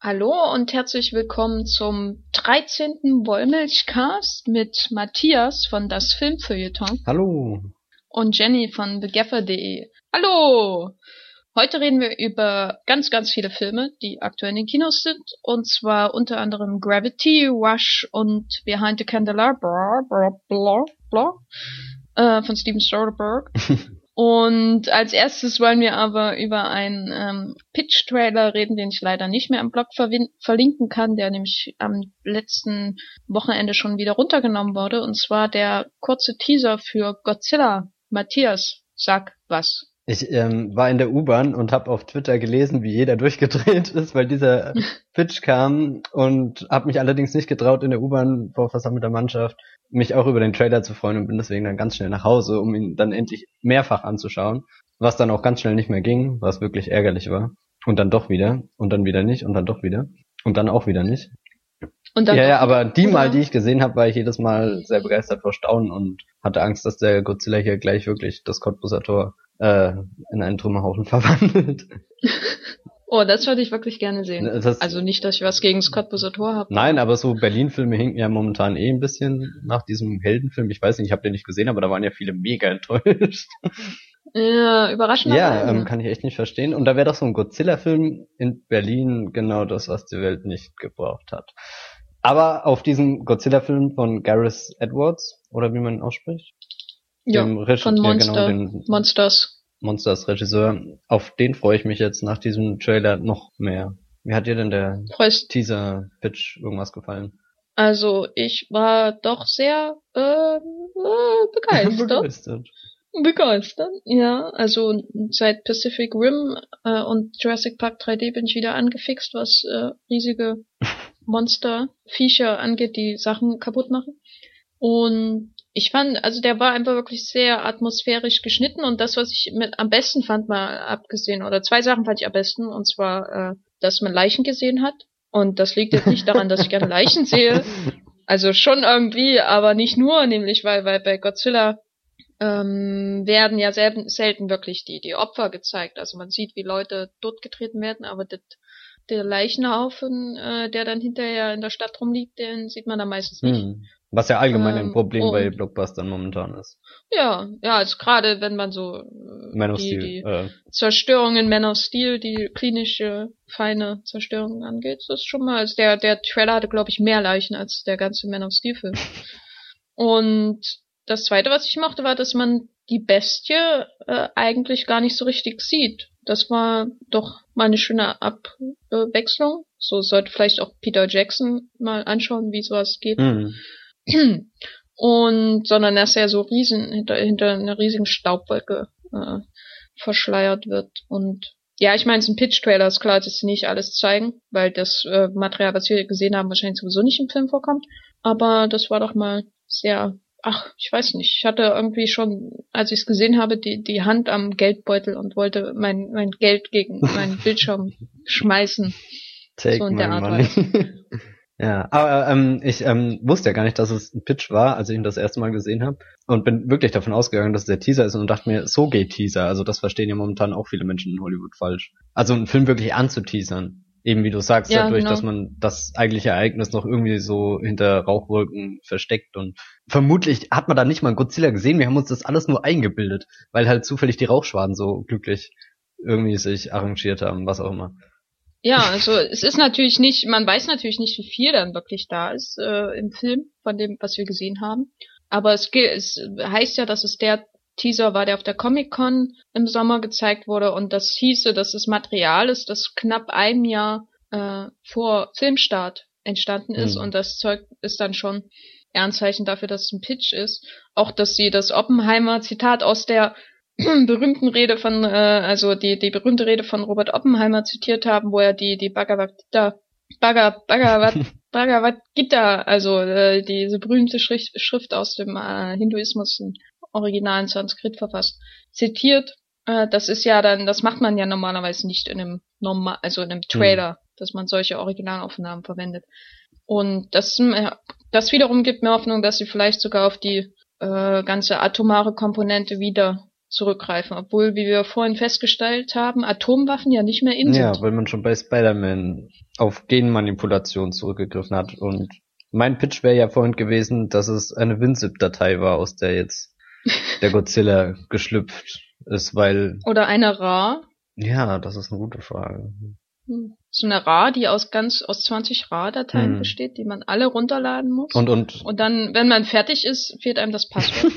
Hallo und herzlich willkommen zum 13. Wollmilchcast mit Matthias von das Filmfeuilleton Hallo. und Jenny von thegaffer.de. Hallo! Heute reden wir über ganz, ganz viele Filme, die aktuell in den Kinos sind. Und zwar unter anderem Gravity, Rush und Behind the Candelabra blah, blah, blah, äh, von Steven Soderbergh. Und als erstes wollen wir aber über einen ähm, Pitch-Trailer reden, den ich leider nicht mehr am Blog verlinken kann, der nämlich am letzten Wochenende schon wieder runtergenommen wurde. Und zwar der kurze Teaser für Godzilla. Matthias, sag was. Ich ähm, war in der U-Bahn und habe auf Twitter gelesen, wie jeder durchgedreht ist, weil dieser Pitch kam und habe mich allerdings nicht getraut, in der U-Bahn vor versammelter Mannschaft mich auch über den Trailer zu freuen und bin deswegen dann ganz schnell nach Hause, um ihn dann endlich mehrfach anzuschauen, was dann auch ganz schnell nicht mehr ging, was wirklich ärgerlich war. Und dann doch wieder und dann wieder nicht und dann doch wieder und dann auch wieder nicht. Und dann ja, ja, aber die Mal, die ich gesehen habe, war ich jedes Mal sehr begeistert vor Staunen und hatte Angst, dass der Godzilla hier gleich wirklich das Cottbuser Tor äh, in einen Trümmerhaufen verwandelt. Oh, das würde ich wirklich gerne sehen. Das, also nicht, dass ich was gegen Scott Tor habe. Nein, aber so Berlin-Filme hinken ja momentan eh ein bisschen nach diesem Heldenfilm. Ich weiß nicht, ich habe den nicht gesehen, aber da waren ja viele mega enttäuscht. Ja, überraschend. Ja, ähm, kann ich echt nicht verstehen. Und da wäre doch so ein Godzilla-Film in Berlin genau das, was die Welt nicht gebraucht hat. Aber auf diesen Godzilla-Film von Gareth Edwards, oder wie man ihn ausspricht? Ja, von Monster, ja, genau, den, Monsters. Monsters Regisseur. Auf den freue ich mich jetzt nach diesem Trailer noch mehr. Wie hat dir denn der Teaser-Pitch irgendwas gefallen? Also ich war doch sehr äh, äh, begeistert. begeistert. Begeistert, ja. Also seit Pacific Rim äh, und Jurassic Park 3D bin ich wieder angefixt, was äh, riesige Monster, Viecher angeht, die Sachen kaputt machen. Und ich fand, also der war einfach wirklich sehr atmosphärisch geschnitten und das, was ich mit am besten fand, mal abgesehen, oder zwei Sachen fand ich am besten, und zwar, äh, dass man Leichen gesehen hat. Und das liegt jetzt nicht daran, dass ich gerne Leichen sehe. Also schon irgendwie, aber nicht nur, nämlich weil, weil bei Godzilla ähm, werden ja selten, selten wirklich die, die Opfer gezeigt. Also man sieht, wie Leute totgetreten werden, aber das, der Leichenhaufen, äh, der dann hinterher in der Stadt rumliegt, den sieht man da meistens nicht. Hm. Was ja allgemein ähm, ein Problem bei Blockbustern momentan ist. Ja, ja, also gerade wenn man so äh, die, Steel, die äh. Zerstörung in Man of Steel, die klinische, feine Zerstörung angeht, das ist schon mal, also der, der Trailer hatte, glaube ich, mehr Leichen als der ganze Man of Steel Film. Und das zweite, was ich mochte, war, dass man die Bestie äh, eigentlich gar nicht so richtig sieht. Das war doch mal eine schöne Abwechslung. So sollte vielleicht auch Peter Jackson mal anschauen, wie sowas geht. Mhm. Und, sondern dass er so riesen, hinter, hinter einer riesigen Staubwolke äh, verschleiert wird. Und ja, ich meine, es ist ein Pitch-Trailer, ist klar, dass sie nicht alles zeigen, weil das äh, Material, was wir gesehen haben, wahrscheinlich sowieso nicht im Film vorkommt. Aber das war doch mal sehr, ach, ich weiß nicht, ich hatte irgendwie schon, als ich es gesehen habe, die, die Hand am Geldbeutel und wollte mein, mein Geld gegen meinen Bildschirm schmeißen. Take so in der Art Weise. Ja, aber ähm, ich ähm, wusste ja gar nicht, dass es ein Pitch war, als ich ihn das erste Mal gesehen habe. Und bin wirklich davon ausgegangen, dass es der Teaser ist und dachte mir, so geht Teaser. Also das verstehen ja momentan auch viele Menschen in Hollywood falsch. Also einen Film wirklich anzuteasern. Eben wie du sagst, ja, dadurch, genau. dass man das eigentliche Ereignis noch irgendwie so hinter Rauchwolken versteckt. Und vermutlich hat man da nicht mal Godzilla gesehen. Wir haben uns das alles nur eingebildet, weil halt zufällig die Rauchschwaden so glücklich irgendwie sich arrangiert haben, was auch immer. Ja, also es ist natürlich nicht, man weiß natürlich nicht, wie viel dann wirklich da ist äh, im Film von dem, was wir gesehen haben. Aber es, es heißt ja, dass es der Teaser war, der auf der Comic Con im Sommer gezeigt wurde und das hieße, dass es Material ist, das knapp ein Jahr äh, vor Filmstart entstanden ist mhm. und das Zeug ist dann schon Ernzeichen dafür, dass es ein Pitch ist. Auch, dass sie das Oppenheimer Zitat aus der berühmten Rede von, äh, also die, die berühmte Rede von Robert Oppenheimer zitiert haben, wo er die, die Bhagavad Gita, Bhagavad, Bhagavad, Bhagavad Gita, also äh, diese berühmte Schrift, Schrift aus dem äh, Hinduismus in originalen Sanskrit verfasst, zitiert. Äh, das ist ja dann, das macht man ja normalerweise nicht in einem normal, also in einem Trailer, mhm. dass man solche Originalaufnahmen verwendet. Und das, äh, das wiederum gibt mir Hoffnung, dass sie vielleicht sogar auf die äh, ganze atomare Komponente wieder zurückgreifen, obwohl, wie wir vorhin festgestellt haben, Atomwaffen ja nicht mehr in sind. Ja, weil man schon bei Spider-Man auf Genmanipulation zurückgegriffen hat. Und mein Pitch wäre ja vorhin gewesen, dass es eine WinZip-Datei war, aus der jetzt der Godzilla geschlüpft ist, weil. Oder eine RAR. Ja, das ist eine gute Frage. Hm. So eine RAR, die aus ganz aus 20 RAR-Dateien Hm. besteht, die man alle runterladen muss. Und und Und dann, wenn man fertig ist, fehlt einem das Passwort.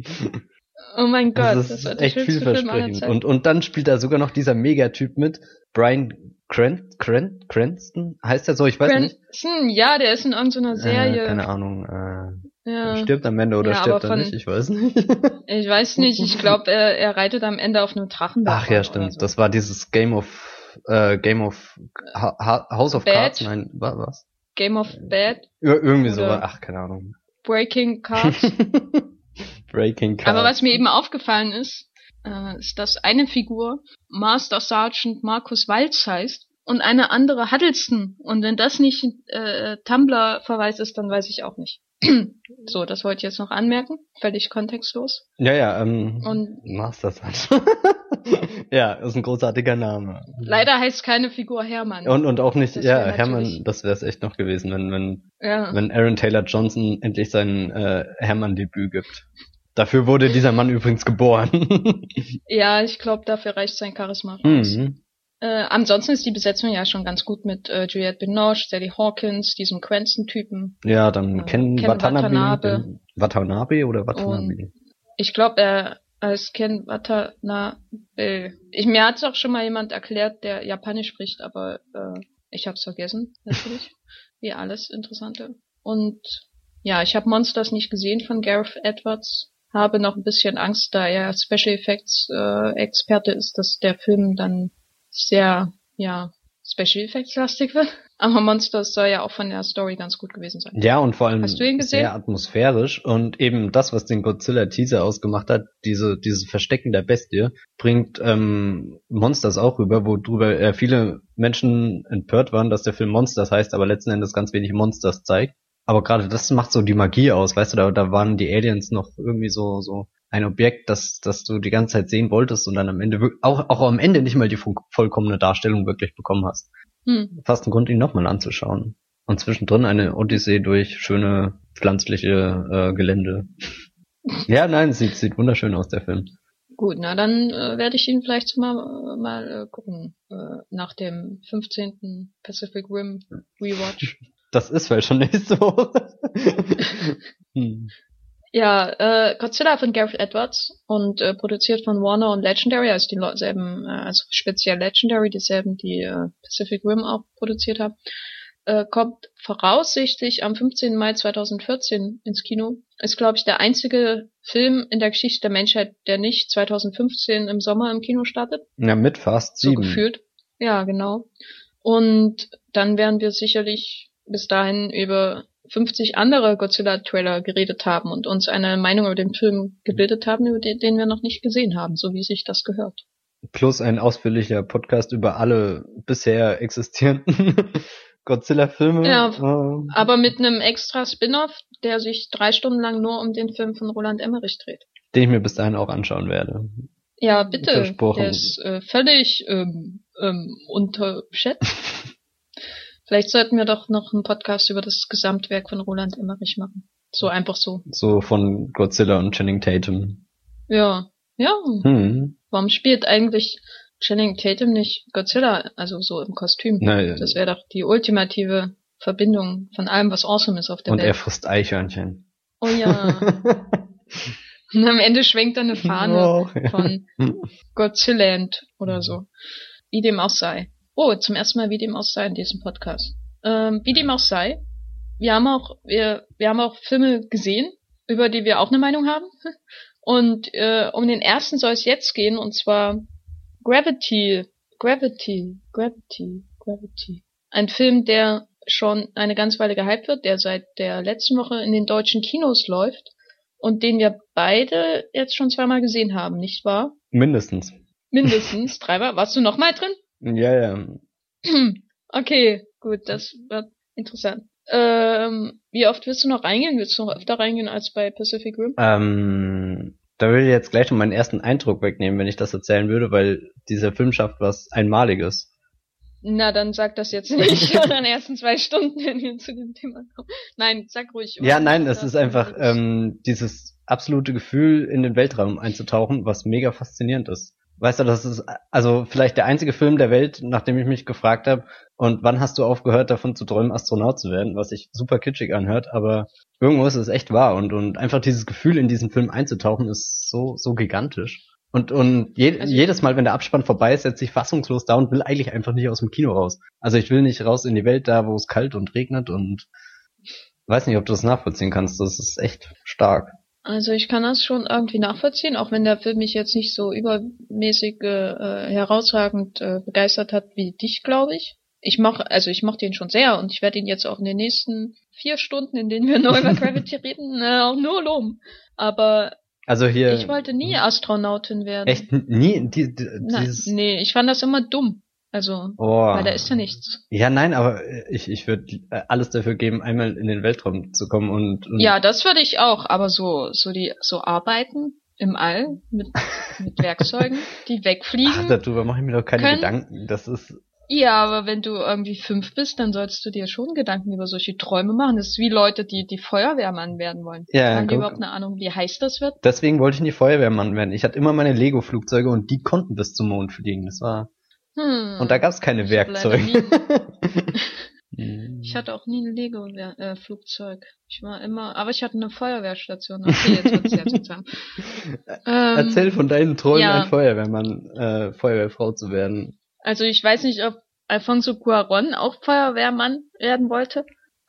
oh mein Gott, das ist der echt Film vielversprechend. Und und dann spielt da sogar noch dieser Megatyp mit, Brian Cran Cran Cranston heißt er so, ich weiß nicht. Cranston, ja, der ist in irgendeiner Serie. Äh, keine Ahnung. Äh, ja. Stirbt am Ende oder Ja, stirbt er von- nicht? Ich weiß nicht. Ich weiß nicht, ich glaube, er, er reitet am Ende auf einem Drachen. Ach ja, stimmt. So. Das war dieses Game of äh, Game of ha ha House of Bad? Cards. Nein, wa was? Game of Bad, Ir irgendwie so. Ach, keine Ahnung. Breaking Cards. Breaking Cards. Aber was mir eben aufgefallen ist, äh, ist, dass eine Figur Master Sergeant Markus Walz heißt und eine andere Huddleston. Und wenn das nicht äh, Tumblr-Verweis ist, dann weiß ich auch nicht. so, das wollte ich jetzt noch anmerken. Völlig kontextlos. ja, ja. Ähm, Und Master Sergeant. ja, ist ein großartiger Name. leider heißt keine Figur Hermann. Und und auch nicht. Das Ja, Hermann. Das wäre es echt noch gewesen, wenn wenn ja. wenn Aaron Taylor Johnson endlich sein äh, Hermann-Debüt gibt. Dafür wurde dieser Mann übrigens geboren. ja, ich glaube, dafür reicht sein Charisma. raus. mhm. Äh, ansonsten ist die Besetzung ja schon ganz gut mit äh, Juliette Binoche, Sally Hawkins, diesem Cranston-Typen. Ja, dann Äh, Ken, Ken Watanabe. Watanabe. den- Watanabe oder Watanabe? Ich glaube, er als Ken Watanabe. Ich, mir hat's auch schon mal jemand erklärt, der Japanisch spricht, aber äh, ich hab's vergessen, natürlich. Wie alles Interessante. Und ja, ich habe Monsters nicht gesehen von Gareth Edwards. Habe noch ein bisschen Angst, da er Special Effects äh, Experte ist, dass der Film dann sehr, ja, Special Effects lastig wird. Aber Monsters soll ja auch von der Story ganz gut gewesen sein. Ja, und vor allem sehr atmosphärisch und eben das, was den Godzilla-Teaser ausgemacht hat, diese, dieses Verstecken der Bestie, bringt ähm, Monsters auch rüber, worüber äh, viele Menschen empört waren, dass der Film Monsters heißt, aber letzten Endes ganz wenig Monsters zeigt. Aber gerade das macht so die Magie aus, weißt du, da, da waren die Aliens noch irgendwie so, so ein Objekt, das, das du die ganze Zeit sehen wolltest und dann am Ende, auch, auch am Ende nicht mal die vo- vollkommene Darstellung wirklich bekommen hast Hm. fast ein Grund, ihn nochmal anzuschauen. Und zwischendrin eine Odyssee durch schöne pflanzliche äh, Gelände. ja, nein, sieht, sieht wunderschön aus, der Film. Gut, na dann äh, werde ich ihn vielleicht mal, mal äh, gucken äh, nach dem 15. Pacific Rim Rewatch. Das ist vielleicht schon nächste Woche. hm. ja, äh, Godzilla von Gareth Edwards und äh, produziert von Warner und Legendary, also die Leu- selben, äh, also speziell Legendary, dieselben, die äh, Pacific Rim auch produziert haben, äh, kommt voraussichtlich am 15. Mai 2014 ins Kino. Ist, glaube ich, der einzige Film in der Geschichte der Menschheit, der nicht 2015 im Sommer im Kino startet. Ja, mit Fast so 7. gefühlt. Ja, genau. Und dann werden wir sicherlich bis dahin über 50 andere Godzilla-Trailer geredet haben und uns eine Meinung über den Film gebildet haben, über den, den wir noch nicht gesehen haben, so wie sich das gehört. Plus ein ausführlicher Podcast über alle bisher existierenden Godzilla-Filme. Ja, Äh, Aber mit einem extra Spin-off, der sich drei Stunden lang nur um den Film von Roland Emmerich dreht. den ich mir bis dahin auch anschauen werde. Ja, bitte. Der ist äh, völlig ähm, ähm, unterschätzt. Vielleicht sollten wir doch noch einen Podcast über das Gesamtwerk von Roland Emmerich machen. So einfach so. So von Godzilla und Channing Tatum. Ja. Ja. Hm. Warum spielt eigentlich Channing Tatum nicht Godzilla, also so im Kostüm? Na, Das wäre doch die ultimative Verbindung von allem, was awesome ist auf der und er Welt. frisst Eichhörnchen. Oh ja. Und am Ende schwenkt er eine Fahne Oh, ja. von Godzilland oder so. Wie dem auch sei. Oh, zum ersten Mal wie dem auch sei in diesem Podcast. Ähm, wie dem auch sei. Wir haben auch, wir, wir haben auch Filme gesehen, über die wir auch eine Meinung haben. Und äh, um den ersten soll es jetzt gehen, und zwar Gravity, Gravity, Gravity, Gravity. Ein Film, der schon eine ganz Weile gehypt wird, der seit der letzten Woche in den deutschen Kinos läuft und den wir beide jetzt schon zweimal gesehen haben, nicht wahr? Mindestens. Mindestens dreimal. Warst du noch mal drin? Ja, ja. okay, gut, das wird interessant. Ähm, wie oft willst du noch reingehen? Willst du noch öfter reingehen als bei Pacific Rim? Ähm, Da würde ich jetzt gleich schon meinen ersten Eindruck wegnehmen, wenn ich das erzählen würde, weil dieser Film schafft was Einmaliges. Na, dann sag das jetzt nicht in den ersten zwei Stunden, wenn wir zu dem Thema kommen. Nein, sag ruhig. Ja, nein, es ist einfach ähm, dieses absolute Gefühl, in den Weltraum einzutauchen, was mega faszinierend ist. Weißt du, das ist also vielleicht der einzige Film der Welt, nachdem ich mich gefragt habe, und wann hast du aufgehört, davon zu träumen, Astronaut zu werden, was sich super kitschig anhört, aber irgendwo ist es echt wahr und, und einfach dieses Gefühl, in diesen Film einzutauchen, ist so, so gigantisch. Und, und je, also jedes Mal, wenn der Abspann vorbei ist, setze ich fassungslos da und will eigentlich einfach nicht aus dem Kino raus. Also ich will nicht raus in die Welt da, wo es kalt und regnet und weiß nicht, ob du das nachvollziehen kannst. Das ist echt stark. Also ich kann das schon irgendwie nachvollziehen, auch wenn der Film mich jetzt nicht so übermäßig äh, herausragend äh, begeistert hat wie dich, glaube ich. Ich mochte, also ich mochte ihn schon sehr und ich werde ihn jetzt auch in den nächsten vier Stunden, in denen wir neu über Gravity reden, äh, auch nur loben. Aber also hier. Ich wollte nie Astronautin werden. Echt nie? Die, die, Nein, nee, ich fand das immer dumm. Also, oh. weil da ist ja nichts. Ja, nein, aber ich, ich würde alles dafür geben, einmal in den Weltraum zu kommen und, und Ja, das würde ich auch, aber so, so die, so arbeiten im All mit, mit Werkzeugen, die wegfliegen. Ach, darüber mache ich mir doch keine können, Gedanken. Das ist ja, aber wenn du irgendwie fünf bist, dann sollst du dir schon Gedanken über solche Träume machen. Das ist wie Leute, die die Feuerwehrmann werden wollen. Ja, Haben die überhaupt eine Ahnung, wie heiß das wird? Deswegen wollte ich nie Feuerwehrmann werden. Ich hatte immer meine Lego-Flugzeuge und die konnten bis zum Mond fliegen. Das war. Hm, und da gab es keine Werkzeuge. ich hatte auch nie ein Lego-Flugzeug. Ich war immer, aber ich hatte eine Feuerwehrstation. Okay, jetzt wird's ja total. ähm, Erzähl von deinen Träumen, ja. ein Feuerwehrmann, äh, Feuerwehrfrau zu werden. Also ich weiß nicht, ob Alfonso Cuaron auch Feuerwehrmann werden wollte.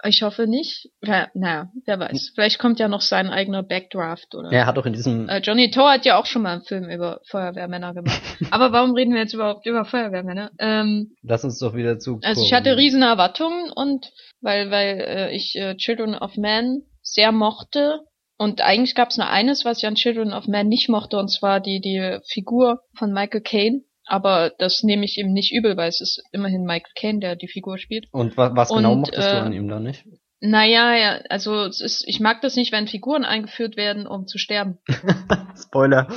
Ich hoffe nicht. Ja, naja, wer weiß. Vielleicht kommt ja noch sein eigener Backdraft oder. Er hat auch in diesem. Äh, Johnny Toe hat ja auch schon mal einen Film über Feuerwehrmänner gemacht. Aber warum reden wir jetzt überhaupt über Feuerwehrmänner? Ähm, Lass uns doch wieder zu. Also ich hatte riesen Erwartungen und weil weil äh, ich äh, Children of Man sehr mochte und eigentlich gab es nur eines, was ich an Children of Man nicht mochte, und zwar die die Figur von Michael Caine aber das nehme ich ihm nicht übel, weil es ist immerhin Michael Caine, der die Figur spielt. Und was, was genau mochtest äh, du an ihm da nicht? Naja, ja, also es ist, ich mag das nicht, wenn Figuren eingeführt werden, um zu sterben. Spoiler.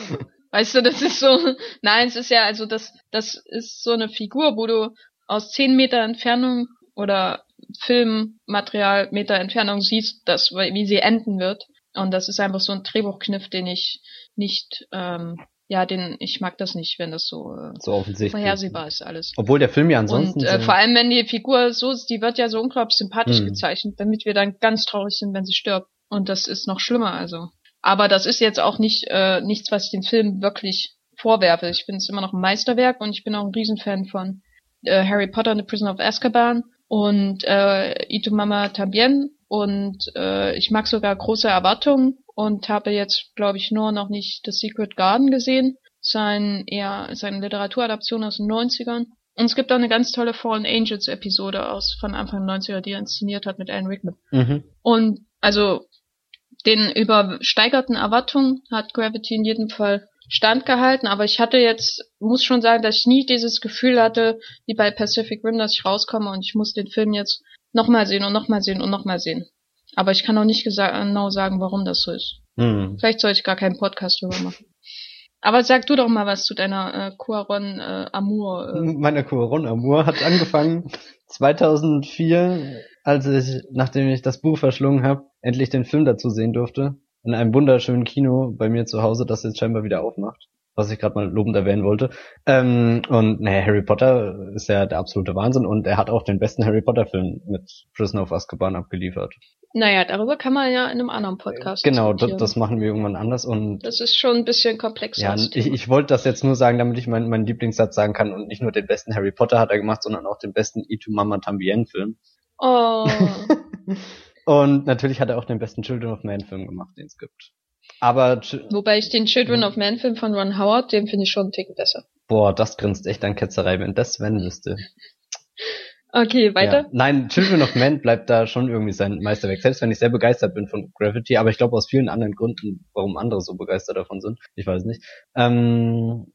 Weißt du, das ist so, nein, es ist ja, also das, das ist so eine Figur, wo du aus zehn Meter Entfernung oder Filmmaterial Meter Entfernung siehst, dass, wie sie enden wird. Und das ist einfach so ein Drehbuchkniff, den ich nicht ähm, ja, den, ich mag das nicht, wenn das so, äh, so offensichtlich vorhersehbar ist alles. Obwohl der Film ja ansonsten. Und äh, vor allem, wenn die Figur so ist, die wird ja so unglaublich sympathisch hm. gezeichnet, damit wir dann ganz traurig sind, wenn sie stirbt. Und das ist noch schlimmer, also. Aber das ist jetzt auch nicht äh, nichts, was ich den Film wirklich vorwerfe. Ich finde es immer noch ein Meisterwerk und ich bin auch ein Riesenfan von äh, Harry Potter and the Prison of Azkaban und äh, Ito Mama Tambien und äh, ich mag sogar große Erwartungen und habe jetzt, glaube ich, nur noch nicht The Secret Garden gesehen. Sein eher seine Literaturadaption aus den 90ern. Und es gibt auch eine ganz tolle Fallen Angels Episode aus von Anfang 90er, die er inszeniert hat mit Alan Rickman. Mhm. Und also den übersteigerten Erwartungen hat Gravity in jedem Fall standgehalten, aber ich hatte jetzt, muss schon sagen, dass ich nie dieses Gefühl hatte, wie bei Pacific Rim, dass ich rauskomme und ich muss den Film jetzt nochmal sehen und nochmal sehen und nochmal sehen. Aber ich kann auch nicht genau sagen, warum das so ist. Hm. Vielleicht soll ich gar keinen Podcast drüber machen. Aber sag du doch mal was zu deiner äh, Cuaron äh, Amour. Äh. Meine Cuaron Amour hat angefangen 2004, als ich, nachdem ich das Buch verschlungen habe, endlich den Film dazu sehen durfte. In einem wunderschönen Kino bei mir zu Hause, das jetzt scheinbar wieder aufmacht was ich gerade mal lobend erwähnen wollte. Ähm, und naja, Harry Potter ist ja der absolute Wahnsinn und er hat auch den besten Harry Potter Film mit Prisoner of Azkaban abgeliefert. Naja, darüber kann man ja in einem anderen Podcast Genau, das, das machen wir irgendwann anders und das ist schon ein bisschen komplexer. Ja, ich, ich wollte das jetzt nur sagen, damit ich meinen mein Lieblingssatz sagen kann und nicht nur den besten Harry Potter hat er gemacht, sondern auch den besten Itu Mama Tambien Film. Oh. und natürlich hat er auch den besten Children of Man Film gemacht, den es gibt. Aber wobei ich den Children of Man Film von Ron Howard, den finde ich schon einen Ticken besser. Boah, das grinst echt an Ketzerei, wenn das Sven wüsste. Okay, weiter. Ja. Nein, Children of Man bleibt da schon irgendwie sein Meisterwerk. Selbst wenn ich sehr begeistert bin von Gravity, aber ich glaube aus vielen anderen Gründen, warum andere so begeistert davon sind. Ich weiß nicht. Ähm,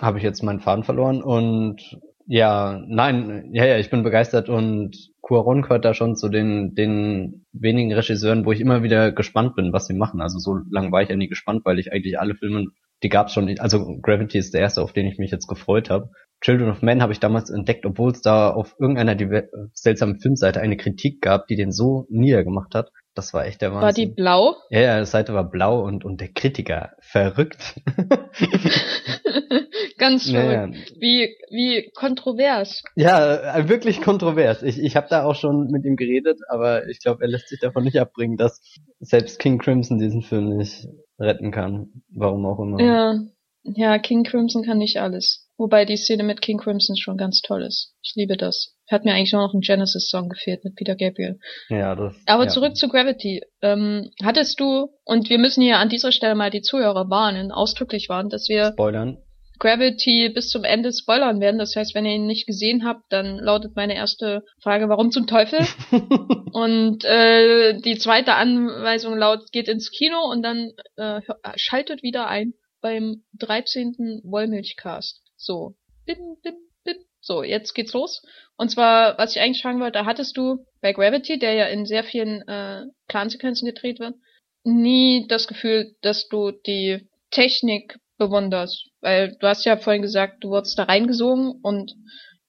habe ich jetzt meinen Faden verloren und ja, nein, ja, ja, ich bin begeistert und Cuaron gehört da schon zu den, den wenigen Regisseuren, wo ich immer wieder gespannt bin, was sie machen. Also so lange war ich ja nie gespannt, weil ich eigentlich alle Filme, die gab's schon, also Gravity ist der erste, auf den ich mich jetzt gefreut habe. Children of Men habe ich damals entdeckt, obwohl es da auf irgendeiner seltsamen Filmseite eine Kritik gab, die den so niedergemacht hat. Das war echt der Wahnsinn. War die blau? Ja, ja, die Seite war blau und, und der Kritiker verrückt. Ganz verrückt. Ja, ja. Wie, wie kontrovers. Ja, äh, wirklich kontrovers. Ich, ich habe da auch schon mit ihm geredet, aber ich glaube, er lässt sich davon nicht abbringen, dass selbst King Crimson diesen Film nicht retten kann. Warum auch immer. Ja, ja, King Crimson kann nicht alles. Wobei die Szene mit King Crimson schon ganz toll ist. Ich liebe das. Hat mir eigentlich nur noch ein Genesis-Song gefehlt mit Peter Gabriel. Ja, das. Aber ja. zurück zu Gravity. Ähm, hattest du, und wir müssen hier an dieser Stelle mal die Zuhörer warnen, ausdrücklich warnen, dass wir Spoilern. Gravity bis zum Ende spoilern werden. Das heißt, wenn ihr ihn nicht gesehen habt, dann lautet meine erste Frage, warum zum Teufel? und äh, die zweite Anweisung lautet, geht ins Kino und dann äh, schaltet wieder ein beim 13. Wollmilchcast. So. Bin, bin. So, jetzt geht's los. Und zwar, was ich eigentlich fragen wollte, hattest du bei Gravity, der ja in sehr vielen äh, Clan-Sequenzen gedreht wird, nie das Gefühl, dass du die Technik bewunderst? Weil du hast ja vorhin gesagt, du wurdest da reingesogen und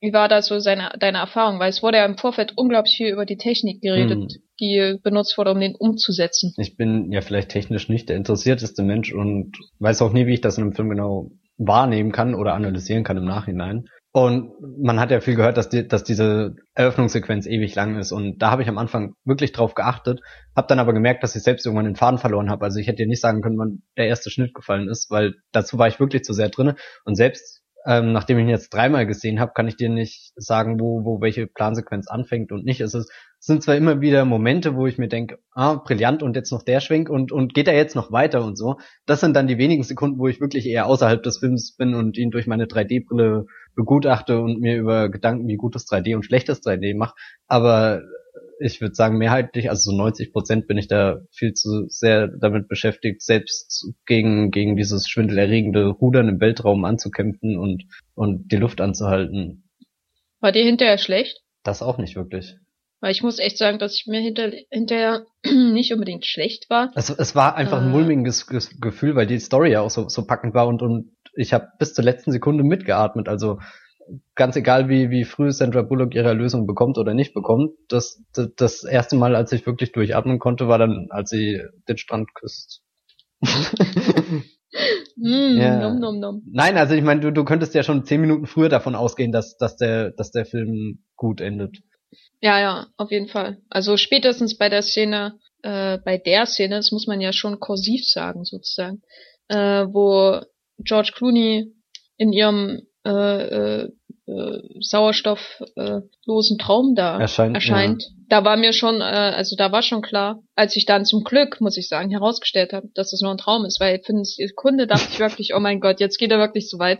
wie war da so seine, deine Erfahrung? Weil es wurde ja im Vorfeld unglaublich viel über die Technik geredet, hm. die benutzt wurde, um den umzusetzen. Ich bin ja vielleicht technisch nicht der interessierteste Mensch und weiß auch nie, wie ich das in einem Film genau wahrnehmen kann oder analysieren kann im Nachhinein. Und man hat ja viel gehört, dass, die, dass diese Eröffnungssequenz ewig lang ist. Und da habe ich am Anfang wirklich drauf geachtet, habe dann aber gemerkt, dass ich selbst irgendwann den Faden verloren habe. Also ich hätte dir nicht sagen können, wann der erste Schnitt gefallen ist, weil dazu war ich wirklich zu sehr drinne. Und selbst ähm, nachdem ich ihn jetzt dreimal gesehen habe, kann ich dir nicht sagen, wo, wo welche Plansequenz anfängt und nicht. Es, ist, es sind zwar immer wieder Momente, wo ich mir denke, ah, brillant und jetzt noch der Schwenk und, und geht er jetzt noch weiter und so. Das sind dann die wenigen Sekunden, wo ich wirklich eher außerhalb des Films bin und ihn durch meine 3D-Brille begutachte und mir über Gedanken, wie gutes 3D und schlechtes 3D mache. Aber ich würde sagen, mehrheitlich, also so 90 Prozent bin ich da viel zu sehr damit beschäftigt, selbst gegen, gegen dieses schwindelerregende Rudern im Weltraum anzukämpfen und, und die Luft anzuhalten. War dir hinterher schlecht? Das auch nicht wirklich. Weil ich muss echt sagen, dass ich mir hinter, hinterher nicht unbedingt schlecht war. Also es war einfach äh, ein mulmiges Gefühl, weil die Story ja auch so, so packend war und, und ich habe bis zur letzten Sekunde mitgeatmet. Also ganz egal wie, wie früh Sandra Bullock ihre Erlösung bekommt oder nicht bekommt, das, das, das erste Mal, als ich wirklich durchatmen konnte, war dann, als sie den Strand küsst. mm, ja. nom, nom, nom. Nein, also ich meine, du, du könntest ja schon zehn Minuten früher davon ausgehen, dass, dass, der, dass der Film gut endet. Ja, ja, auf jeden Fall. Also spätestens bei der Szene, äh, bei der Szene, das muss man ja schon kursiv sagen, sozusagen, äh, wo George Clooney in ihrem äh, äh, sauerstofflosen Traum da erscheint. erscheint. Ja. Da war mir schon, äh, also da war schon klar, als ich dann zum Glück, muss ich sagen, herausgestellt habe, dass das nur ein Traum ist, weil für eine Sekunde dachte ich wirklich, oh mein Gott, jetzt geht er wirklich so weit.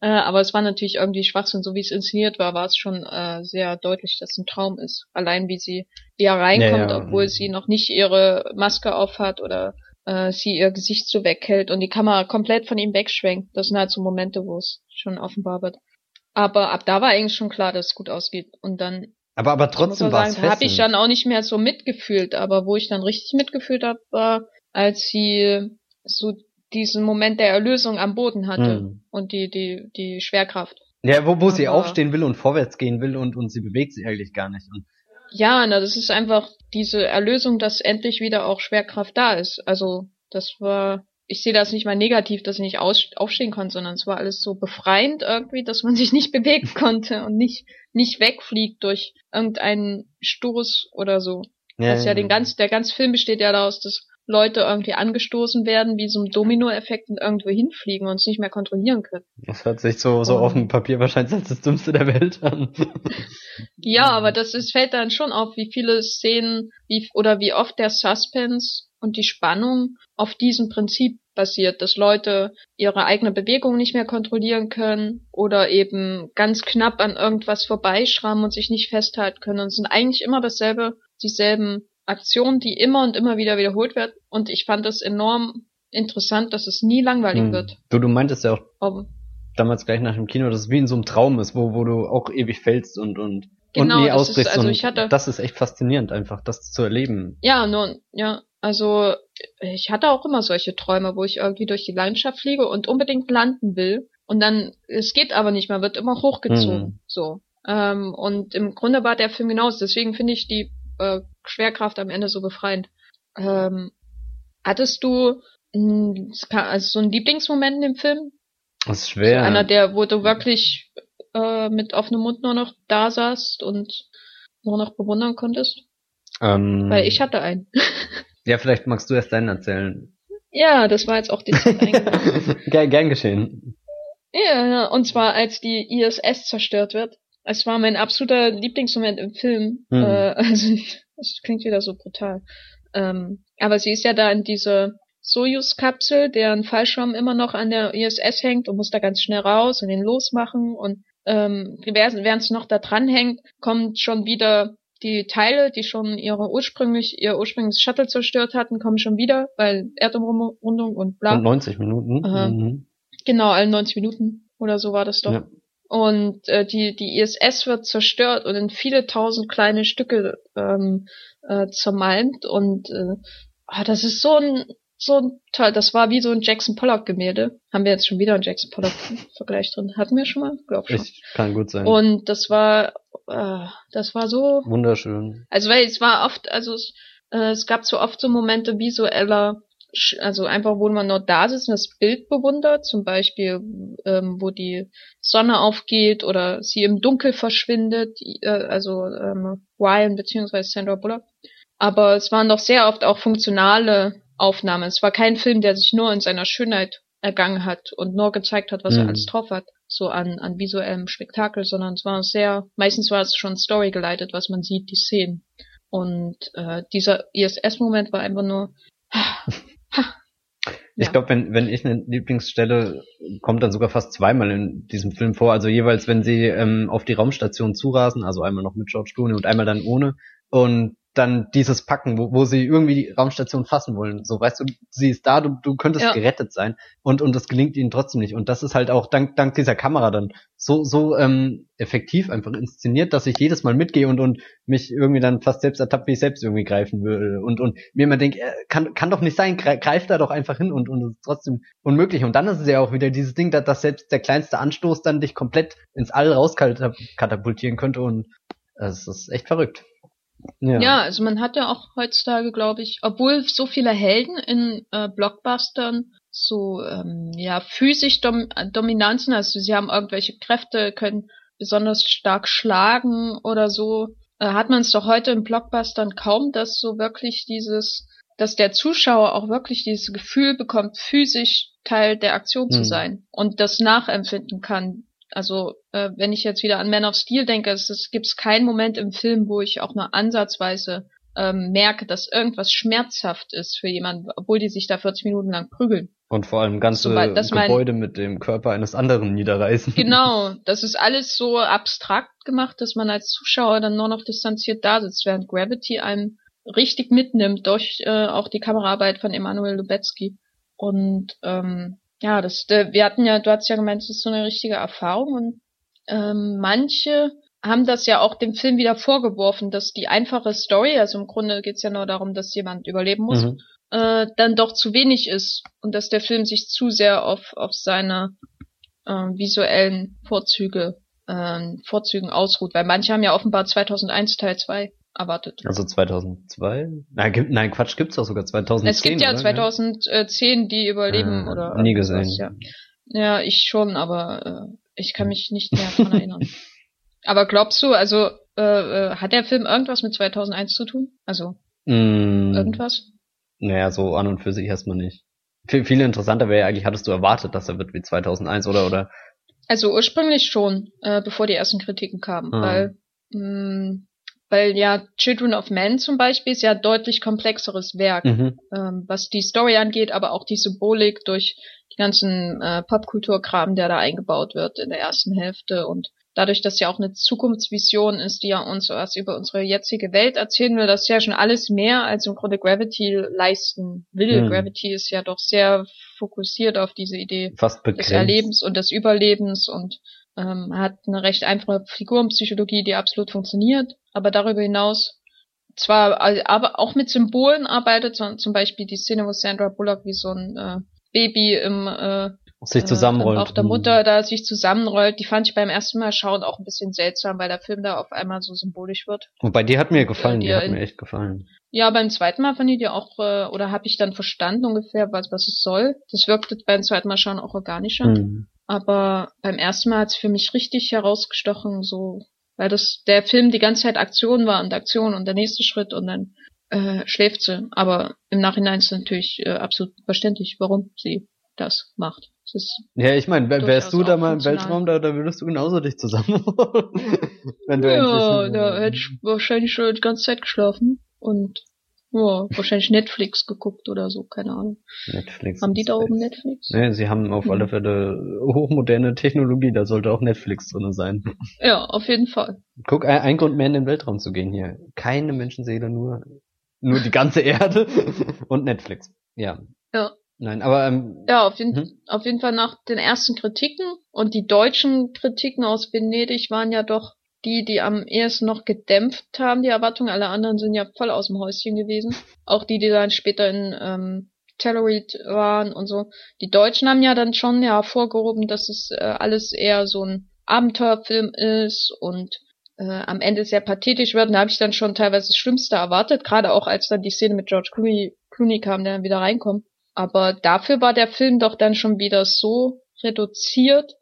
Äh, aber es war natürlich irgendwie Schwachsinn, so wie es inszeniert war, war es schon äh, sehr deutlich, dass es ein Traum ist. Allein wie sie, er reinkommt, ja, ja. obwohl sie noch nicht ihre Maske aufhat oder äh, sie ihr Gesicht so weghält und die Kamera komplett von ihm wegschwenkt. Das sind halt so Momente, wo es schon offenbar wird. Aber ab da war eigentlich schon klar, dass es gut ausgeht. Und dann. Aber aber trotzdem war es habe ich dann auch nicht mehr so mitgefühlt. Aber wo ich dann richtig mitgefühlt habe, war, als sie so diesen Moment der Erlösung am Boden hatte hm. und die die die Schwerkraft. Ja, wo, wo aber, sie aufstehen will und vorwärts gehen will und und sie bewegt sich eigentlich gar nicht. Und ja, na, das ist einfach diese Erlösung, dass endlich wieder auch Schwerkraft da ist. Also, das war, ich sehe das nicht mal negativ, dass ich nicht aus, aufstehen konnte, sondern es war alles so befreiend irgendwie, dass man sich nicht bewegen konnte und nicht, nicht wegfliegt durch irgendeinen Stoß oder so. Ja, das ja, ja den ganz, der ganze Film besteht ja daraus, dass Leute irgendwie angestoßen werden, wie so ein Domino-Effekt und irgendwo hinfliegen und es nicht mehr kontrollieren können. Das hört sich so, so oh. auf dem Papier wahrscheinlich als das Dümmste der Welt an. ja, aber das ist, fällt dann schon auf, wie viele Szenen, wie, oder wie oft der Suspense und die Spannung auf diesem Prinzip basiert, dass Leute ihre eigene Bewegung nicht mehr kontrollieren können oder eben ganz knapp an irgendwas vorbeischrammen und sich nicht festhalten können und es sind eigentlich immer dasselbe, dieselben Aktion, die immer und immer wieder wiederholt wird. Und ich fand es enorm interessant, dass es nie langweilig hm. wird. Du, du meintest ja auch Ob, damals gleich nach dem Kino, dass es wie in so einem Traum ist, wo, wo du auch ewig fällst und, und. Genau, und nie das ist- ausbrichst. also und ich hatte- das ist echt faszinierend, einfach das zu erleben. Ja, nun, ja, also ich hatte auch immer solche Träume, wo ich irgendwie durch die Landschaft fliege und unbedingt landen will. Und dann, es geht aber nicht, man wird immer hochgezogen. Mhm. So. Ähm, und im Grunde war der Film genauso. Deswegen finde ich die äh, Schwerkraft am Ende so befreiend. Ähm, hattest du mh, also so einen Lieblingsmoment in dem Film? Das ist So schwer. einer, der, wo du wirklich äh, mit offenem Mund nur noch da saßt und nur noch bewundern konntest? ähm, Weil ich hatte einen. ja, vielleicht magst du erst deinen erzählen. Ja, das war jetzt auch die Zeit gern, gern geschehen. Ja, ja, und zwar als die ISS zerstört wird. Es war mein absoluter Lieblingsmoment im Film. Hm. Äh, also, das klingt wieder so brutal. Ähm, aber sie ist ja da in diese Soyuz-Kapsel, deren Fallschirm immer noch an der ISS hängt und muss da ganz schnell raus und den losmachen. Und ähm, während sie noch da dran hängt, kommt schon wieder die Teile, die schon ihre ursprünglich ihr ursprüngliches Shuttle zerstört hatten, kommen schon wieder, weil Erdumrundung und bla. Und 90 Minuten. Aha. Mhm. Genau, alle 90 Minuten oder so war das doch. Ja. Und äh, die, die ISS wird zerstört und in viele tausend kleine Stücke ähm, äh, zermalmt. Und äh, ah, das ist so ein, so ein toll, das war wie so ein Jackson Pollock-Gemälde. Haben wir jetzt schon wieder einen Jackson Pollock-Vergleich drin? Hatten wir schon mal? Glaub schon. Ich, kann gut sein. Und das war, äh, das war so Wunderschön. also weil es war oft, also es, äh, es gab so oft so Momente visueller, also einfach, wo man nur da sitzt und das Bild bewundert, zum Beispiel, ähm, wo die Sonne aufgeht oder sie im Dunkel verschwindet, äh, also ähm, Ryan beziehungsweise Sandra Bullock. Aber es waren doch sehr oft auch funktionale Aufnahmen. Es war kein Film, der sich nur in seiner Schönheit ergangen hat und nur gezeigt hat, was er Mhm. alles drauf hat, so an, an visuellem Spektakel, sondern es war sehr, meistens war es schon Story geleitet, was man sieht, die Szenen. Und äh, dieser ISS-Moment war einfach nur, Ich Ja. glaube, wenn, wenn ich eine Lieblingsstelle kommt dann sogar fast zweimal in diesem Film vor. Also jeweils, wenn sie ähm, auf die Raumstation zurasen, also einmal noch mit George Clooney und einmal dann ohne. Und dann dieses Packen, wo, wo sie irgendwie die Raumstation fassen wollen. So, weißt du, sie ist da, du, du könntest Ja. gerettet sein. Und, und das gelingt ihnen trotzdem nicht. Und das ist halt auch dank, dank dieser Kamera dann so, so ähm, effektiv einfach inszeniert, dass ich jedes Mal mitgehe und, und mich irgendwie dann fast selbst ertappt, wie ich selbst irgendwie greifen will. Und, und mir immer denke, äh, kann, kann doch nicht sein, greif, greif da doch einfach hin und, und es ist trotzdem unmöglich. Und dann ist es ja auch wieder dieses Ding, dass, dass selbst der kleinste Anstoß dann dich komplett ins All rauskatapultieren könnte und es ist echt verrückt. Ja. also man hat ja auch heutzutage, glaube ich, obwohl so viele Helden in äh, Blockbustern so ähm, ja physisch dom dominant sind, also sie haben irgendwelche Kräfte, können besonders stark schlagen oder so, äh, hat man es doch heute in Blockbustern kaum, dass so wirklich dieses, dass der Zuschauer auch wirklich dieses Gefühl bekommt, physisch Teil der Aktion zu Hm. sein und das nachempfinden kann. Also äh, wenn ich jetzt wieder an Man of Steel denke, es, es gibt keinen Moment im Film, wo ich auch nur ansatzweise ähm, merke, dass irgendwas schmerzhaft ist für jemanden, obwohl die sich da 40 Minuten lang prügeln. Und vor allem ganze Soweit- das mein- Gebäude mit dem Körper eines anderen niederreißen. Genau, das ist alles so abstrakt gemacht, dass man als Zuschauer dann nur noch distanziert da sitzt, während Gravity einem richtig mitnimmt durch äh, auch die Kameraarbeit von Emanuel Lubezki. Und ähm, ja, das, äh, wir hatten ja, du hast ja gemeint, das ist so eine richtige Erfahrung und ähm, manche haben das ja auch dem Film wieder vorgeworfen, dass die einfache Story, also im Grunde geht's ja nur darum, dass jemand überleben muss, Mhm. äh, dann doch zu wenig ist und dass der Film sich zu sehr auf, auf seine ähm, visuellen Vorzüge ähm, Vorzügen ausruht, weil manche haben ja offenbar 2001 Teil 2 erwartet. Also 2002? Nein, gibt, nein Quatsch, gibt's doch sogar 2010. es gibt ja oder? 2010 die überleben Ah, oder nie gesehen. Ja. ja, ich schon, aber äh, ich kann mich nicht mehr dran erinnern. Aber glaubst du, also äh, äh, hat der Film irgendwas mit 2001 zu tun? Also Mm, irgendwas? Naja, so an und für sich erstmal nicht. Viel, viel interessanter wäre ja eigentlich, hattest du erwartet, dass er wird wie 2001 oder, oder? Also ursprünglich schon, äh, bevor die ersten Kritiken kamen, Ah. weil mh, weil ja Children of Men zum Beispiel ist ja ein deutlich komplexeres Werk, Mhm. ähm, was die Story angeht, aber auch die Symbolik durch die ganzen äh, Popkulturkram, der da eingebaut wird in der ersten Hälfte und dadurch, dass ja auch eine Zukunftsvision ist, die ja uns was über unsere jetzige Welt erzählen will, das ist ja schon alles mehr als im Grunde Gravity leisten will. Mhm. Gravity ist ja doch sehr fokussiert auf diese Idee Fast des. Erlebens und des Überlebens und Ähm, hat eine recht einfache Figurenpsychologie, die absolut funktioniert, aber darüber hinaus zwar aber auch mit Symbolen arbeitet, zum Beispiel die Szene, wo Sandra Bullock wie so ein äh, Baby im äh, sich zusammenrollt. Auch der Mutter da sich zusammenrollt, die fand ich beim ersten Mal schauen auch ein bisschen seltsam, weil der Film da auf einmal so symbolisch wird. Wobei die hat mir gefallen, die, die hat mir echt gefallen. Ja, beim zweiten Mal fand ich die auch, äh, oder habe ich dann verstanden ungefähr, was, was es soll. Das wirkte beim zweiten Mal schauen auch organischer. Mhm. Aber beim ersten Mal hat es für mich richtig herausgestochen, so, weil das der Film die ganze Zeit Aktion war und Aktion und der nächste Schritt und dann äh, schläft sie. Aber im Nachhinein ist es natürlich äh, absolut verständlich, warum sie das macht. Das ja, ich meine, wärst du da mal im Weltraum, da, da würdest du genauso dich zusammen. Wenn du ja, da hätte ich wahrscheinlich schon die ganze Zeit geschlafen und ja, wahrscheinlich Netflix geguckt oder so, keine Ahnung. Netflix. Haben die da oben Netflix? Nee, sie haben auf alle Fälle hochmoderne Technologie, da sollte auch Netflix drin sein. Ja, auf jeden Fall. Guck, ein, ein Grund mehr in den Weltraum zu gehen hier. Keine Menschenseele, nur, nur die ganze Erde und Netflix. Ja. Ja. Nein, aber ähm, ja, auf jeden, hm? auf jeden Fall nach den ersten Kritiken und die deutschen Kritiken aus Venedig waren ja doch die, die am ehesten noch gedämpft haben, die Erwartungen. Alle anderen sind ja voll aus dem Häuschen gewesen. Auch die, die dann später in ähm, Telluride waren und so. Die Deutschen haben ja dann schon ja hervorgehoben, dass es äh, alles eher so ein Abenteuerfilm ist und äh, am Ende sehr pathetisch wird. Und da habe ich dann schon teilweise das Schlimmste erwartet, gerade auch als dann die Szene mit George Clooney, Clooney kam, der dann wieder reinkommt. Aber dafür war der Film doch dann schon wieder so reduziert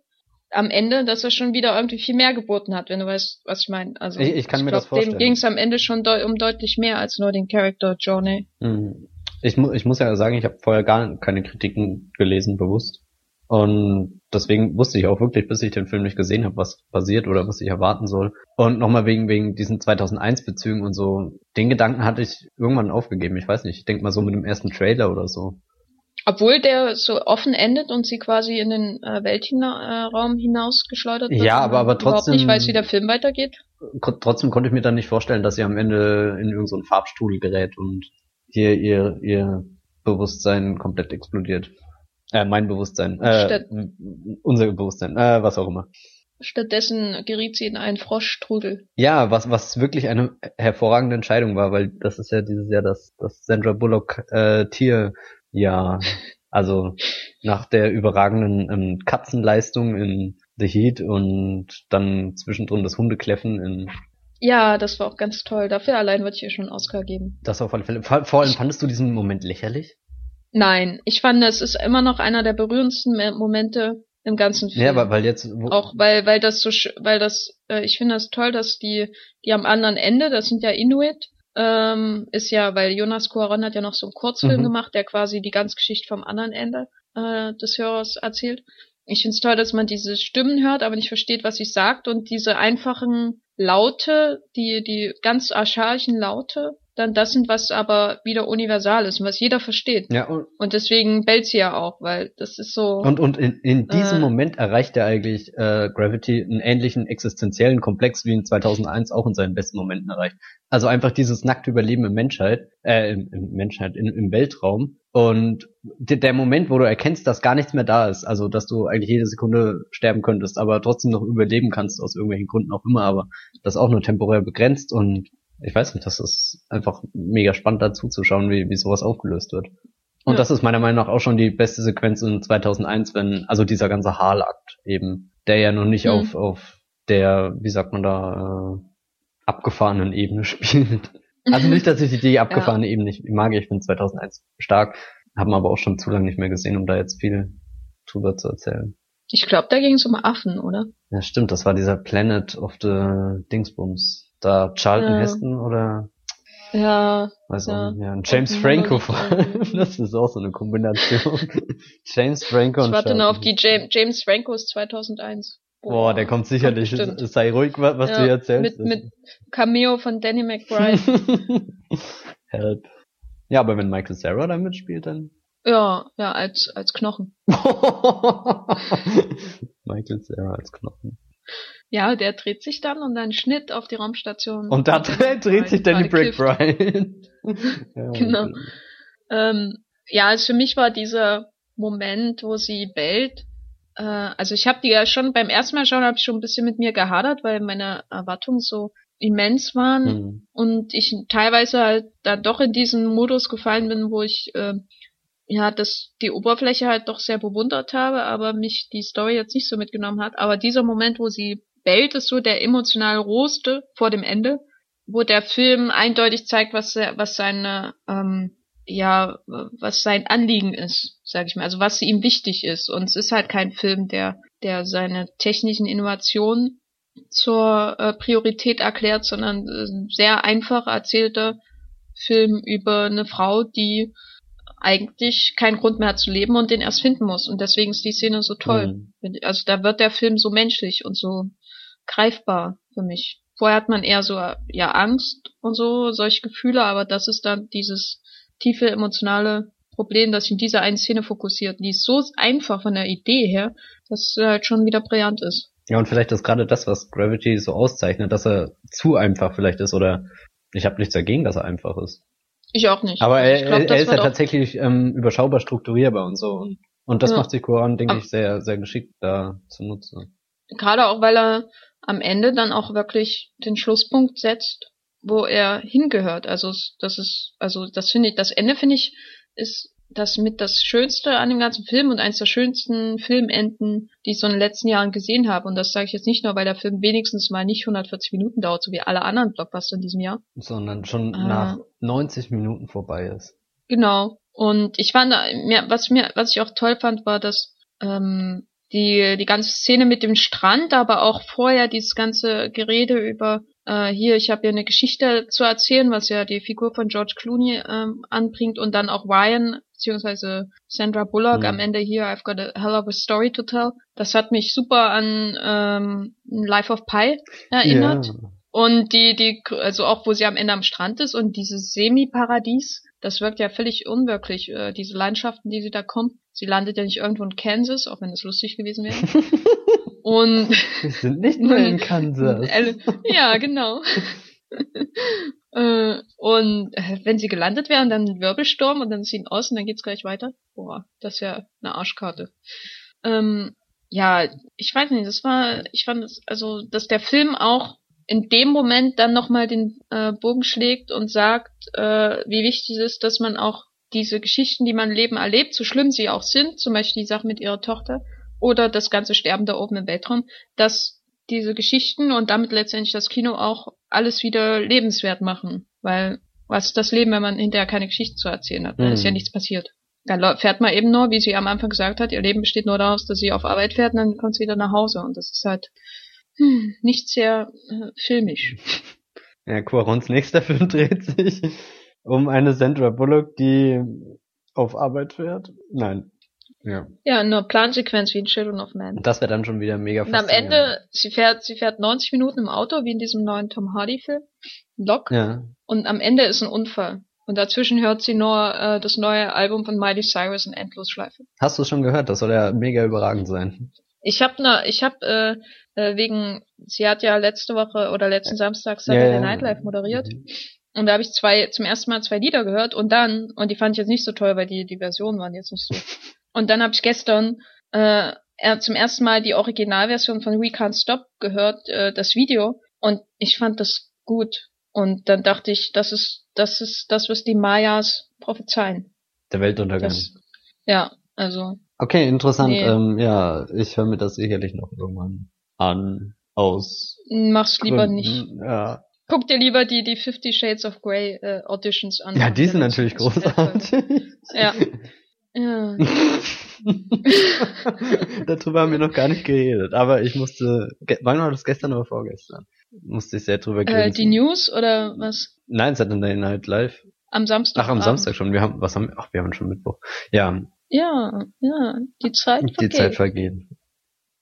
am Ende, dass er schon wieder irgendwie viel mehr geboten hat, wenn du weißt, was ich meine. Also ich, ich kann ich mir glaub, das vorstellen. Dem ging es am Ende schon de um deutlich mehr als nur den Charakter Johnny. Mhm. Ich, mu ich muss ja sagen, ich habe vorher gar keine Kritiken gelesen, bewusst. Und deswegen wusste ich auch wirklich, bis ich den Film nicht gesehen habe, was passiert oder was ich erwarten soll. Und nochmal wegen, wegen diesen 2001-Bezügen und so, den Gedanken hatte ich irgendwann aufgegeben. Ich weiß nicht, ich denke mal so mit dem ersten Trailer oder so. Obwohl der so offen endet und sie quasi in den äh, Weltraum hinausgeschleudert wird. Ja, aber, aber trotzdem. Überhaupt nicht weiß, wie der Film weitergeht. Trotzdem konnte ich mir dann nicht vorstellen, dass sie am Ende in irgendeinen so Farbstrudel gerät und hier ihr, ihr Bewusstsein komplett explodiert. Äh, mein Bewusstsein. Äh, Statt unser Bewusstsein. Äh, was auch immer. Stattdessen geriet sie in einen Froschstrudel. Ja, was, was wirklich eine hervorragende Entscheidung war, weil das ist ja dieses Jahr das, das Sandra Bullock äh, Tier ja, also nach der überragenden ähm, Katzenleistung in The Heat und dann zwischendrin das Hundekläffen in ja, das war auch ganz toll. Dafür allein würde ich ihr schon einen Oscar geben. Das auf alle Fälle. Vor, vor allem fandest du diesen Moment lächerlich? Nein, ich fand, es ist immer noch einer der berührendsten Momente im ganzen Film. Ja, weil, weil jetzt auch weil weil das so weil das äh, ich finde das toll, dass die die am anderen Ende, das sind ja Inuit, ähm, ist ja, weil Jonas Cuaron hat ja noch so einen Kurzfilm mhm. gemacht, der quasi die ganze Geschichte vom anderen Ende äh, des Hörers erzählt. Ich finde es toll, dass man diese Stimmen hört, aber nicht versteht, was sie sagt und diese einfachen Laute, die die ganz archaischen Laute, dann das sind, was aber wieder universal ist und was jeder versteht. Ja, und, und deswegen bellt sie ja auch, weil das ist so. Und, und in, in diesem äh, Moment erreicht er eigentlich äh, Gravity einen ähnlichen existenziellen Komplex, wie in 2001 auch in seinen besten Momenten erreicht. Also einfach dieses nackte Überleben im Menschheit, äh, im, im Menschheit, in, im Weltraum. Und der Moment, wo du erkennst, dass gar nichts mehr da ist, also dass du eigentlich jede Sekunde sterben könntest, aber trotzdem noch überleben kannst, aus irgendwelchen Gründen auch immer, aber das auch nur temporär begrenzt und ich weiß nicht, das ist einfach mega spannend dazu zu schauen, wie, wie sowas aufgelöst wird. Und ja. das ist meiner Meinung nach auch schon die beste Sequenz in 2001, wenn, also dieser ganze Haalakt eben, der ja noch nicht mhm. auf, auf der, wie sagt man da, äh, abgefahrenen Ebene spielt. Also nicht, dass ich die abgefahrene ja. Ebene nicht mag, ich finde 2001 stark, haben aber auch schon zu lange nicht mehr gesehen, um da jetzt viel drüber zu erzählen. Ich glaube, da ging es um Affen, oder? Ja, stimmt, das war dieser Planet of the Dingsbums. Da Charlton ja. Heston oder ja. Weiß ja. auch. Ja. Und James Franco vor allem. Das ist auch so eine Kombination. James Franco und Ich warte nur auf die James, James Francos 2001. Boah, Boah der kommt sicherlich. Kommt Sei ruhig, was ja, du hier erzählst. Mit, mit Cameo von Danny McBride. Help. Ja, aber wenn Michael Sarah da mitspielt, dann. Ja, ja, als, als Knochen. Michael Sarah als Knochen. Ja, der dreht sich dann und dann Schnitt auf die Raumstation. Und da dreht, dreht sich dann die Brick Brian. ja, genau. Ähm, ja, also für mich war dieser Moment, wo sie bellt, äh, also ich habe die ja schon beim ersten Mal schauen, habe ich schon ein bisschen mit mir gehadert, weil meine Erwartungen so immens waren mhm. und ich teilweise halt dann doch in diesen Modus gefallen bin, wo ich äh, ja das die Oberfläche halt doch sehr bewundert habe, aber mich die Story jetzt nicht so mitgenommen hat. Aber dieser Moment, wo sie bellt, ist so der emotional rohste vor dem Ende, wo der Film eindeutig zeigt, was was seine ähm, ja was sein Anliegen ist, sage ich mal, also was ihm wichtig ist. Und es ist halt kein Film, der der seine technischen Innovationen zur äh, Priorität erklärt, sondern äh, sehr einfach erzählter Film über eine Frau, die eigentlich keinen Grund mehr hat zu leben und den erst finden muss. Und deswegen ist die Szene so toll. Mhm. Also da wird der Film so menschlich und so greifbar für mich. Vorher hat man eher so ja Angst und so solche Gefühle, aber das ist dann dieses tiefe emotionale Problem, das sich in dieser einen Szene fokussiert. Die ist so einfach von der Idee her, dass es halt schon wieder brillant ist. Ja, und vielleicht ist gerade das, was Gravity so auszeichnet, dass er zu einfach vielleicht ist oder ich habe nichts dagegen, dass er einfach ist. Ich auch nicht. Aber er, glaub, er ist ja tatsächlich ähm, überschaubar strukturierbar und so. Und, und das ja. macht sich Koran, denke ich, sehr, sehr geschickt da zu nutzen. Gerade auch, weil er am Ende dann auch wirklich den Schlusspunkt setzt, wo er hingehört. Also das ist, also das finde ich, das Ende finde ich, ist das mit das Schönste an dem ganzen Film und eins der schönsten Filmenden, die ich so in den letzten Jahren gesehen habe. Und das sage ich jetzt nicht nur, weil der Film wenigstens mal nicht 140 Minuten dauert, so wie alle anderen Blockbuster in diesem Jahr. Sondern schon äh, nach 90 Minuten vorbei ist. Genau. Und ich fand, was mir, was ich auch toll fand, war, dass ähm, die, die ganze Szene mit dem Strand, aber auch vorher dieses ganze Gerede über äh, hier, ich habe ja eine Geschichte zu erzählen, was ja die Figur von George Clooney ähm, anbringt und dann auch Ryan beziehungsweise Sandra Bullock mhm. am Ende hier, I've got a hell of a story to tell. Das hat mich super an ähm, Life of Pi erinnert. Yeah. Und die, die, also auch wo sie am Ende am Strand ist und dieses Semi-Paradies, das wirkt ja völlig unwirklich, äh, diese Landschaften, die sie da kommt. Sie landet ja nicht irgendwo in Kansas, auch wenn es lustig gewesen wäre. und wir sind nicht mehr in Kansas. ja, genau. Äh, und äh, wenn sie gelandet wären, dann ein Wirbelsturm und dann ziehen aus und dann geht's gleich weiter. Boah, das ist ja eine Arschkarte. Ähm, ja, ich weiß nicht, das war, ich fand es, also, dass der Film auch in dem Moment dann nochmal den äh, Bogen schlägt und sagt, äh, wie wichtig es ist, dass man auch diese Geschichten, die man im Leben erlebt, so schlimm sie auch sind, zum Beispiel die Sache mit ihrer Tochter oder das ganze Sterben da oben im Weltraum, dass diese Geschichten und damit letztendlich das Kino auch alles wieder lebenswert machen. Weil was ist das Leben, wenn man hinterher keine Geschichte zu erzählen hat? Da mhm. ist ja mhm. nichts passiert. Dann fährt man eben nur, wie sie am Anfang gesagt hat, ihr Leben besteht nur daraus, dass sie auf Arbeit fährt und dann kommt sie wieder nach Hause. Und das ist halt hm, nicht sehr äh, filmisch. Ja, Quarons nächster Film dreht sich um eine Sandra Bullock, die auf Arbeit fährt. Nein, ja. Ja, eine Plansequenz wie in Children of Man. Das wäre dann schon wieder mega Und am Ende, sie fährt, sie fährt 90 Minuten im Auto, wie in diesem neuen Tom Hardy-Film. Lock. Ja. Und am Ende ist ein Unfall. Und dazwischen hört sie nur äh, das neue Album von Miley Cyrus in Endlosschleife. Hast du es schon gehört? Das soll ja mega überragend sein. Ich habe ne, ich habe äh, äh, wegen, sie hat ja letzte Woche oder letzten Samstag Saturday ja, ja. Night Live moderiert. Mhm. Und da habe ich zwei zum ersten Mal zwei Lieder gehört und dann und die fand ich jetzt nicht so toll, weil die die Versionen waren jetzt nicht so Und dann habe ich gestern äh, zum ersten Mal die Originalversion von We Can't Stop gehört, äh, das Video, und ich fand das gut. Und dann dachte ich, das ist, das ist das, was die Mayas prophezeien. Der Weltuntergang. Das, ja, also. Okay, interessant. Nee. Ähm, ja, ich höre mir das sicherlich noch irgendwann an. Aus. Mach's lieber Gründen. nicht. Ja. Guck dir lieber die, die Fifty Shades of Grey äh, Auditions an. Ja, die sind natürlich großartig. ja. Ja. Darüber haben wir noch gar nicht geredet, aber ich musste, wann war das gestern oder vorgestern? Musste ich sehr drüber grinsen. Äh, die News oder was? Nein, Saturday Night Live. Am Samstag. Ach, am Samstag schon. Wir haben, was haben wir? Ach, wir haben schon Mittwoch. Ja. Ja, ja, die Zeit vergeht. Die Zeit vergeht.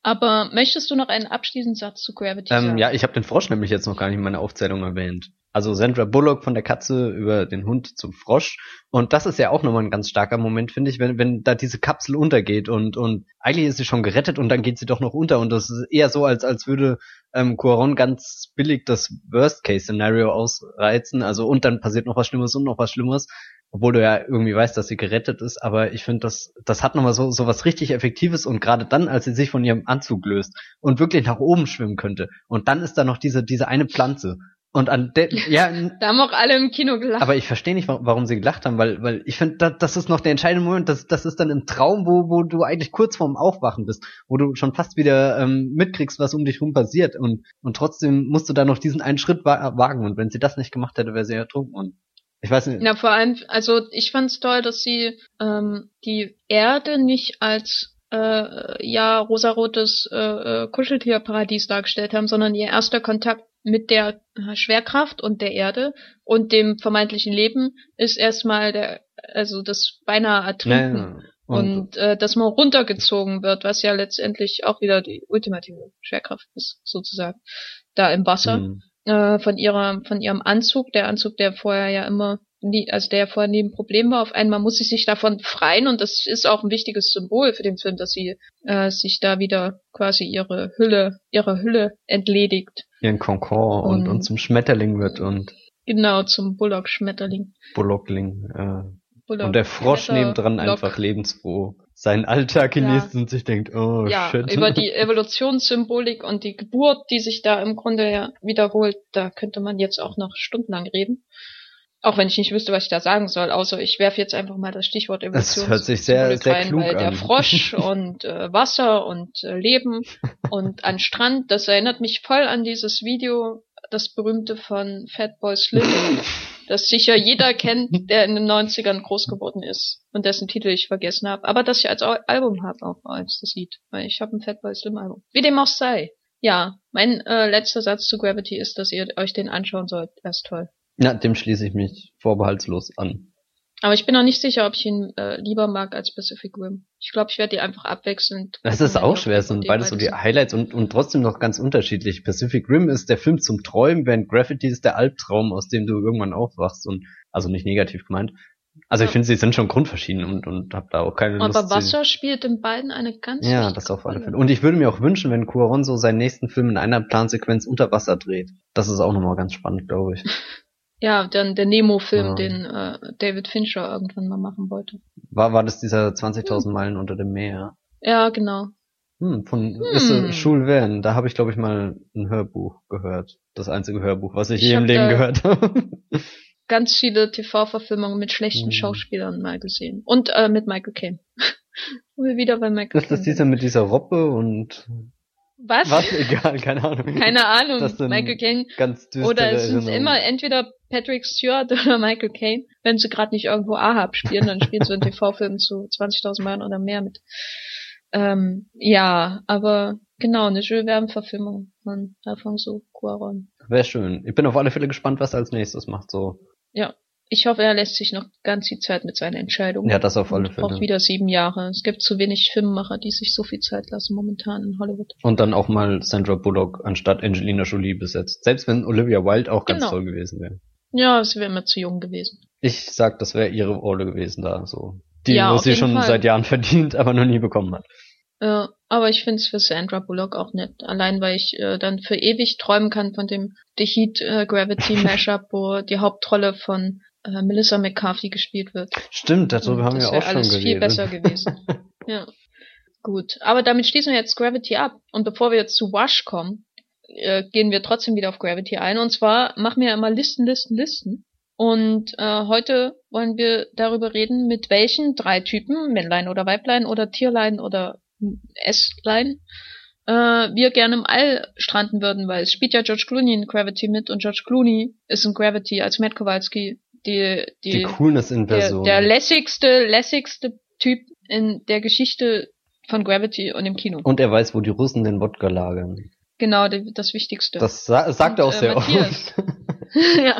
Aber möchtest du noch einen abschließenden Satz zu Gravity ähm, sagen? Ja, ich habe den Frosch nämlich jetzt noch gar nicht in meiner Aufzählung erwähnt. Also Sandra Bullock von der Katze über den Hund zum Frosch. Und das ist ja auch nochmal ein ganz starker Moment, finde ich, wenn, wenn da diese Kapsel untergeht und, und eigentlich ist sie schon gerettet und dann geht sie doch noch unter. Und das ist eher so, als, als würde ähm, Cuaron ganz billig das Worst-Case-Szenario ausreizen. Also und dann passiert noch was Schlimmes und noch was Schlimmes. obwohl du ja irgendwie weißt, dass sie gerettet ist, aber ich finde, das, das hat nochmal so, so was richtig Effektives und gerade dann, als sie sich von ihrem Anzug löst und wirklich nach oben schwimmen könnte und dann ist da noch diese, diese eine Pflanze und an der, ja. da haben auch alle im Kino gelacht. Aber ich verstehe nicht, warum sie gelacht haben, weil, weil ich finde, das, das ist noch der entscheidende Moment, das, das ist dann im Traum, wo, wo du eigentlich kurz vorm Aufwachen bist, wo du schon fast wieder ähm, mitkriegst, was um dich rum passiert und, und trotzdem musst du da noch diesen einen Schritt wa wagen und wenn sie das nicht gemacht hätte, wäre sie ertrunken und ich weiß nicht. Ja, vor allem, also ich fand's toll, dass sie ähm, die Erde nicht als äh, ja rosarotes äh, äh Kuscheltierparadies dargestellt haben, sondern ihr erster Kontakt mit der Schwerkraft und der Erde und dem vermeintlichen Leben ist erstmal der, also das beinahe Ertrinken. Naja. Und, und äh, dass man runtergezogen wird, was ja letztendlich auch wieder die ultimative Schwerkraft ist, sozusagen, da im Wasser. Mhm. Äh, von ihrer, von ihrem Anzug, der Anzug, der vorher ja immer also der vorher nie ein Problem war, auf einmal muss sie sich davon freien und das ist auch ein wichtiges Symbol für den Film, dass sie äh, sich da wieder quasi ihre Hülle, ihre Hülle entledigt. Ihren Konkord und, und, und zum Schmetterling wird und genau zum Bullock-Schmetterling. Bullockling. Äh. Bullock. Und der Frosch nebendran einfach lebensfroh seinen Alltag genießt ja. und sich denkt, oh ja, shit. Über die Evolutionssymbolik und die Geburt, die sich da im Grunde ja wiederholt, da könnte man jetzt auch noch stundenlang reden. Auch wenn ich nicht wüsste, was ich da sagen soll, außer ich werfe jetzt einfach mal das Stichwort Evolution. Das hört sich sehr, sehr rein, klug weil an. der Frosch und äh, Wasser und äh, Leben und an Strand, das erinnert mich voll an dieses Video, das berühmte von Fatboy Slim, das sicher jeder kennt, der in den 90ern groß geworden ist und dessen Titel ich vergessen habe, aber das ich als Album habe auch als das Lied, weil ich habe ein Fatboy Slim Album. Wie dem auch sei. Ja, mein äh, letzter Satz zu Gravity ist, dass ihr euch den anschauen sollt. Er ist toll. Ja, dem schließe ich mich vorbehaltslos an. Aber ich bin noch nicht sicher, ob ich ihn äh, lieber mag als Pacific Rim. Ich glaube, ich werde die einfach abwechselnd. Das ist auch schwer, es sind beides so die Highlights und, und trotzdem noch ganz unterschiedlich. Pacific Rim ist der Film zum Träumen, während Graffiti ist der Albtraum, aus dem du irgendwann aufwachst und also nicht negativ gemeint. Also ja. ich finde, sie sind schon grundverschieden und, und hab da auch keine Lust. Aber Wasser spielt in beiden eine ganz Ja, das auf alle Fälle. Und ich würde mir auch wünschen, wenn Cuaron so seinen nächsten Film in einer Plansequenz unter Wasser dreht. Das ist auch nochmal ganz spannend, glaube ich. Ja, dann der Nemo-Film, ja. den äh, David Fincher irgendwann mal machen wollte. War, war das dieser 20.000 hm. Meilen unter dem Meer? Ja, genau. Hm, von hm. Jules Verne. Da habe ich, glaube ich, mal ein Hörbuch gehört. Das einzige Hörbuch, was ich, ich je im Leben gehört habe. ganz viele TV-Verfilmungen mit schlechten hm. Schauspielern mal gesehen. Und äh, mit Michael Caine. Wo wir wieder bei Michael Ist das dieser mit dieser Robbe und was? Was? Egal, keine Ahnung. Keine Ahnung. Michael Caine. Ganz Oder es sind immer entweder Patrick Stewart oder Michael Caine. Wenn sie gerade nicht irgendwo Ahab spielen, dann spielen sie in TV-Filmen zu 20.000 Mal oder mehr mit. Ähm, ja, aber genau, eine Jules Verne-Verfilmung von Alfonso Cuarón. Wäre schön. Ich bin auf alle Fälle gespannt, was er als nächstes macht, so. Ja, ich hoffe, er lässt sich noch ganz viel Zeit mit seiner Entscheidung. Ja, das auf alle Fälle. Auch wieder sieben Jahre. Es gibt zu wenig Filmemacher, die sich so viel Zeit lassen momentan in Hollywood. Und dann auch mal Sandra Bullock anstatt Angelina Jolie besetzt. Selbst wenn Olivia Wilde auch ganz genau. toll gewesen wäre. Ja, sie wäre immer zu jung gewesen. Ich sag, das wäre ihre Rolle gewesen da, so. Die, ja, sie schon Fall. seit Jahren verdient, aber noch nie bekommen hat. Ja, aber ich finde es für Sandra Bullock auch nett. Allein weil ich äh, dann für ewig träumen kann von dem The Heat äh, Gravity Mashup, wo die Hauptrolle von äh, Melissa McCarthy gespielt wird. Stimmt, darüber haben wir auch schon geredet. Das wäre alles viel besser gewesen. ja. Gut, aber damit schließen wir jetzt Gravity ab. Und bevor wir jetzt zu Wash kommen, äh, gehen wir trotzdem wieder auf Gravity ein. Und zwar machen wir immer Listen, Listen, Listen. Und äh, heute wollen wir darüber reden, mit welchen drei Typen, Männlein oder Weiblein oder Tierlein oder S-Lein, äh, wir gerne im All stranden würden, weil es spielt ja George Clooney in Gravity mit und George Clooney ist in Gravity als Matt Kowalski die, die, die Coolness in Person. Der, der lässigste, lässigste Typ in der Geschichte von Gravity und im Kino. Und er weiß, wo die Russen den Wodka lagern. Genau, das Wichtigste. Das sa sagt und, er auch sehr äh, oft. ja.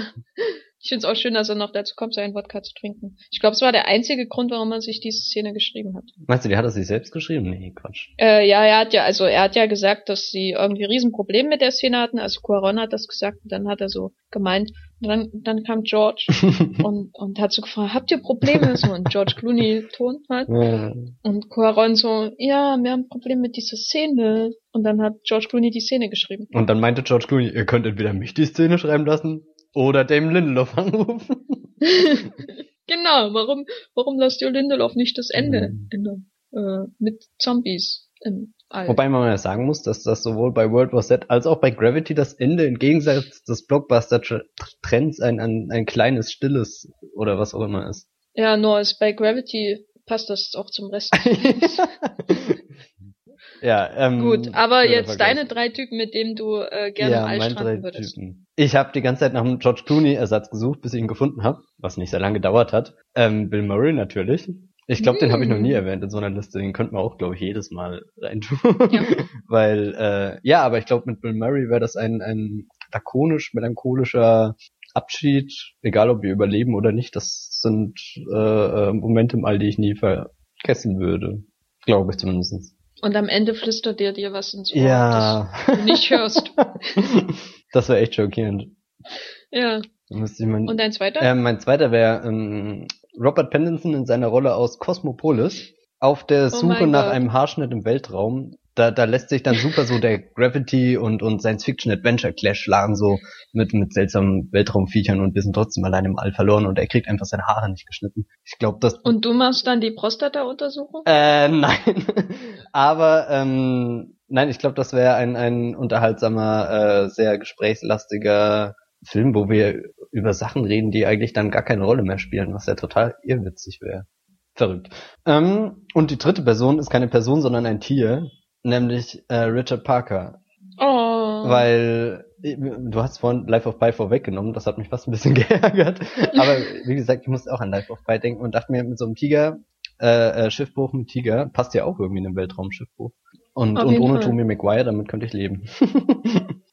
Ich finde es auch schön, dass er noch dazu kommt, seinen Wodka zu trinken. Ich glaube, es war der einzige Grund, warum er sich diese Szene geschrieben hat. Meinst du, die hat er sich selbst geschrieben? Nee, Quatsch. Äh, ja, er hat ja, also er hat ja gesagt, dass sie irgendwie Riesenprobleme mit der Szene hatten. Also Cuaron hat das gesagt und dann hat er so gemeint. Und dann, dann kam George und, und hat so gefragt, habt ihr Probleme? So, und George Clooney tont halt. Ja. Und Cuaron so, ja, wir haben Probleme mit dieser Szene. Und dann hat George Clooney die Szene geschrieben. Und dann meinte George Clooney, ihr könnt entweder mich die Szene schreiben lassen oder Dame Lindelof anrufen. Genau, warum, warum lässt ihr Lindelof nicht das Ende Mhm. ändern? Äh, mit Zombies im All. Wobei man ja sagen muss, dass das sowohl bei World War Z als auch bei Gravity das Ende im Gegensatz des Blockbuster-Trends ein, ein, ein kleines, stilles oder was auch immer ist. ja, nur ist bei Gravity passt das auch zum Rest. ja, ähm, Gut, aber jetzt deine drei Typen, mit denen du äh, gerne ja, im All meine drei stranden würdest. Typen. Ich habe die ganze Zeit nach einem George Clooney-Ersatz gesucht, bis ich ihn gefunden habe, was nicht sehr lange gedauert hat. Ähm, Bill Murray natürlich. Ich glaube, den habe ich noch nie Mm. erwähnt in so einer Liste. Den könnten wir auch, glaube ich, jedes Mal reintun. Ja. Weil, äh, ja, aber ich glaube, mit Bill Murray wäre das ein, ein lakonisch, melancholischer Abschied, egal ob wir überleben oder nicht. Das sind äh, äh, Momente im All, die ich nie vergessen würde. Glaube ich zumindest. Und am Ende flüstert der dir was ins Ohr, Ja. das du nicht hörst. das wäre echt schockierend. Ja. Und dein zweiter? Ähm, mein zweiter wäre ähm, Robert Pattinson in seiner Rolle aus Cosmopolis auf der Oh Suche mein nach Gott. einem Haarschnitt im Weltraum. Da, da lässt sich dann super so der Gravity und, und Science-Fiction-Adventure-Clash schlagen, so mit, mit seltsamen Weltraumviechern und wir sind trotzdem allein im All verloren und er kriegt einfach seine Haare nicht geschnitten. Ich glaube, das Und du machst dann die Prostata-Untersuchung? äh, nein. Aber ähm, nein, ich glaube, das wäre ein, ein unterhaltsamer, äh, sehr gesprächslastiger Film, wo wir über Sachen reden, die eigentlich dann gar keine Rolle mehr spielen, was ja total irrwitzig wäre. Verrückt. Ähm, und die dritte Person ist keine Person, sondern ein Tier, nämlich äh, Richard Parker. Oh. Weil äh, du hast vorhin Life of Pi vorweggenommen, das hat mich fast ein bisschen geärgert. Aber wie gesagt, ich musste auch an Life of Pi denken und dachte mir, mit so einem Tiger, äh, äh, Schiffbruch mit Tiger, passt ja auch irgendwie in einem Weltraumschiffbruch. Und, und ohne Fall. Tommy Maguire, damit könnte ich leben.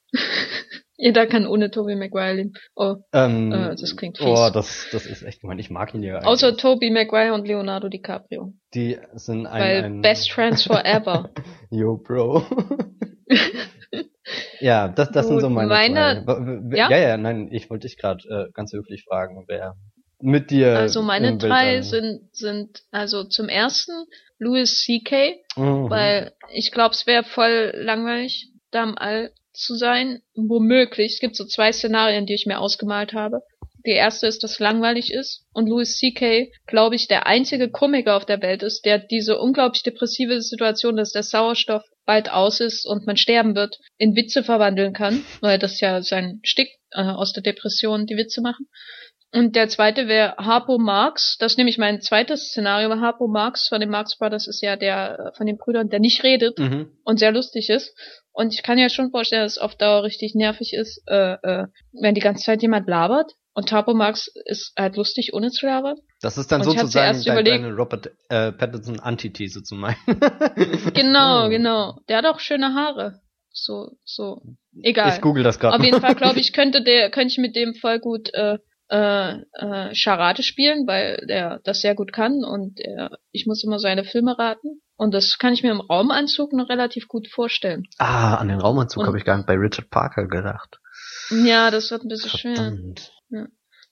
Jeder kann ohne Tobey Maguire leben. Oh. ähm, Äh, das klingt fies. Oh, das, das ist echt gemein. Ich mag ihn ja. Außer eigentlich. Tobey Maguire und Leonardo DiCaprio. Die sind ein, Weil ein Best Friends Forever. Yo, Bro. ja, das, das sind so meine, meine- w- Ja? ja, ja, nein, ich wollte dich gerade äh, ganz höflich fragen, wer mit dir. Also meine drei sind, sind also zum ersten Louis C.K., Mhm. weil ich glaube, es wäre voll langweilig, da im All zu sein. Womöglich. Es gibt so zwei Szenarien, die ich mir ausgemalt habe. Die erste ist, dass es langweilig ist und Louis C.K., glaube ich, der einzige Komiker auf der Welt ist, der diese unglaublich depressive Situation, dass der Sauerstoff bald aus ist und man sterben wird, in Witze verwandeln kann, weil das ja sein Stick äh, aus der Depression, die Witze machen. Und der zweite wäre Harpo Marx. Das ist nämlich mein zweites Szenario. weil Harpo Marx von den Marx Brothers ist ja der äh, von den Brüdern, der nicht redet Mhm. und sehr lustig ist. Und ich kann ja schon vorstellen, dass es auf Dauer richtig nervig ist, äh, äh, wenn die ganze Zeit jemand labert. Und Harpo Marx ist halt lustig, ohne zu labern. Das ist dann Und sozusagen dein, überlegt- deine Robert äh, Pattinson Antithese zu meinen. Genau, genau. Der hat auch schöne Haare. So, so. Egal. Ich google das gerade. Auf jeden Fall glaube ich, könnte der, könnte ich mit dem voll gut äh, äh, äh, Charade spielen, weil der das sehr gut kann und er, ich muss immer seine Filme raten. Und das kann ich mir im Raumanzug noch relativ gut vorstellen. Ah, an den Raumanzug habe ich gar nicht bei Richard Parker gedacht. Ja, das wird ein bisschen schwer. Verdammt.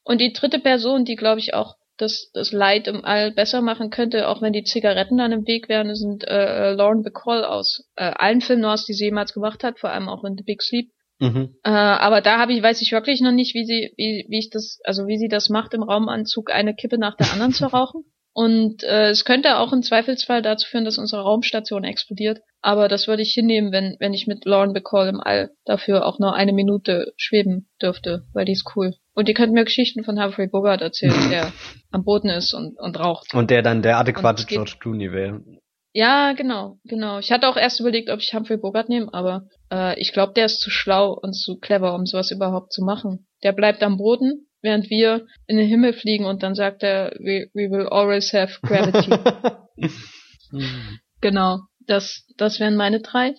Und die dritte Person, die glaube ich auch das, das Leid im All besser machen könnte, auch wenn die Zigaretten dann im Weg wären, sind äh, Lauren Bacall aus äh, allen Filmen aus, die sie jemals gemacht hat, vor allem auch in The Big Sleep. Mhm. Äh, aber da habe ich, weiß ich wirklich noch nicht, wie sie, wie, wie ich das, also wie sie das macht, im Raumanzug eine Kippe nach der anderen zu rauchen. Und äh, es könnte auch im Zweifelsfall dazu führen, dass unsere Raumstation explodiert. Aber das würde ich hinnehmen, wenn, wenn ich mit Lauren Bacall im All dafür auch nur eine Minute schweben dürfte, weil die ist cool. Und die könnte mir Geschichten von Humphrey Bogart erzählen, der am Boden ist und, und raucht. Und der dann der adäquate George Clooney wäre. Ja, genau, genau. Ich hatte auch erst überlegt, ob ich Humphrey Bogart nehme, aber äh, ich glaube, der ist zu schlau und zu clever, um sowas überhaupt zu machen. Der bleibt am Boden, während wir in den Himmel fliegen und dann sagt er, we, we will always have gravity. genau, das, das wären meine drei.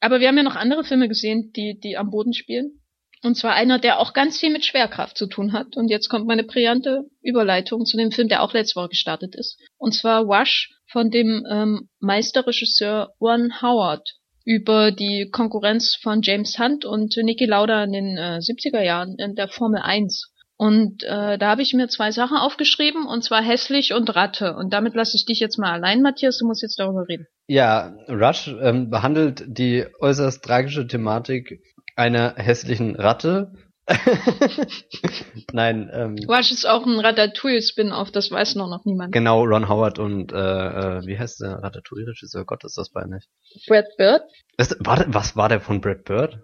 Aber wir haben ja noch andere Filme gesehen, die, die am Boden spielen. Und zwar einer, der auch ganz viel mit Schwerkraft zu tun hat. Und jetzt kommt meine brillante Überleitung zu dem Film, der auch letzte Woche gestartet ist. Und zwar Wash von dem ähm, Meisterregisseur Ron Howard über die Konkurrenz von James Hunt und Niki Lauda in den äh, 70er Jahren in der Formel 1. Und äh, da habe ich mir zwei Sachen aufgeschrieben, und zwar hässlich und Ratte. Und damit lasse ich dich jetzt mal allein, Matthias, du musst jetzt darüber reden. Ja, Rush ähm, behandelt die äußerst tragische Thematik einer hässlichen Ratte Nein, ähm, Rush ist auch ein Ratatouille-Spin-Off, das weiß noch, noch niemand. genau, Ron Howard und äh, äh, wie heißt der Ratatouille-Regisseur? Gott, ist das bei nicht. Brad Bird? Das, war, was war der von Brad Bird?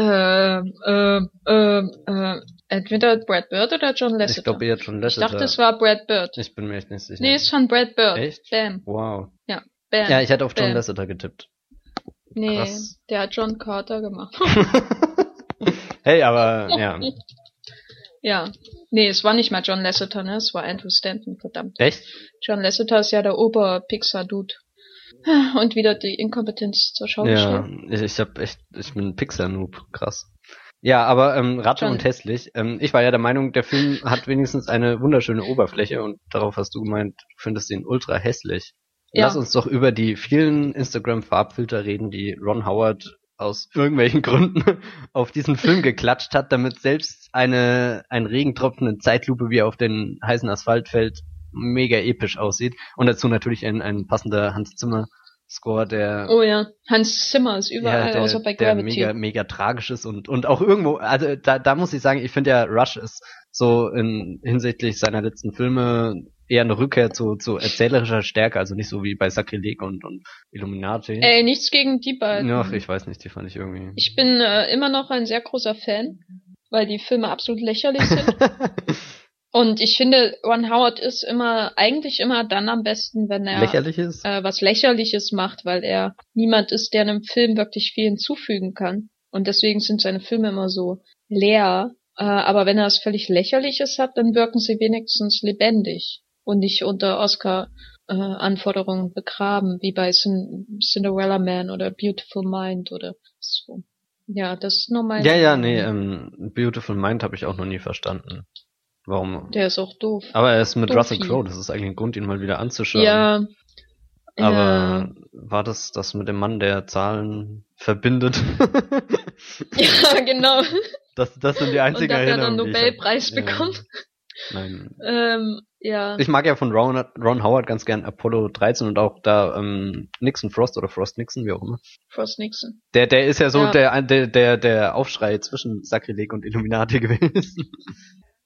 Äh, äh, äh, entweder Brad Bird oder John Lasseter. Ich glaube eher John Ich Lasseter. dachte, es war Brad Bird. ich bin mir echt nicht sicher. Nee, ist von Brad Bird. Echt? Bam, wow. bam. Ja, ich hätte auf John bam. Lasseter getippt. Nee, krass. der hat John Carter gemacht. hey, aber ja. ja. Nee, es war nicht mal John Lasseter, ne? Es war Andrew Stanton, verdammt. Echt? John Lasseter ist ja der Ober-Pixar-Dude. Und wieder die Inkompetenz zur Schau Ja, gestellt. ich, ich hab echt, ich bin ein Pixar-Noob, krass. Ja, aber ähm, Ratte und hässlich. Ähm, ich war ja der Meinung, der Film hat wenigstens eine wunderschöne Oberfläche und darauf hast du gemeint, du findest ihn ultra hässlich. Ja. Lass uns doch über die vielen Instagram-Farbfilter reden, die Ron Howard aus irgendwelchen Gründen auf diesen Film geklatscht hat, damit selbst eine ein Regentropfen in Zeitlupe, wie er auf den heißen Asphalt fällt, mega episch aussieht. Und dazu natürlich ein, ein passender Hans Zimmer Score, der Oh ja, Hans Zimmer ist überall, der, außer bei der Gravity. mega, mega tragisch ist und, und auch irgendwo, also da, da muss ich sagen, ich finde ja Rush ist so in hinsichtlich seiner letzten Filme eher eine Rückkehr zu, zu erzählerischer Stärke, also nicht so wie bei Sakrileg und, und Illuminati. Ey, nichts gegen die beiden. Ach, ich weiß nicht, die fand ich irgendwie. Ich bin äh, immer noch ein sehr großer Fan, weil die Filme absolut lächerlich sind. Und ich finde, Ron Howard ist immer, eigentlich immer dann am besten, wenn er Lächerlich ist? äh, was Lächerliches macht, weil er niemand ist, der einem Film wirklich viel hinzufügen kann. Und deswegen sind seine Filme immer so leer. Äh, aber wenn er was völlig Lächerliches hat, dann wirken sie wenigstens lebendig und nicht unter Oscar-Anforderungen begraben, wie bei Cin Cinderella Man oder Beautiful Mind oder so. Ja, das ist nur mein. ja, ja, nee, ähm, Beautiful Mind habe ich auch noch nie verstanden. Warum? Der ist auch doof. Aber er ist mit Doofi. Russell Crowe, das ist eigentlich ein Grund, ihn mal wieder anzuschauen. Ja. Aber war das das mit dem Mann, der Zahlen verbindet? ja, ja, genau. Das, das sind die einzigen Und dass er dann hab. Nobelpreis Ja. bekommt. Nein. Ähm, ja. Ich mag ja von Ron, Ron Howard ganz gern Apollo 13 und auch da ähm, Nixon Frost oder Frost Nixon, wie auch immer. Frost Nixon. Der, der ist ja so Ja. Der, der, der, der Aufschrei zwischen Sakrileg und Illuminati gewesen.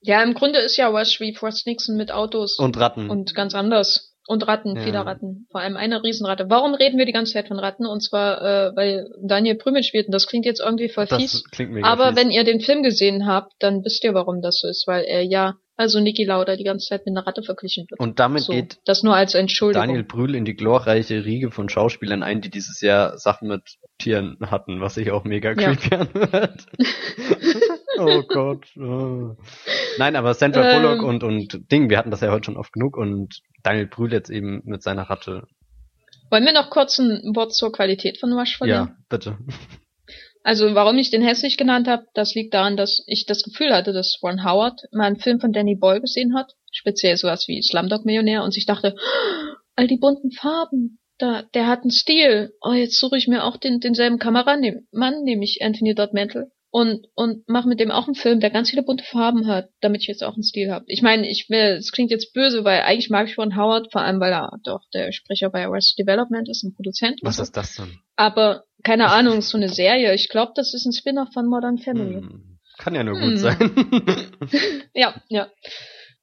Ja, im Grunde ist ja Rush wie Frost Nixon mit Autos Und Ratten. und ganz anders. Und Ratten, Ja. viele Ratten. Vor allem eine Riesenratte. Warum reden wir die ganze Zeit von Ratten? Und zwar, äh, weil Daniel Brühl mitspielt. Und das klingt jetzt irgendwie voll das fies. klingt mega Aber fies. wenn ihr den Film gesehen habt, dann wisst ihr, warum das so ist. Weil er ja, also Niki Lauda die ganze Zeit mit einer Ratte verglichen wird. Und damit so, geht das nur als Entschuldigung. Daniel Brühl in die glorreiche Riege von Schauspielern ein, die dieses Jahr Sachen mit Tieren hatten, was sich auch mega Ja. creepy anhört. oh Gott. Oh. Nein, aber Sandra Ähm. Bullock und, und Ding, wir hatten das ja heute schon oft genug und Daniel Brühl jetzt eben mit seiner Ratte. Wollen wir noch kurz ein Wort zur Qualität von Rush verlieren? Ja, bitte. Also warum ich den hässlich genannt habe, das liegt daran, dass ich das Gefühl hatte, dass Ron Howard mal einen Film von Danny Boyle gesehen hat, speziell sowas wie Slumdog Millionär, und sich dachte, "Oh, all die bunten Farben, da, der hat einen Stil. Oh, jetzt suche ich mir auch den, denselben Kameramann, nämlich Anthony Dodd Mantle, und, und mach mit dem auch einen Film, der ganz viele bunte Farben hat, damit ich jetzt auch einen Stil habe. Ich meine, ich will, es klingt jetzt böse, weil eigentlich mag ich Ron Howard, vor allem weil er doch der Sprecher bei Arrested Development ist, ein Produzent. Was ist das denn? Aber keine Ahnung, so eine Serie. Ich glaube, das ist ein Spin-off von Modern Family. Hm, kann ja nur Hm. gut sein. Ja, ja.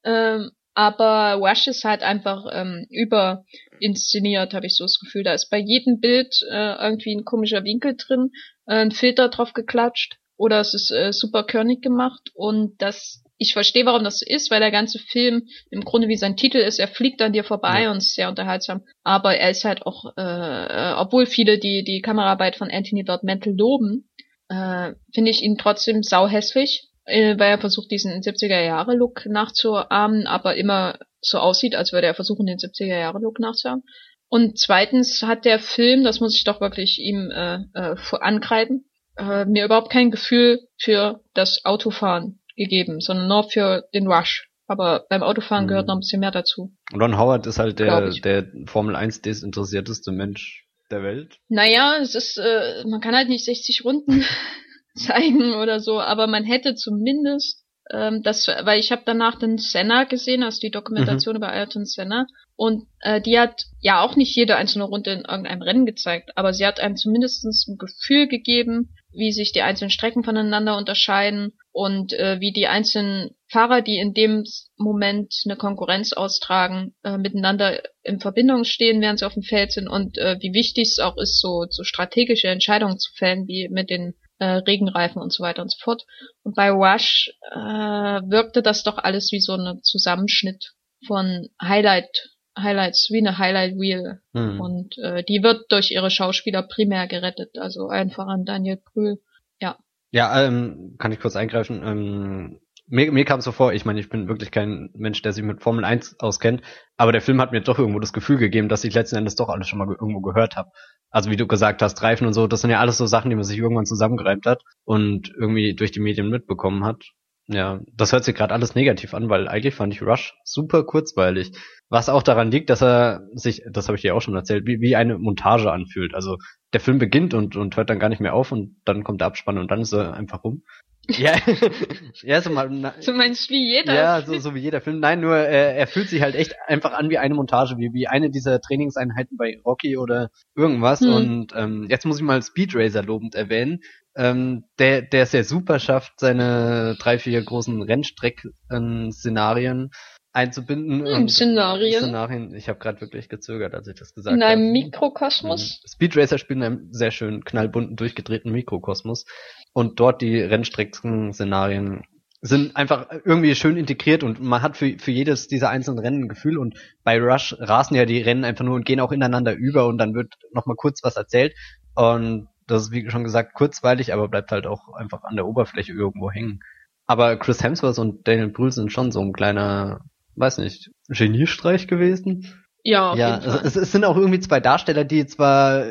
Ähm, aber Rush ist halt einfach ähm, überinszeniert, habe ich so das Gefühl. Da ist bei jedem Bild äh, irgendwie ein komischer Winkel drin, äh, ein Filter drauf geklatscht oder es ist äh, super körnig gemacht und das ich verstehe, warum das so ist, weil der ganze Film im Grunde wie sein Titel ist, er fliegt an dir vorbei Ja. und ist sehr unterhaltsam. Aber er ist halt auch, äh, äh, obwohl viele die die Kameraarbeit von Anthony Dodd Mantle loben, äh, finde ich ihn trotzdem sauhässlich, äh, weil er versucht, diesen 70er-Jahre-Look nachzuahmen, aber immer so aussieht, als würde er versuchen, den 70er-Jahre-Look nachzuahmen. Und zweitens hat der Film, das muss ich doch wirklich ihm äh, äh, ankreiden, äh, mir überhaupt kein Gefühl für das Autofahren gegeben, sondern nur für den Rush. Aber beim Autofahren Mhm. gehört noch ein bisschen mehr dazu. Ron Howard ist halt der, der Formel 1 desinteressierteste Mensch der Welt. Naja, es ist, äh, man kann halt nicht 60 Runden zeigen oder so, aber man hätte zumindest ähm, das, weil ich habe danach den Senna gesehen, also die Dokumentation über Ayrton Senna, und äh, die hat ja auch nicht jede einzelne Runde in irgendeinem Rennen gezeigt, aber sie hat einem zumindest ein Gefühl gegeben, wie sich die einzelnen Strecken voneinander unterscheiden und äh, wie die einzelnen Fahrer, die in dem Moment eine Konkurrenz austragen, äh, miteinander in Verbindung stehen, während sie auf dem Feld sind und äh, wie wichtig es auch ist, so, so strategische Entscheidungen zu fällen, wie mit den äh, Regenreifen und so weiter und so fort. Und bei Rush äh, wirkte das doch alles wie so ein Zusammenschnitt von Highlight Highlights, wie eine Highlight Wheel. Mhm. Und äh, die wird durch ihre Schauspieler primär gerettet. Also einfach an Daniel Brühl. Ja. Ja, ähm, kann ich kurz eingreifen. Ähm, mir, mir kam es so vor, ich meine, ich bin wirklich kein Mensch, der sich mit Formel 1 auskennt, aber der Film hat mir doch irgendwo das Gefühl gegeben, dass ich letzten Endes doch alles schon mal irgendwo gehört habe. Also wie du gesagt hast, Reifen und so, das sind ja alles so Sachen, die man sich irgendwann zusammengereimt hat und irgendwie durch die Medien mitbekommen hat. Ja, das hört sich gerade alles negativ an, weil eigentlich fand ich Rush super kurzweilig. Was auch daran liegt, dass er sich, das habe ich dir auch schon erzählt, wie, wie eine Montage anfühlt. Also der Film beginnt und, und hört dann gar nicht mehr auf und dann kommt der Abspann und dann ist er einfach rum. Ja, ja so mal. Na, du meinst wie jeder? Ja, so, so wie jeder Film. Nein, nur äh, er fühlt sich halt echt einfach an wie eine Montage, wie, wie eine dieser Trainingseinheiten bei Rocky oder irgendwas. Hm. Und ähm, jetzt muss ich mal Speed Racer lobend erwähnen ähm, der, der es ja super schafft, seine drei, vier großen Rennstreck-Szenarien einzubinden. Hm, Szenarien. Szenarien. Ich habe gerade wirklich gezögert, als ich das gesagt habe. In einem hab. Mikrokosmos? Mhm. Speed Racer spielen in einem sehr schön knallbunten, durchgedrehten Mikrokosmos. Und dort die Rennstrecken-Szenarien sind einfach irgendwie schön integriert und man hat für, für jedes dieser einzelnen Rennen ein Gefühl und bei Rush rasen ja die Rennen einfach nur und gehen auch ineinander über und dann wird nochmal kurz was erzählt und das ist wie schon gesagt kurzweilig, aber bleibt halt auch einfach an der Oberfläche irgendwo hängen. Aber Chris Hemsworth und Daniel Brühl sind schon so ein kleiner, weiß nicht, Geniestreich gewesen. Ja, auf ja, jeden Fall. Es, es sind auch irgendwie zwei Darsteller, die zwar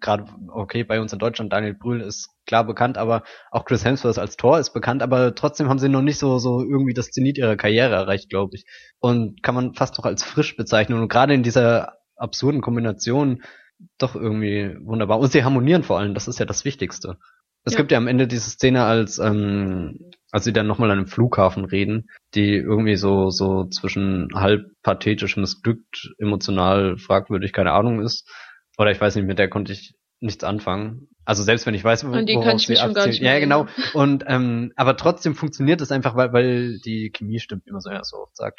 gerade okay bei uns in Deutschland Daniel Brühl ist klar bekannt, aber auch Chris Hemsworth als Tor ist bekannt, aber trotzdem haben sie noch nicht so so irgendwie das Zenit ihrer Karriere erreicht, glaube ich. Und kann man fast noch als frisch bezeichnen und gerade in dieser absurden Kombination doch irgendwie wunderbar. Und sie harmonieren vor allem, das ist ja das Wichtigste. Es ja. gibt ja am Ende diese Szene, als, ähm, als sie dann nochmal an einem Flughafen reden, die irgendwie so, so zwischen halb pathetisch, missglückt, emotional, fragwürdig, keine Ahnung ist. Oder ich weiß nicht, mit der konnte ich nichts anfangen. Also selbst wenn ich weiß, wo, die worauf sie abzielt. Ja, genau. Und ähm, aber trotzdem funktioniert es einfach, weil, weil die Chemie stimmt, wie man so ja so oft sagt.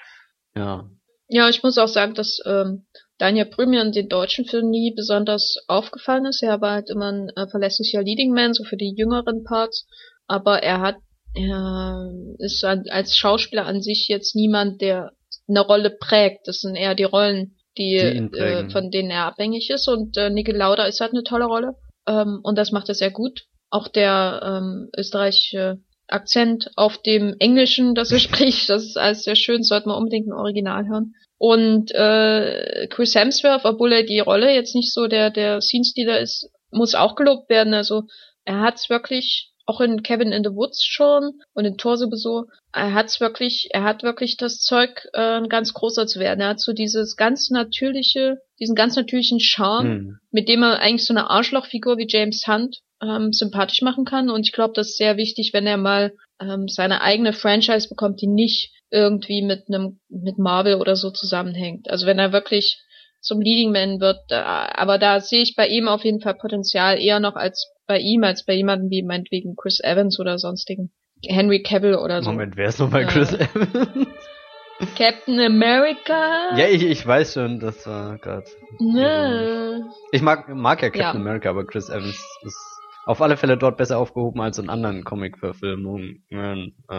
Ja. Ja, ich muss auch sagen, dass ähm, Daniel Brühl in den deutschen Filmen nie besonders aufgefallen ist. Er war halt immer ein äh, verlässlicher Leading Man, so für die jüngeren Parts. Aber er hat, er ist als Schauspieler an sich jetzt niemand, der eine Rolle prägt. Das sind eher die Rollen, die, die äh, von denen er abhängig ist. Und äh, Niki Lauda ist halt eine tolle Rolle. Ähm, und das macht er sehr gut. Auch der ähm, österreichische Akzent auf dem Englischen, das er spricht, das ist alles sehr schön, sollte man unbedingt ein Original hören. Und äh, Chris Hemsworth, obwohl er die Rolle jetzt nicht so der der Scene-Stealer ist, muss auch gelobt werden. Also er hat's wirklich auch in Kevin in the Woods schon und in Tor sowieso. Er hat's wirklich, er hat wirklich das Zeug, äh, ein ganz großer zu werden. Er hat so dieses ganz natürliche, diesen ganz natürlichen Charme, hm. mit dem er eigentlich so eine Arschlochfigur wie James Hunt ähm, sympathisch machen kann. Und ich glaube, das ist sehr wichtig, wenn er mal ähm, seine eigene Franchise bekommt, die nicht irgendwie mit einem mit Marvel oder so zusammenhängt. Also wenn er wirklich zum Leading Man wird, da, aber da sehe ich bei ihm auf jeden Fall Potenzial eher noch als bei ihm, als bei jemandem wie meinetwegen Chris Evans oder sonstigen. Henry Cavill oder so. Moment, wer ist nochmal Chris äh, Evans? Captain America. Ja, ich, ich weiß schon, das war gerade. Ne. Ich mag, mag ja Captain ja. America, aber Chris Evans ist auf alle Fälle dort besser aufgehoben als in anderen Comic-Verfilmungen. Äh.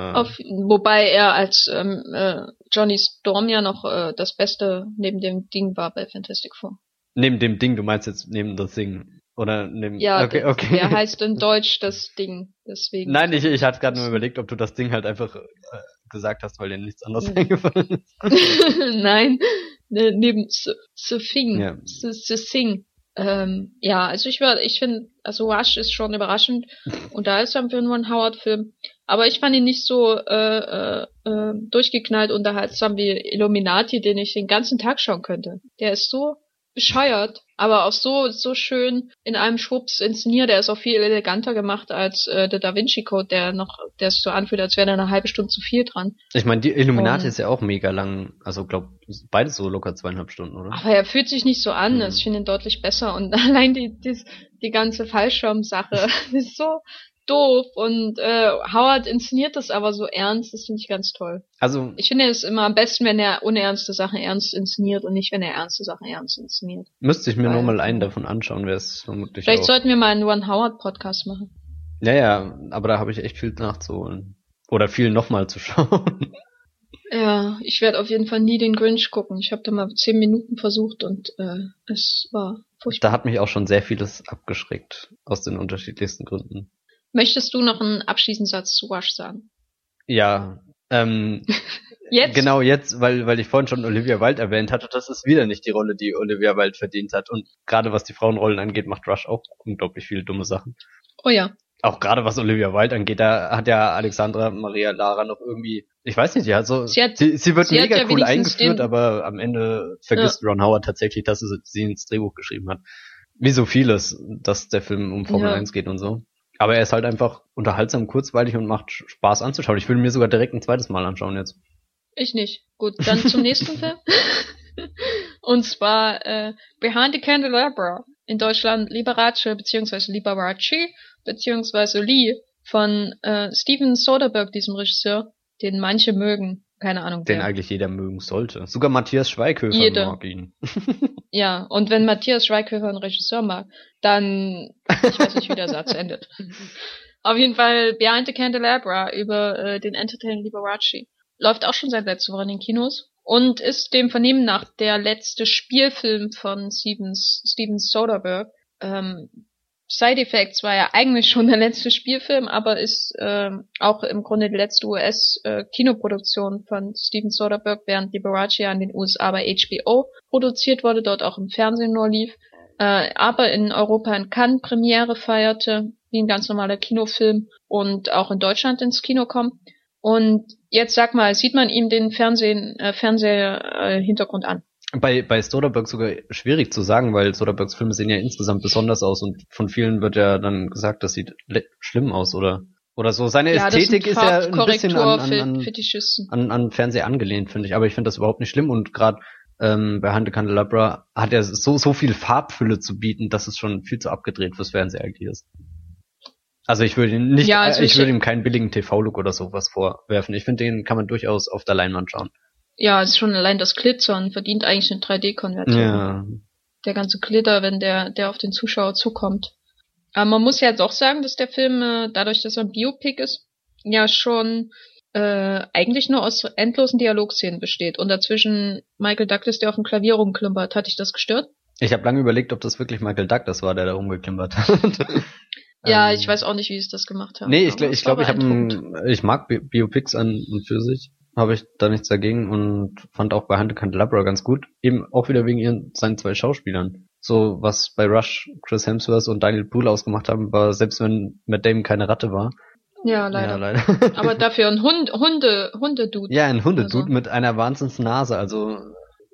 wobei er als ähm, äh, Johnny Storm ja noch äh, das Beste neben dem Ding war bei Fantastic Four. Neben dem Ding, du meinst jetzt neben das Ding. Oder neben. Ja, okay, okay. er heißt in Deutsch das Ding, deswegen. Nein, ich, ich hatte gerade nur überlegt, ob du das Ding halt einfach äh, gesagt hast, weil dir nichts anderes mhm. eingefallen ist. Nein, ne, neben The Thing. Ja. The Thing. Ähm, ja, also ich war, ich finde, also Rush ist schon überraschend und da ist er für einen Ron Howard Film. Aber ich fand ihn nicht so äh, äh, äh, durchgeknallt unterhaltsam wie Illuminati, den ich den ganzen Tag schauen könnte. Der ist so bescheuert, aber auch so so schön in einem Schwupps inszeniert. Der ist auch viel eleganter gemacht als äh, der Da Vinci Code, der noch, der es so anfühlt, als wäre da eine halbe Stunde zu viel dran. Ich meine, die Illuminati um, ist ja auch mega lang, also glaub beides so locker zweieinhalb Stunden, oder? Aber er fühlt sich nicht so an. Mhm. Ich finde ihn deutlich besser und allein die die, die ganze Fallschirmsache ist so doof und äh, Howard inszeniert das aber so ernst, das finde ich ganz toll. Also ich finde es immer am besten, wenn er unernste Sachen ernst inszeniert und nicht, wenn er ernste Sachen ernst inszeniert. Müsste ich mir Weil, nur mal einen davon anschauen, wäre es vermutlich Vielleicht auch. sollten wir mal einen One Howard Podcast machen. Ja, ja, aber da habe ich echt viel nachzuholen. Oder viel nochmal zu schauen. Ja, ich werde auf jeden Fall nie den Grinch gucken. Ich habe da mal zehn Minuten versucht und äh, es war furchtbar. Da hat mich auch schon sehr vieles abgeschreckt, aus den unterschiedlichsten Gründen. Möchtest du noch einen abschließenden Satz zu Wash sagen? Ja, ähm, jetzt? Genau jetzt, weil, weil ich vorhin schon Olivia Wilde erwähnt hatte, das ist wieder nicht die Rolle, die Olivia Wilde verdient hat. Und gerade was die Frauenrollen angeht, macht Rush auch unglaublich viele dumme Sachen. Oh ja. Auch gerade was Olivia Wilde angeht, da hat ja Alexandra Maria Lara noch irgendwie, ich weiß nicht, ja, so, sie, hat, sie, sie wird sie mega ja cool eingeführt, aber am Ende vergisst ja. Ron Howard tatsächlich, dass sie, sie ins Drehbuch geschrieben hat. Wie so vieles, dass der Film um Formel ja. 1 geht und so. Aber er ist halt einfach unterhaltsam, kurzweilig und macht Spaß anzuschauen. Ich will mir sogar direkt ein zweites Mal anschauen jetzt. Ich nicht. Gut, dann zum nächsten Film. Und zwar äh, Behind the Candelabra. In Deutschland Liberace beziehungsweise Liberace beziehungsweise Lee von äh, Steven Soderbergh, diesem Regisseur, den manche mögen. Keine Ahnung. Den wer. eigentlich jeder mögen sollte. Sogar Matthias Schweighöfer jeder. mag ihn. ja, und wenn Matthias Schweighöfer einen Regisseur mag, dann ich weiß nicht, wie der Satz endet. Auf jeden Fall Behind the Candelabra über äh, den Entertainer Liberace. Läuft auch schon seit letzter Woche in den Kinos und ist dem Vernehmen nach der letzte Spielfilm von Stevens, Steven Soderbergh. Ähm, Side Effects war ja eigentlich schon der letzte Spielfilm, aber ist ähm, auch im Grunde die letzte US-Kinoproduktion äh, von Steven Soderbergh, während Liberace ja in den USA bei HBO produziert wurde, dort auch im Fernsehen nur lief, äh, aber in Europa in Cannes Premiere feierte, wie ein ganz normaler Kinofilm und auch in Deutschland ins Kino kommt. Und jetzt sag mal, sieht man ihm den Fernsehen, äh, Fernsehhintergrund äh, an? Bei, bei Soderbergh sogar schwierig zu sagen, weil Soderberghs Filme sehen ja insgesamt besonders aus und von vielen wird ja dann gesagt, das sieht schlimm aus oder oder so. Seine ja, Ästhetik ist, ja ein bisschen an, an, an, an, an Fernseher angelehnt, finde ich. Aber ich finde das überhaupt nicht schlimm und gerade ähm, bei Hunter Candelabra hat er so, so viel Farbfülle zu bieten, dass es schon viel zu abgedreht fürs Fernsehen eigentlich ist. Also ich würde ihn nicht, ja, also ich, ich würde ihm keinen billigen TV-Look oder sowas vorwerfen. Ich finde, den kann man durchaus auf der Leinwand schauen. Ja, es ist schon allein das Glitzern verdient eigentlich eine 3D-Konversion. Ja. Der ganze Glitter, wenn der, der auf den Zuschauer zukommt. Aber man muss ja jetzt auch sagen, dass der Film, äh, dadurch, dass er ein Biopic ist, ja schon äh, eigentlich nur aus endlosen Dialogszenen besteht und dazwischen Michael Douglas, der auf dem Klavier rumklimpert. Hat dich das gestört? Ich habe lange überlegt, ob das wirklich Michael Douglas war, der da rumgeklimpert hat. ja, ähm, ich weiß auch nicht, wie sie das gemacht haben. Nee, ich glaube, ich, glaub, ich, hab ich mag Bi Biopics an und für sich. Habe ich da nichts dagegen und fand auch bei Hunter Candelabra ganz gut. Eben auch wieder wegen ihren, seinen zwei Schauspielern. So, was bei Rush Chris Hemsworth und Daniel Brühl ausgemacht haben, war, selbst wenn Matt Damon keine Ratte war, ja, leider. Ja, leider. Aber dafür ein Hund, Hunde, Hundedude. Ja, ein Hundedude so. mit einer Wahnsinnsnase. Also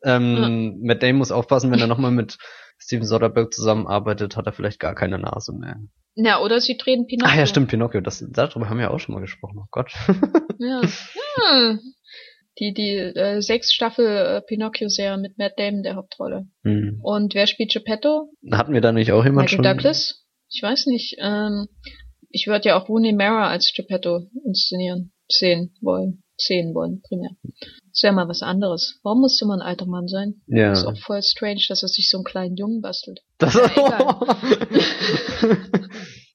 ähm, ja. Matt Damon muss aufpassen, wenn er nochmal mit Steven Soderbergh zusammenarbeitet, hat er vielleicht gar keine Nase mehr. Ja, oder sie drehen Pinocchio. Ah ja, stimmt, Pinocchio. Das, darüber haben wir ja auch schon mal gesprochen. Oh Gott. ja. ja. Die, die äh, sechs Staffel äh, Pinocchio-Serie mit Matt Damon der Hauptrolle. Hm. Und wer spielt Geppetto? Hatten wir da nicht auch jemand Michael schon? Douglas? Ich weiß nicht. Ähm, ich würde ja auch Rooney Mara als Geppetto inszenieren, sehen wollen, sehen wollen, primär. Das wäre mal was anderes. Warum muss immer ein alter Mann sein? Ja. Ist auch voll strange, dass er sich so einen kleinen Jungen bastelt. Das ja,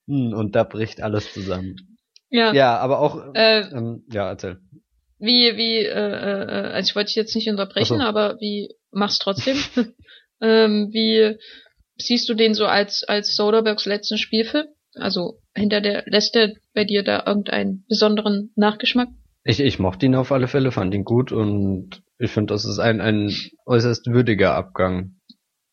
hm, Und da bricht alles zusammen. Ja. Ja, aber auch, äh, ähm, ja, erzähl. Wie, wie, äh, äh, also ich wollte dich jetzt nicht unterbrechen, so. aber wie, mach's trotzdem. ähm, wie siehst du den so als, als Soderbergs letzten Spielfilm? Also hinter der, lässt er bei dir da irgendeinen besonderen Nachgeschmack? Ich, ich mochte ihn auf alle Fälle, fand ihn gut und ich finde, das ist ein, ein äußerst würdiger Abgang.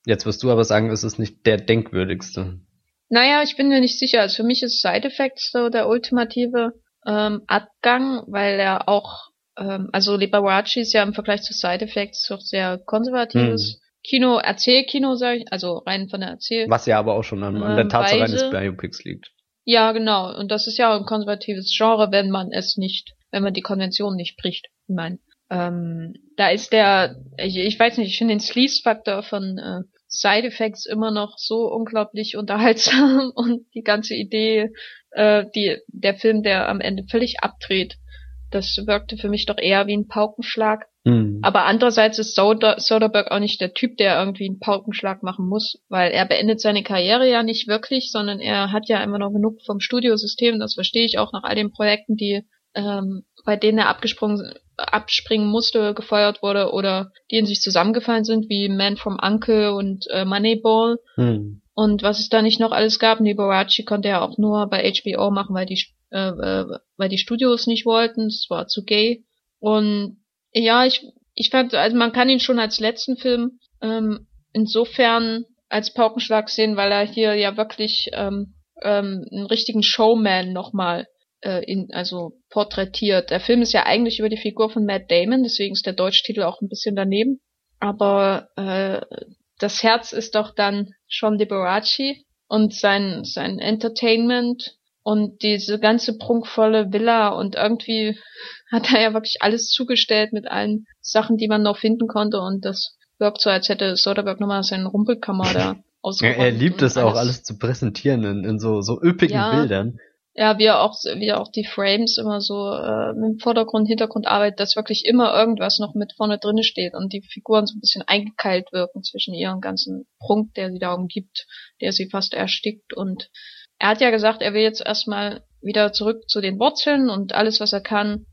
Jetzt wirst du aber sagen, es ist nicht der denkwürdigste. Naja, ich bin mir nicht sicher. Also für mich ist Side Effects so der ultimative ähm, Abgang, weil er auch, ähm, also Liberace ist ja im Vergleich zu Side Effects doch sehr konservatives hm. Kino, Erzählkino, sag ich, also rein von der Erzähl. Was ja aber auch schon an, an der Ähm, Tatsache Weise- eines Biopics liegt. Ja, genau. Und das ist ja auch ein konservatives Genre, wenn man es nicht, wenn man die Konvention nicht bricht. Ich meine, ähm, da ist der, ich, ich weiß nicht, ich finde den Sleaze-Faktor von äh, Side Effects immer noch so unglaublich unterhaltsam und die ganze Idee, äh, die der Film, der am Ende völlig abdreht, das wirkte für mich doch eher wie ein Paukenschlag. Hm. Aber andererseits ist Soder Soderbergh auch nicht der Typ, der irgendwie einen Paukenschlag machen muss, weil er beendet seine Karriere ja nicht wirklich, sondern er hat ja immer noch genug vom Studiosystem. Das verstehe ich auch nach all den Projekten, die ähm, bei denen er abgesprungen abspringen musste, gefeuert wurde oder die in sich zusammengefallen sind, wie Man from Uncle und äh, Moneyball. Hm. Und was es da nicht noch alles gab, Liberace konnte er auch nur bei HBO machen, weil die, äh, äh, weil die Studios nicht wollten, es war zu gay. Und ja, ich, ich fand, also man kann ihn schon als letzten Film ähm, insofern als Paukenschlag sehen, weil er hier ja wirklich ähm, ähm, einen richtigen Showman nochmal äh, in, also porträtiert. Der Film ist ja eigentlich über die Figur von Matt Damon, deswegen ist der Deutschtitel auch ein bisschen daneben. Aber äh, das Herz ist doch dann schon Liberace und sein, sein Entertainment und diese ganze prunkvolle Villa und irgendwie hat er ja wirklich alles zugestellt mit allen Sachen, die man noch finden konnte und das wirkt so, als hätte Soderbergh nochmal seinen Rumpelkammer da Er, ausgeräumt. er liebt es auch, alles zu präsentieren in, in so, so üppigen Ja. Bildern. Ja, wie er auch, wie er auch die Frames immer so äh, im Vordergrund, Hintergrund arbeitet, dass wirklich immer irgendwas noch mit vorne drinne steht und die Figuren so ein bisschen eingekeilt wirken zwischen ihrem ganzen Prunk, der sie da umgibt, der sie fast erstickt. Und er hat ja gesagt, er will jetzt erstmal wieder zurück zu den Wurzeln und alles, was er kann,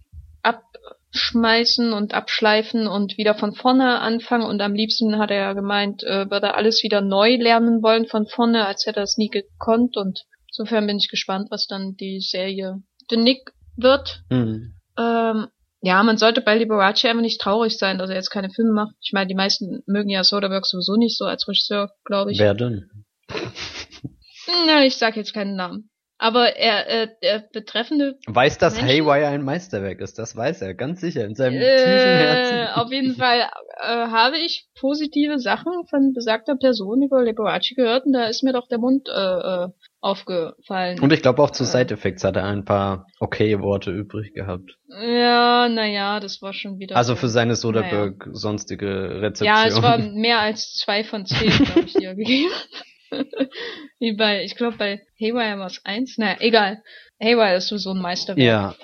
abschmeißen und abschleifen und wieder von vorne anfangen. Und am liebsten hat er ja gemeint, äh, würde er alles wieder neu lernen wollen von vorne, als hätte er es nie gekonnt und Insofern bin ich gespannt, was dann die Serie The Nick wird. Hm. Ähm, ja, man sollte bei Liberace einfach nicht traurig sein, dass er jetzt keine Filme macht. Ich meine, die meisten mögen ja Soderbergh sowieso nicht so als Regisseur, glaube ich. Wer denn? Na, ich sag jetzt keinen Namen. Aber er, äh, der betreffende Weiß, dass Menschen? Haywire ein Meisterwerk ist, das weiß er, ganz sicher, in seinem tiefen Herzen. äh, auf jeden Fall äh, habe ich positive Sachen von besagter Person über Liberace gehört und da ist mir doch der Mund äh, äh, aufgefallen. Und ich glaube auch zu Äh. Side Effects hat er ein paar okay Worte übrig gehabt. ja, naja, das war schon wieder. Also so. für seine Soderbergh sonstige Rezeption. Ja, es war mehr als zwei von zehn, glaube ich, die er gegeben hat. Wie bei, ich glaube bei Haywire war es eins. Naja, egal. Haywire ist sowieso ein Meisterwerk. ja,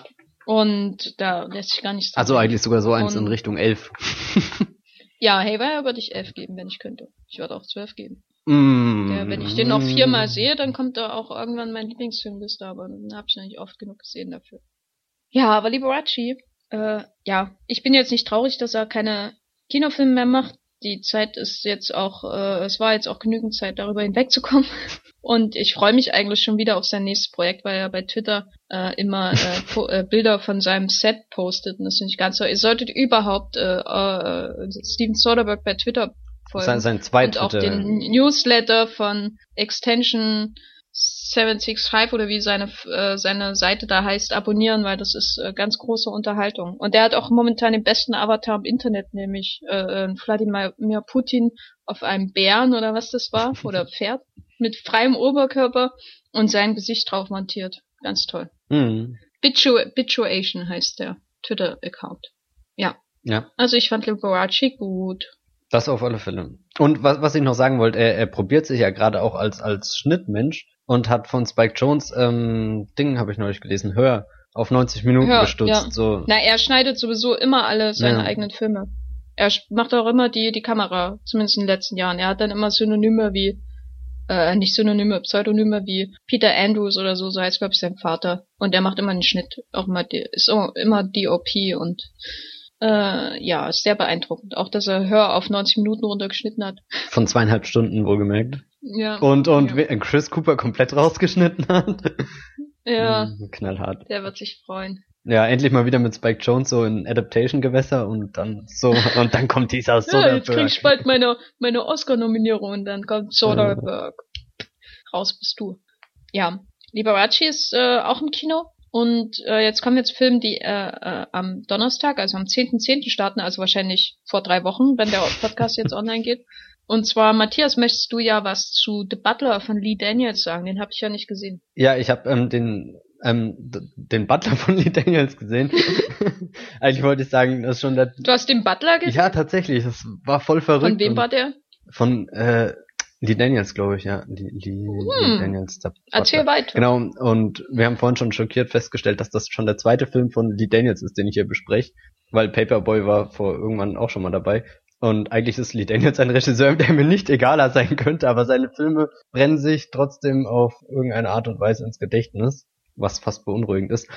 Und da lässt sich gar nichts dran also eigentlich sogar so eins in Richtung elf. Ja, Haywire würde ich elf geben, wenn ich könnte. Ich würde auch zwölf geben. Mm. Der, wenn ich den noch viermal sehe, dann kommt da auch irgendwann mein Lieblingsfilmliste, aber den habe ich noch nicht oft genug gesehen dafür. Ja, aber Liberace, äh, ja, ich bin jetzt nicht traurig, dass er keine Kinofilme mehr macht. Die Zeit ist jetzt auch, äh, es war jetzt auch genügend Zeit, darüber hinwegzukommen. Und ich freue mich eigentlich schon wieder auf sein nächstes Projekt, weil er bei Twitter äh, immer äh, äh, Bilder von seinem Set postet. Und das finde ich ganz toll. Ihr solltet überhaupt äh, äh, Steven Soderbergh bei Twitter folgen Sein, sein und zweiter. auch den Newsletter von Extension 765 oder wie seine äh, seine Seite da heißt, abonnieren, weil das ist äh, ganz große Unterhaltung. Und der hat auch momentan den besten Avatar im Internet, nämlich äh, äh, Wladimir Putin auf einem Bären oder was das war oder Pferd mit freiem Oberkörper und sein Gesicht drauf montiert. Ganz toll. Bitu Bituation heißt der Twitter-Account. Ja, Ja, also ich fand Liberace gut. das auf alle Fälle. Und was, was ich noch sagen wollte, er, er probiert sich ja gerade auch als, als Schnittmensch und hat von Spike Jones, ähm, Ding habe ich neulich gelesen, Hör auf 90 Minuten Hör, gestutzt. ja. So. Na, er schneidet sowieso immer alle seine Ja. eigenen Filme. Er macht auch immer die, die Kamera, zumindest in den letzten Jahren. Er hat dann immer Synonyme wie, äh, nicht Synonyme, Pseudonyme wie Peter Andrews oder so, so heißt, glaube ich, sein Vater. Und er macht immer einen Schnitt, auch immer, die- ist immer DOP und, äh, ja, ist sehr beeindruckend. Auch, dass er Hör auf 90 Minuten runtergeschnitten hat. Von zweieinhalb Stunden wohlgemerkt. Ja. Und, und ja. Chris Cooper komplett rausgeschnitten hat. ja, Mm, Knallhart. der wird sich freuen. Ja, endlich mal wieder mit Spike Jones so in Adaptation-Gewässer und dann so, und dann kommt dieser Ja, jetzt krieg Soderbergh. ich bald meine, meine Oscar-Nominierung und dann kommt Soderbergh. Raus bist du. Ja, Liberace ist äh, auch im Kino. Und äh, jetzt kommen jetzt Filme, die äh, äh, am Donnerstag, also am 10.10. starten, also wahrscheinlich vor drei Wochen, wenn der Podcast jetzt online geht. Und zwar, Matthias, möchtest du ja was zu The Butler von Lee Daniels sagen? Den habe ich ja nicht gesehen. Ja, ich habe ähm, den ähm, den Butler von Lee Daniels gesehen. Eigentlich wollte ich sagen, das ist schon der. Du hast den Butler gesehen? Ja, tatsächlich. Das war voll verrückt. Von wem war der? Von äh, Lee Daniels, glaube ich, ja. Lee, Lee, hm. Lee Daniels. Erzähl weiter. Genau, und wir haben vorhin schon schockiert festgestellt, dass das schon der zweite Film von Lee Daniels ist, den ich hier bespreche, weil Paperboy war vor irgendwann auch schon mal dabei. Und eigentlich ist Lee Daniels ein Regisseur, der mir nicht egaler sein könnte, aber seine Filme brennen sich trotzdem auf irgendeine Art und Weise ins Gedächtnis, was fast beunruhigend ist.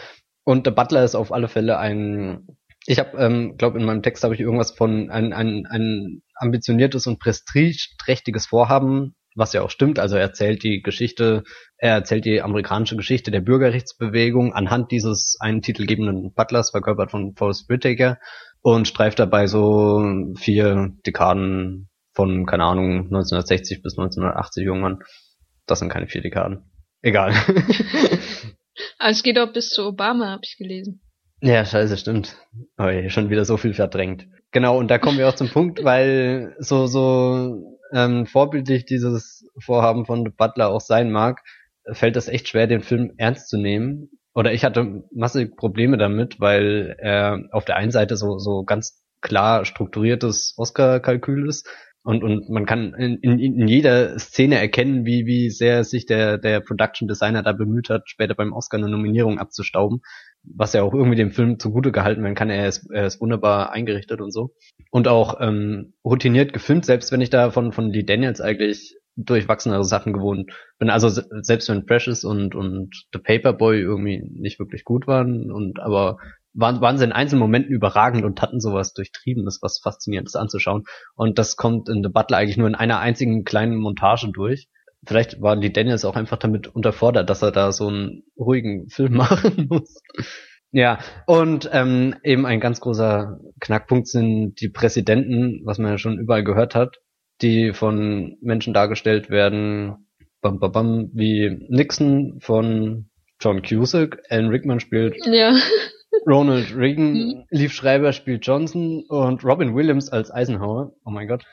Und The Butler ist auf alle Fälle ein ich habe, ähm, glaube in meinem Text habe ich irgendwas von ein, ein, ein ambitioniertes und prestigeträchtiges Vorhaben, was ja auch stimmt. Also er erzählt die Geschichte, er erzählt die amerikanische Geschichte der Bürgerrechtsbewegung anhand dieses einen titelgebenden Butlers, verkörpert von Forrest Whitaker, und streift dabei so vier Dekaden von, keine Ahnung, 1960 bis 1980 irgendwann. Das sind keine vier Dekaden. Egal. also es geht auch bis zu Obama, habe ich gelesen. Ja, scheiße, stimmt. Aber oh, schon wieder so viel verdrängt. Genau, und da kommen wir auch zum Punkt, weil so, so ähm, vorbildlich dieses Vorhaben von Butler auch sein mag, fällt das echt schwer, den Film ernst zu nehmen. Oder ich hatte massig Probleme damit, weil er auf der einen Seite so, so ganz klar strukturiertes Oscar-Kalkül ist und, und man kann in, in, in jeder Szene erkennen, wie, wie sehr sich der, der Production Designer da bemüht hat, später beim Oscar eine Nominierung abzustauben was ja auch irgendwie dem Film zugute gehalten werden kann. Er ist, er ist wunderbar eingerichtet und so. Und auch ähm, routiniert gefilmt, selbst wenn ich da von, von Lee Daniels eigentlich durchwachsenere Sachen gewohnt bin. Also selbst wenn Precious und, und The Paperboy irgendwie nicht wirklich gut waren und aber waren, waren sie in einzelnen Momenten überragend und hatten sowas Durchtriebenes, was Faszinierendes anzuschauen. Und das kommt in The Butler eigentlich nur in einer einzigen kleinen Montage durch vielleicht war die Daniels auch einfach damit unterfordert, dass er da so einen ruhigen Film machen muss. Ja, und ähm, eben ein ganz großer Knackpunkt sind die Präsidenten, was man ja schon überall gehört hat, die von Menschen dargestellt werden, bam, bam, bam, wie Nixon von John Cusack, Alan Rickman spielt ja. Ronald Reagan, mhm. Leaf Schreiber spielt Johnson und Robin Williams als Eisenhower. Oh mein Gott.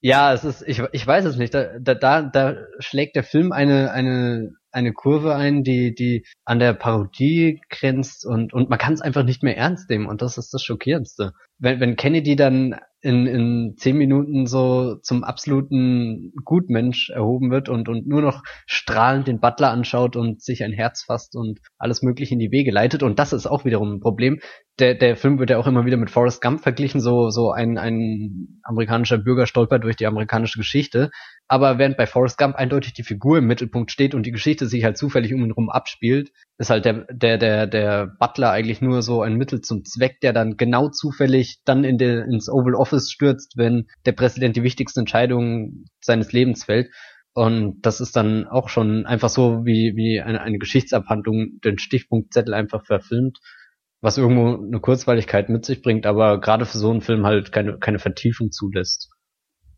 Ja, es ist, ich, ich weiß es nicht. Da, da, da schlägt der Film eine, eine, eine Kurve ein, die, die an der Parodie grenzt und, und man kann es einfach nicht mehr ernst nehmen und das ist das Schockierendste. Wenn, wenn Kennedy dann in, in zehn Minuten so zum absoluten Gutmensch erhoben wird und, und nur noch strahlend den Butler anschaut und sich ein Herz fasst und alles mögliche in die Wege leitet. Und das ist auch wiederum ein Problem. Der, der Film wird ja auch immer wieder mit Forrest Gump verglichen, so, so ein, ein amerikanischer Bürger stolpert durch die amerikanische Geschichte. Aber während bei Forrest Gump eindeutig die Figur im Mittelpunkt steht und die Geschichte sich halt zufällig um ihn rum abspielt, ist halt der, der, der, der Butler eigentlich nur so ein Mittel zum Zweck, der dann genau zufällig dann in der, ins Oval Office stürzt, wenn der Präsident die wichtigsten Entscheidungen seines Lebens fällt. Und das ist dann auch schon einfach so wie, wie eine, eine Geschichtsabhandlung, den Stichpunktzettel einfach verfilmt, was irgendwo eine Kurzweiligkeit mit sich bringt, aber gerade für so einen Film halt keine, keine Vertiefung zulässt.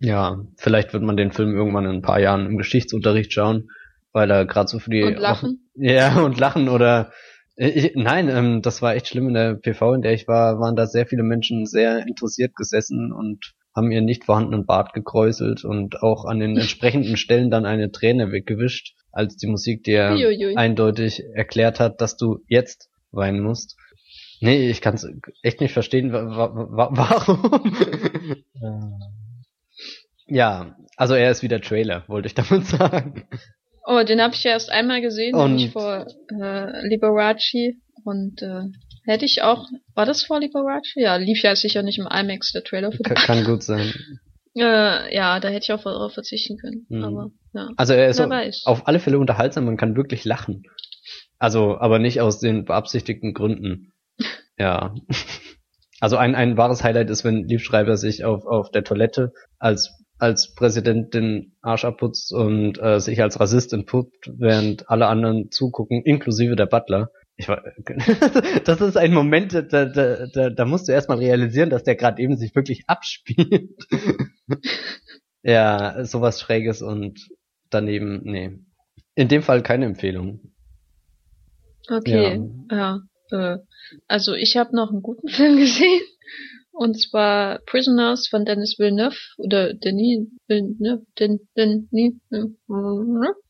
Ja, vielleicht wird man den Film irgendwann in ein paar Jahren im Geschichtsunterricht schauen, weil er gerade so für die... Und lachen? ja, und lachen oder... Ich, nein, ähm, das war echt schlimm in der PV, in der ich war, waren da sehr viele Menschen sehr interessiert gesessen und haben ihren nicht vorhandenen Bart gekräuselt und auch an den entsprechenden Stellen dann eine Träne weggewischt, als die Musik dir Uiuiui. eindeutig erklärt hat, dass du jetzt weinen musst. Nee, ich kann es echt nicht verstehen, wa wa warum. Ja, also er ist wie der Trailer, wollte ich damit sagen. Oh, den habe ich ja erst einmal gesehen, und nämlich vor äh, Liberace und äh, hätte ich auch, war das vor Liberace? Ja, lief ja sicher nicht im IMAX der Trailer. Für kann gut sein. Äh, ja, da hätte ich auch darauf verzichten können. Mhm. Aber ja. Also er ist auf, auf alle Fälle unterhaltsam, man kann wirklich lachen. Also, aber nicht aus den beabsichtigten Gründen. ja. Also ein, ein wahres Highlight ist, wenn Liebschreiber sich auf, auf der Toilette als als Präsident den Arsch abputzt und äh, sich als Rassist entpuppt, während alle anderen zugucken, inklusive der Butler. Ich war, das ist ein Moment, da, da, da, da musst du erstmal realisieren, dass der gerade eben sich wirklich abspielt. ja, sowas Schräges und daneben, nee. In dem Fall keine Empfehlung. Okay, ja. ja äh, also ich habe noch einen guten Film gesehen. Und zwar Prisoners von Dennis Villeneuve oder Denis Villeneuve, Den, Denis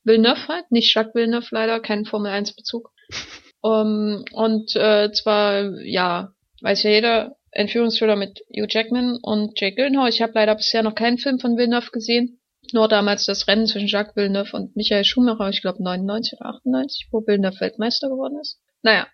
Villeneuve halt, nicht Jacques Villeneuve leider, kein Formel 1 Bezug. Um, und äh, zwar, ja, weiß ja jeder, Entführungsthriller mit Hugh Jackman und Jake Gyllenhaal. Ich habe leider bisher noch keinen Film von Villeneuve gesehen. Nur damals das Rennen zwischen Jacques Villeneuve und Michael Schumacher, ich glaube 99 oder 98, wo Villeneuve Weltmeister geworden ist. Naja,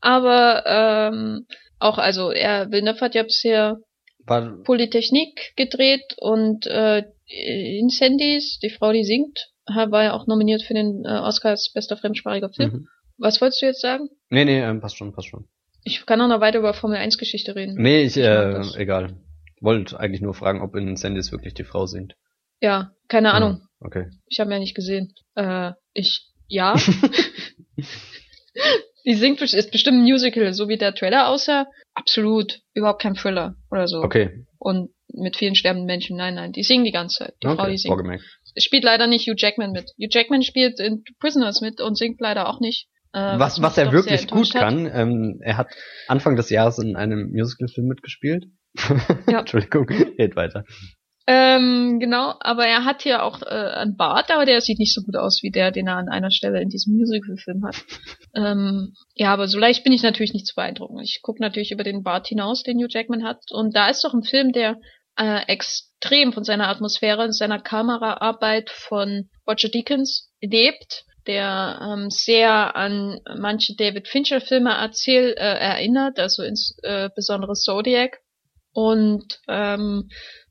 aber ähm, auch, also er, Villeneuve hat ja bisher War Polytechnik gedreht und äh, Incendies, die Frau, die singt, war ja auch nominiert für den äh, Oscar als bester fremdsprachiger Film. Mhm. Was wolltest du jetzt sagen? Nee, nee, ähm, passt schon, passt schon. Ich kann auch noch weiter über Formel 1 Geschichte reden. Nee, ich, äh, egal. Wollte eigentlich nur fragen, ob in Incendies wirklich die Frau singt. Ja, keine Ahnung. Ah, okay. Ich habe ja nicht gesehen. Äh, ich, ja. Die singt ist bestimmt ein Musical, so wie der Trailer aussah. Absolut, überhaupt kein Thriller oder so. Okay. Und mit vielen sterbenden Menschen. Nein, nein, die singen die ganze Zeit. Die okay. Frau, die singt. Vorgemerkt. Spielt leider nicht Hugh Jackman mit. Hugh Jackman spielt in Prisoners mit und singt leider auch nicht. Äh, was, was, was er wirklich gut kann, ähm, er hat Anfang des Jahres in einem Musicalfilm mitgespielt. Ja. Entschuldigung, geht weiter. Ähm, genau, aber er hat hier auch äh, einen Bart, aber der sieht nicht so gut aus wie der, den er an einer Stelle in diesem Musical-Film hat. Ähm, ja, aber so leicht bin ich natürlich nicht zu beeindrucken. Ich gucke natürlich über den Bart hinaus, den Hugh Jackman hat. Und da ist doch ein Film, der äh, extrem von seiner Atmosphäre seiner Kameraarbeit von Roger Deakins lebt, der ähm, sehr an manche David Fincher-Filme erzähl, äh, erinnert, also insbesondere äh, Zodiac. Und ähm,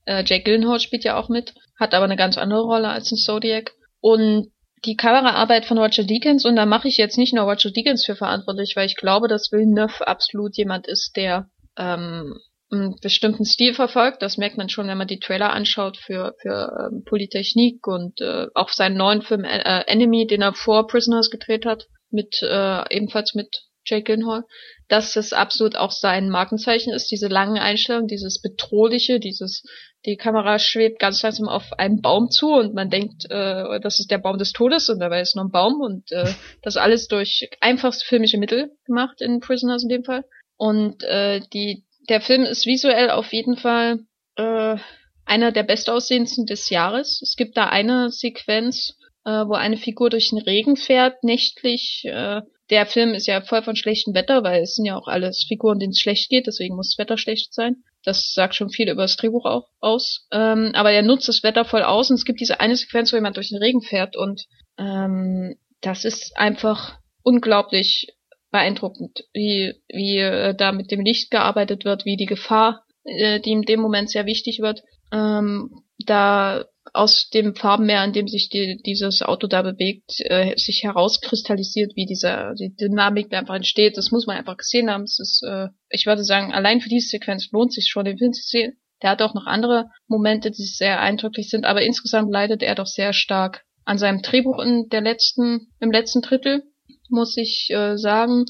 äh, Jake Gyllenhaal spielt ja auch mit, hat aber eine ganz andere Rolle als in Zodiac. Und die Kameraarbeit von Roger Deakins, und da mache ich jetzt nicht nur Roger Deakins für verantwortlich, weil ich glaube, dass Villeneuve absolut jemand ist, der ähm, einen bestimmten Stil verfolgt. Das merkt man schon, wenn man die Trailer anschaut für, für ähm, Polytechnik und äh, auch seinen neuen Film äh, Enemy, den er vor Prisoners gedreht hat, mit äh, ebenfalls mit Jake Gyllenhaal, dass es absolut auch sein Markenzeichen ist, diese langen Einstellungen, dieses bedrohliche, dieses die Kamera schwebt ganz langsam auf einen Baum zu und man denkt, äh, das ist der Baum des Todes und dabei ist nur ein Baum und äh, das alles durch einfachste filmische Mittel gemacht in Prisoners in dem Fall. Und äh, die, der Film ist visuell auf jeden Fall äh, einer der bestaussehendsten des Jahres. Es gibt da eine Sequenz, äh, wo eine Figur durch den Regen fährt, nächtlich. Äh, der Film ist ja voll von schlechtem Wetter, weil es sind ja auch alles Figuren, denen es schlecht geht, deswegen muss das Wetter schlecht sein. Das sagt schon viel über das Drehbuch auch aus. Ähm, aber er nutzt das Wetter voll aus und es gibt diese eine Sequenz, wo jemand durch den Regen fährt und ähm, das ist einfach unglaublich beeindruckend, wie, wie äh, da mit dem Licht gearbeitet wird, wie die Gefahr, äh, die in dem Moment sehr wichtig wird, ähm, da aus dem Farbenmeer, in dem sich die, dieses Auto da bewegt, äh, sich herauskristallisiert, wie diese die Dynamik da einfach entsteht. Das muss man einfach gesehen haben. Es ist, äh, ich würde sagen, allein für diese Sequenz lohnt sich schon, den Film zu sehen. Der hat auch noch andere Momente, die sehr eindrücklich sind, aber insgesamt leidet er doch sehr stark an seinem Drehbuch in der letzten, im letzten Drittel, muss ich äh, sagen,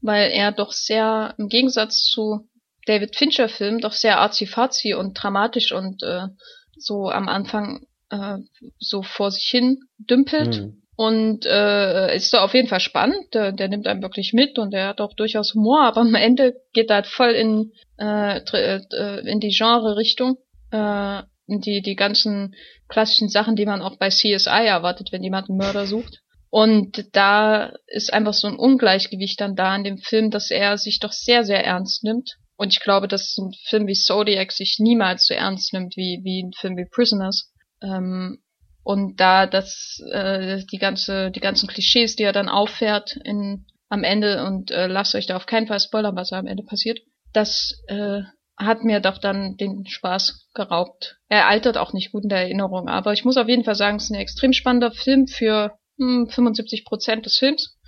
weil er doch sehr, im Gegensatz zu David Fincher Film, doch sehr arzi-fazi und dramatisch und äh, so am Anfang äh, so vor sich hin dümpelt. Mhm. Und äh, ist da auf jeden Fall spannend. Der, der nimmt einen wirklich mit und der hat auch durchaus Humor, aber am Ende geht er halt voll in, äh, äh, in die Genre-Richtung. Äh, die, die ganzen klassischen Sachen, die man auch bei CSI erwartet, wenn jemand einen Mörder sucht. Und da ist einfach so ein Ungleichgewicht dann da in dem Film, dass er sich doch sehr, sehr ernst nimmt und ich glaube, dass ein Film wie Zodiac sich niemals so ernst nimmt wie, wie ein Film wie Prisoners. Ähm, und da das, äh, die ganze, die ganzen Klischees, die er dann auffährt in, am Ende und äh, lasst euch da auf keinen Fall spoilern, was am Ende passiert, das äh, hat mir doch dann den Spaß geraubt. Er altert auch nicht gut in der Erinnerung, aber ich muss auf jeden Fall sagen, es ist ein extrem spannender Film für hm, 75 Prozent des Films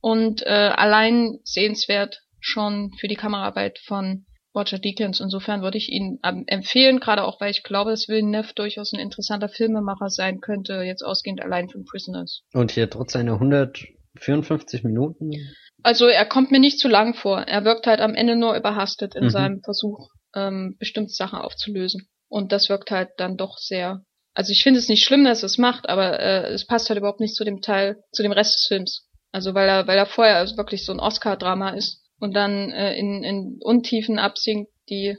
und äh, allein sehenswert schon für die Kameraarbeit von Roger Deakins. Insofern würde ich ihn ähm, empfehlen, gerade auch, weil ich glaube, dass Villeneuve durchaus ein interessanter Filmemacher sein könnte, jetzt ausgehend allein von Prisoners. Und hier trotz seiner 154 Minuten? Also er kommt mir nicht zu lang vor. Er wirkt halt am Ende nur überhastet in mhm. seinem Versuch, ähm, bestimmte Sachen aufzulösen. Und das wirkt halt dann doch sehr. Also ich finde es nicht schlimm, dass er es macht, aber äh, es passt halt überhaupt nicht zu dem Teil, zu dem Rest des Films. Also weil er, weil er vorher also wirklich so ein Oscar-Drama ist und dann äh, in, in Untiefen absinkt, die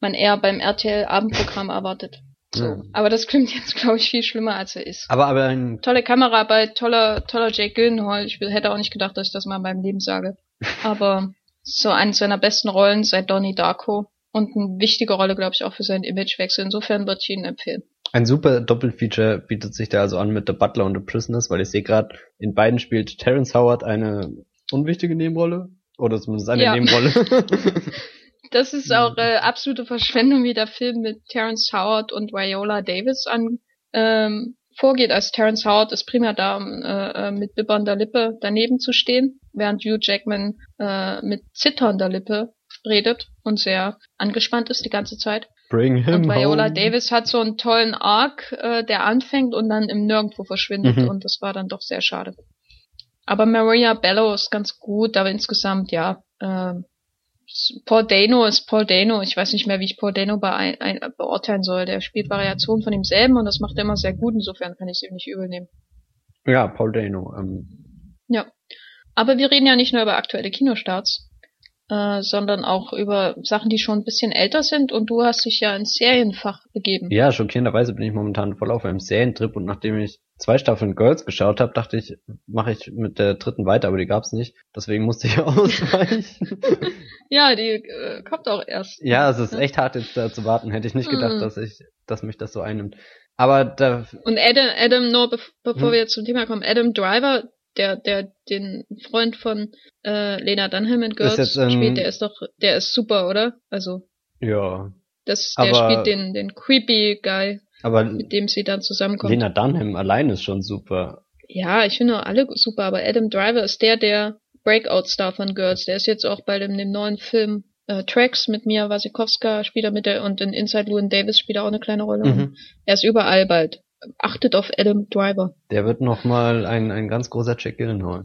man eher beim RTL-Abendprogramm erwartet. So. Ja. Aber das klingt jetzt, glaube ich, viel schlimmer, als er ist. Aber, aber ein, Tolle Kameraarbeit, toller, toller Jake Gyllenhaal. Ich hätte auch nicht gedacht, dass ich das mal in meinem Leben sage. Aber so eine seiner besten Rollen seit Donnie Darko. Und eine wichtige Rolle, glaube ich, auch für seinen Imagewechsel. Insofern würde ich ihn empfehlen. ein super Doppelfeature bietet sich da also an mit The Butler und The Prisoners, weil ich sehe gerade, in beiden spielt Terrence Howard eine unwichtige Nebenrolle. Oder zumindest eine Ja. Nebenrolle. Das ist auch äh, absolute Verschwendung, wie der Film mit Terrence Howard und Viola Davis an ähm, vorgeht. Also Terrence Howard ist primär da, um äh, äh, mit bibbernder Lippe daneben zu stehen, während Hugh Jackman äh, mit zitternder Lippe redet und sehr angespannt ist die ganze Zeit. Bring him Und Viola home. Davis hat so einen tollen Arc, äh, der anfängt und dann im Nirgendwo verschwindet Mhm. und das war dann doch sehr schade. Aber Maria Bello ist ganz gut, aber insgesamt ja. ähm, Paul Dano ist Paul Dano. Ich weiß nicht mehr, wie ich Paul Dano bei ein, ein, beurteilen soll. Der spielt Variationen von ihm selben und das macht er immer sehr gut. Insofern kann ich es ihm nicht übel nehmen. Ja, Paul Dano. Ähm, Ja. Aber wir reden ja nicht nur über aktuelle Kinostarts, äh, sondern auch über Sachen, die schon ein bisschen älter sind und du hast dich ja ins Serienfach begeben. ja, schockierenderweise bin ich momentan voll auf einem Serientrip und nachdem ich zwei Staffeln Girls geschaut habe, dachte ich, mache ich mit der dritten weiter, aber die gab's nicht. Deswegen musste ich ausweichen. Ja, die äh, kommt auch erst. ja, es ist echt hart jetzt da zu warten. Hätte ich nicht gedacht, Mhm. dass ich, dass mich das so einnimmt. Aber da, Und Adam, Adam, nur bev bevor Hm. wir jetzt zum Thema kommen, Adam Driver, der, der den Freund von äh, Lena Dunham in Girls jetzt, ähm, spielt, der ist doch, der ist super, oder? Also, ja, das, der Aber- spielt den, den creepy Guy, aber mit dem sie dann zusammenkommt. Lena Dunham allein ist schon super. Ja, ich finde auch alle super, aber Adam Driver ist der, der Breakout-Star von Girls. Der ist jetzt auch bei dem, dem neuen Film äh, Tracks mit Mia Wasikowska spielt er mit der und in Inside Llewyn Davis spielt er auch eine kleine Rolle. Mhm. Er ist überall bald. Achtet auf Adam Driver. Der wird noch mal ein, ein ganz großer Jack Gyllenhaal.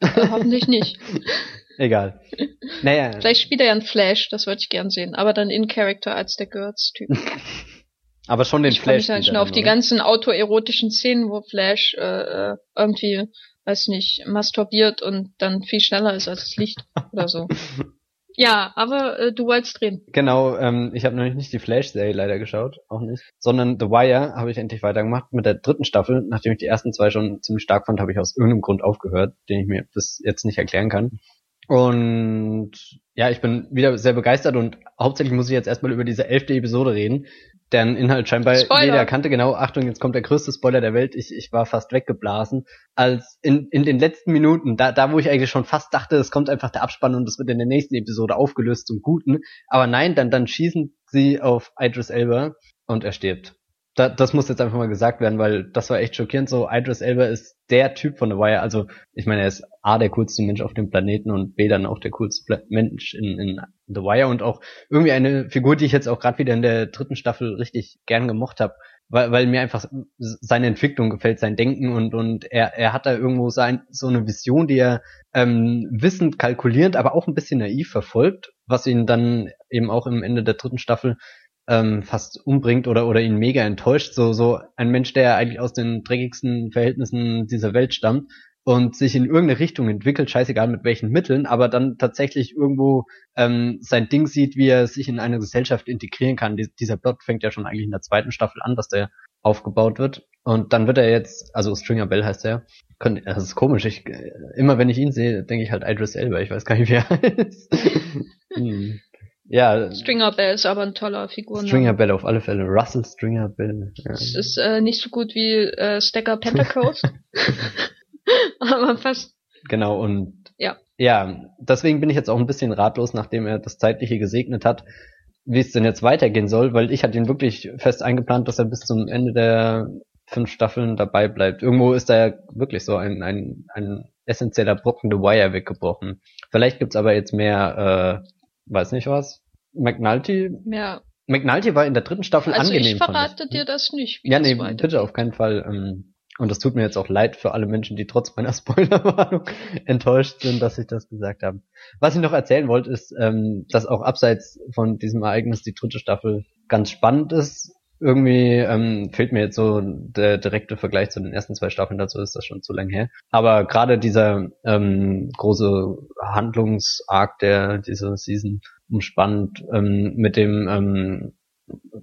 Äh, hoffentlich nicht. Egal. Naja. Vielleicht spielt er ja einen Flash, das würde ich gern sehen. Aber dann in Character als der Girls-Typ. Aber schon den Ich freue Flash. mich dann schon auf die oder? ganzen autoerotischen Szenen, wo Flash äh, äh, irgendwie, weiß nicht, masturbiert und dann viel schneller ist als das Licht oder so. Ja, aber äh, du wolltest reden. Genau, ähm, ich habe nämlich nicht die Flash-Serie leider geschaut, auch nicht, sondern The Wire habe ich endlich weitergemacht mit der dritten Staffel. Nachdem ich die ersten zwei schon ziemlich stark fand, habe ich aus irgendeinem Grund aufgehört, den ich mir bis jetzt nicht erklären kann. Und ja, ich bin wieder sehr begeistert und hauptsächlich muss ich jetzt erstmal über diese elfte Episode reden, deren Inhalt scheinbar Spoiler. jeder kannte. Genau, Achtung, jetzt kommt der größte Spoiler der Welt. Ich, ich war fast weggeblasen. Als in, in den letzten Minuten, da, da wo ich eigentlich schon fast dachte, es kommt einfach der Abspann und es wird in der nächsten Episode aufgelöst zum Guten. Aber nein, dann, dann schießen sie auf Idris Elba und er stirbt. Da, das muss jetzt einfach mal gesagt werden, weil das war echt schockierend. So, Idris Elba ist der Typ von The Wire. Also, ich meine, er ist A, der coolste Mensch auf dem Planeten und B, dann auch der coolste Mensch in, in The Wire und auch irgendwie eine Figur, die ich jetzt auch gerade wieder in der dritten Staffel richtig gern gemocht habe, weil, weil mir einfach seine Entwicklung gefällt, sein Denken und, und er, er hat da irgendwo sein, so eine Vision, die er ähm, wissend, kalkulierend, aber auch ein bisschen naiv verfolgt, was ihn dann eben auch im Ende der dritten Staffel ähm, fast umbringt oder oder ihn mega enttäuscht. So so ein Mensch, der eigentlich aus den dreckigsten Verhältnissen dieser Welt stammt und sich in irgendeine Richtung entwickelt, scheißegal mit welchen Mitteln, aber dann tatsächlich irgendwo ähm, sein Ding sieht, wie er sich in eine Gesellschaft integrieren kann. Dies, dieser Plot fängt ja schon eigentlich in der zweiten Staffel an, dass der aufgebaut wird. Und dann wird er jetzt, also Stringer Bell heißt er, das ist komisch. Ich, äh, immer wenn ich ihn sehe, denke ich halt Idris Elba. Ich weiß gar nicht, wie er heißt. hm. Ja, Stringer Bell ist aber ein toller Figur. Stringer Bell auf alle Fälle. Russell Stringer Bell. Ja. Es ist äh, nicht so gut wie äh, Stacker Pentecost. aber fast. Genau, und Ja. ja, deswegen bin ich jetzt auch ein bisschen ratlos, nachdem er das Zeitliche gesegnet hat, wie es denn jetzt weitergehen soll, weil ich hatte ihn wirklich fest eingeplant, dass er bis zum Ende der fünf Staffeln dabei bleibt. Irgendwo ist da ja wirklich so ein, ein, ein essentieller Brocken The Wire weggebrochen. Vielleicht gibt's aber jetzt mehr, äh, weiß nicht was. McNulty? Ja. McNulty war in der dritten Staffel Also angenehm. ich verrate dir das nicht. Wie ja, das nee, weitergeht. bitte auf keinen Fall. Ähm, und das tut mir jetzt auch leid für alle Menschen, die trotz meiner Spoilerwarnung enttäuscht sind, dass ich das gesagt habe. Was ich noch erzählen wollte, ist, ähm, dass auch abseits von diesem Ereignis die dritte Staffel ganz spannend ist. Irgendwie ähm, fehlt mir jetzt so der direkte Vergleich zu den ersten zwei Staffeln, dazu ist das schon zu lange her. Aber gerade dieser ähm, große Handlungsarg der dieser Season umspannt ähm, mit dem ähm,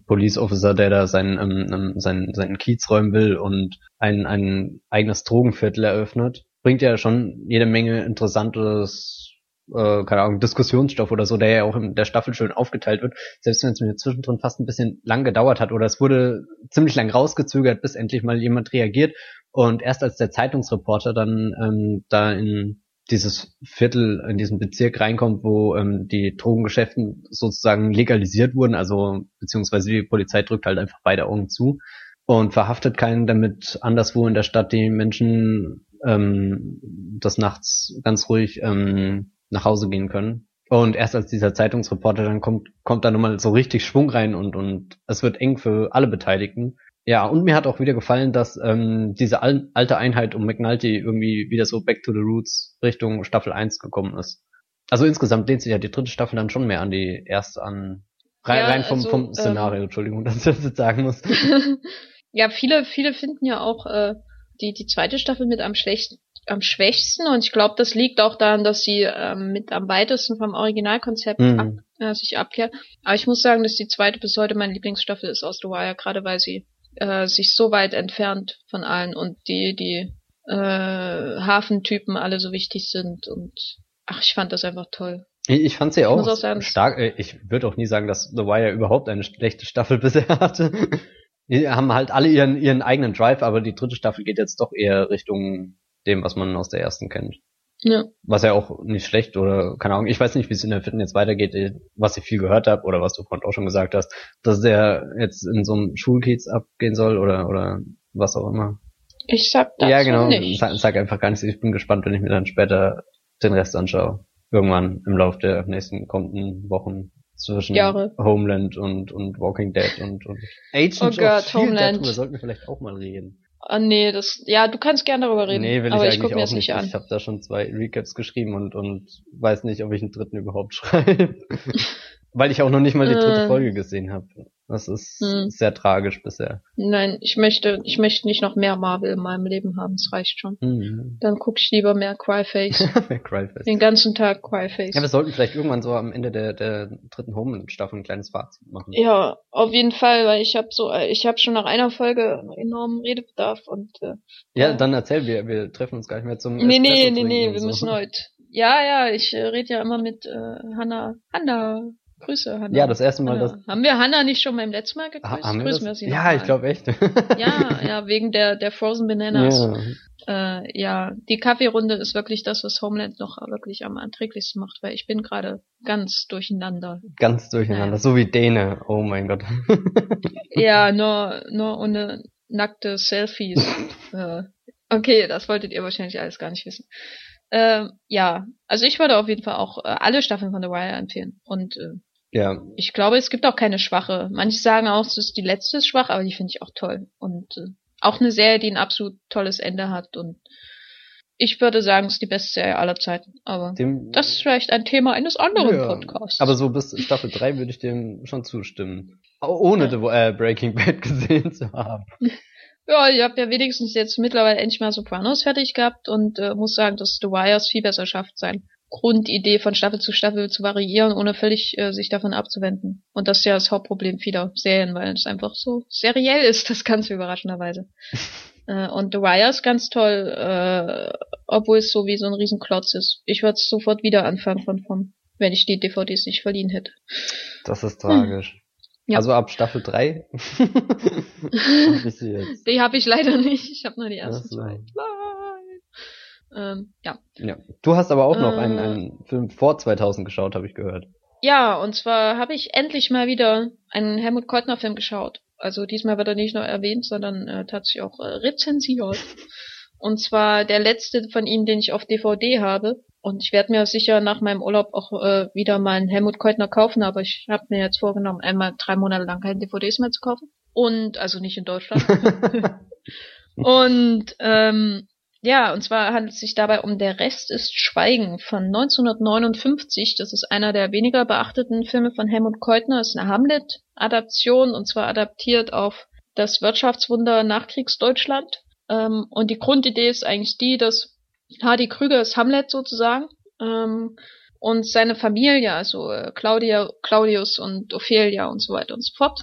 Police Officer, der da seinen, ähm, ähm, seinen, seinen Kiez räumen will und ein, ein eigenes Drogenviertel eröffnet. Bringt ja schon jede Menge interessantes, äh, keine Ahnung, Diskussionsstoff oder so, der ja auch in der Staffel schön aufgeteilt wird. Selbst wenn es mir zwischendrin fast ein bisschen lang gedauert hat oder es wurde ziemlich lang rausgezögert, bis endlich mal jemand reagiert. Und erst als der Zeitungsreporter dann ähm, da in dieses Viertel in diesem Bezirk reinkommt, wo ähm, die Drogengeschäften sozusagen legalisiert wurden, also beziehungsweise die Polizei drückt halt einfach beide Augen zu und verhaftet keinen, damit anderswo in der Stadt die Menschen ähm, des Nachts ganz ruhig ähm, nach Hause gehen können. Und erst als dieser Zeitungsreporter dann kommt, kommt da nochmal so richtig Schwung rein und, und es wird eng für alle Beteiligten. Ja, und mir hat auch wieder gefallen, dass ähm, diese al alte Einheit um McNulty irgendwie wieder so back to the roots Richtung Staffel 1 gekommen ist. Also insgesamt lehnt sich ja die dritte Staffel dann schon mehr an die erste an. Rein, ja, rein vom, also, vom Szenario, ähm, Entschuldigung, dass ich das jetzt sagen muss. ja, viele, viele finden ja auch äh, die, die zweite Staffel mit am schlecht, am schwächsten und ich glaube, das liegt auch daran, dass sie ähm, mit am weitesten vom Originalkonzept mhm. ab, äh, sich abkehrt. Aber ich muss sagen, dass die zweite bis heute meine Lieblingsstaffel ist aus The Wire, gerade weil sie äh, sich so weit entfernt von allen und die, die äh, Hafentypen alle so wichtig sind und ach, ich fand das einfach toll. Ich, ich fand sie auch, auch sagen, stark. Äh, ich würde auch nie sagen, dass The Wire überhaupt eine schlechte Staffel bisher hatte. Die haben halt alle ihren, ihren eigenen Drive, aber die dritte Staffel geht jetzt doch eher Richtung dem, was man aus der ersten kennt. Ja. Was ja auch nicht schlecht oder keine Ahnung, ich weiß nicht, wie es in der vierten jetzt weitergeht, äh, was ich viel gehört habe oder was du vorhin auch schon gesagt hast, dass der jetzt in so einem Schulkiez abgehen soll oder oder was auch immer. Ich sag das Ja, genau, nicht. Sag, sag einfach gar nichts. Ich bin gespannt, wenn ich mir dann später den Rest anschaue. Irgendwann im Laufe der nächsten kommenden Wochen zwischen Jahre. Homeland und, und Walking Dead und, und Agents oh Gott, Homeland. Darüber sollten wir vielleicht auch mal reden. Ah, nee, das, ja, du kannst gerne darüber reden. Nee, will ich aber ich, guck mir das nicht an. Ich habe da schon zwei Recaps geschrieben und, und weiß nicht, ob ich einen dritten überhaupt schreibe. Weil ich auch noch nicht mal die dritte äh, Folge gesehen habe. Das ist hm. sehr tragisch bisher. Nein, ich möchte, ich möchte nicht noch mehr Marvel in meinem Leben haben. Das reicht schon. Mhm. Dann gucke ich lieber mehr Cryface. mehr Cryface. Den ganzen Tag Cryface. Ja, wir sollten vielleicht irgendwann so am Ende der, der dritten Home-Staffel ein kleines Fazit machen. Ja, auf jeden Fall, weil ich habe so, ich habe schon nach einer Folge enormen Redebedarf und. Äh, ja, dann erzähl, wir, wir treffen uns gar nicht mehr zum. Nee, nee, nee, nee, wir so. müssen heute. Ja, ja, ich äh, rede ja immer mit äh, Hanna. Hanna. Grüße, Hanna. Ja, das erste Mal, Hanna. dass. Haben wir Hanna nicht schon beim letzten Mal gegrüßt? haben Grüßen wir, sie Ja, mal. ich glaube echt. ja, ja, wegen der, der Frozen Bananas. Ja. Äh, ja, die Kaffeerunde ist wirklich das, was Homeland noch wirklich am erträglichsten macht, weil ich bin gerade ganz durcheinander. Ganz durcheinander, ja. so wie Däne. Oh mein Gott. ja, nur, nur ohne nackte Selfies. äh, okay, das wolltet ihr wahrscheinlich alles gar nicht wissen. Ähm, ja, also ich würde auf jeden Fall auch äh, alle Staffeln von The Wire empfehlen. Und äh, ja. Ich glaube, es gibt auch keine schwache. Manche sagen auch, es ist die letzte ist schwach, aber die finde ich auch toll. Und äh, auch eine Serie, die ein absolut tolles Ende hat. Und ich würde sagen, es ist die beste Serie aller Zeiten. Aber dem, das ist vielleicht ein Thema eines anderen ja, Podcasts. Aber so bis Staffel 3 würde ich dem schon zustimmen. Ohne ja. The, äh, Breaking Bad gesehen zu haben. Ja, ich habe ja wenigstens jetzt mittlerweile endlich mal Sopranos fertig gehabt und äh, muss sagen, dass The Wire viel besser schafft, sein Grundidee von Staffel zu Staffel zu variieren, ohne völlig äh, sich davon abzuwenden. Und das ist ja das Hauptproblem vieler Serien, weil es einfach so seriell ist, das Ganze überraschenderweise. äh, und The Wire ist ganz toll, äh, obwohl es so wie so ein Riesenklotz ist. Ich würde sofort wieder anfangen von von, wenn ich die DVDs nicht verliehen hätte. Das ist tragisch. Hm. Ja. Also ab Staffel 3? die habe ich leider nicht. Ich habe nur die ersten zwei. Ähm, ja. ja. Du hast aber auch noch äh, einen, einen Film vor 2000 geschaut, habe ich gehört. Ja, und zwar habe ich endlich mal wieder einen Helmut Keutner Film geschaut. Also diesmal wird er nicht nur erwähnt, sondern äh, tatsächlich auch äh, rezensiert. Und zwar der letzte von ihm, den ich auf DVD habe. Und ich werde mir sicher nach meinem Urlaub auch äh, wieder mal einen Helmut Keutner kaufen, aber ich habe mir jetzt vorgenommen, einmal drei Monate lang keine DVDs mehr zu kaufen. Und, also nicht in Deutschland. und ähm, ja, und zwar handelt es sich dabei um Der Rest ist Schweigen von 1959. Das ist einer der weniger beachteten Filme von Helmut Keutner. Das ist eine Hamlet-Adaption und zwar adaptiert auf das Wirtschaftswunder Nachkriegsdeutschland. Ähm, und die Grundidee ist eigentlich die, dass Hardy Krüger ist Hamlet sozusagen. Ähm, und seine Familie, also äh, Claudia, Claudius und Ophelia und so weiter und so fort,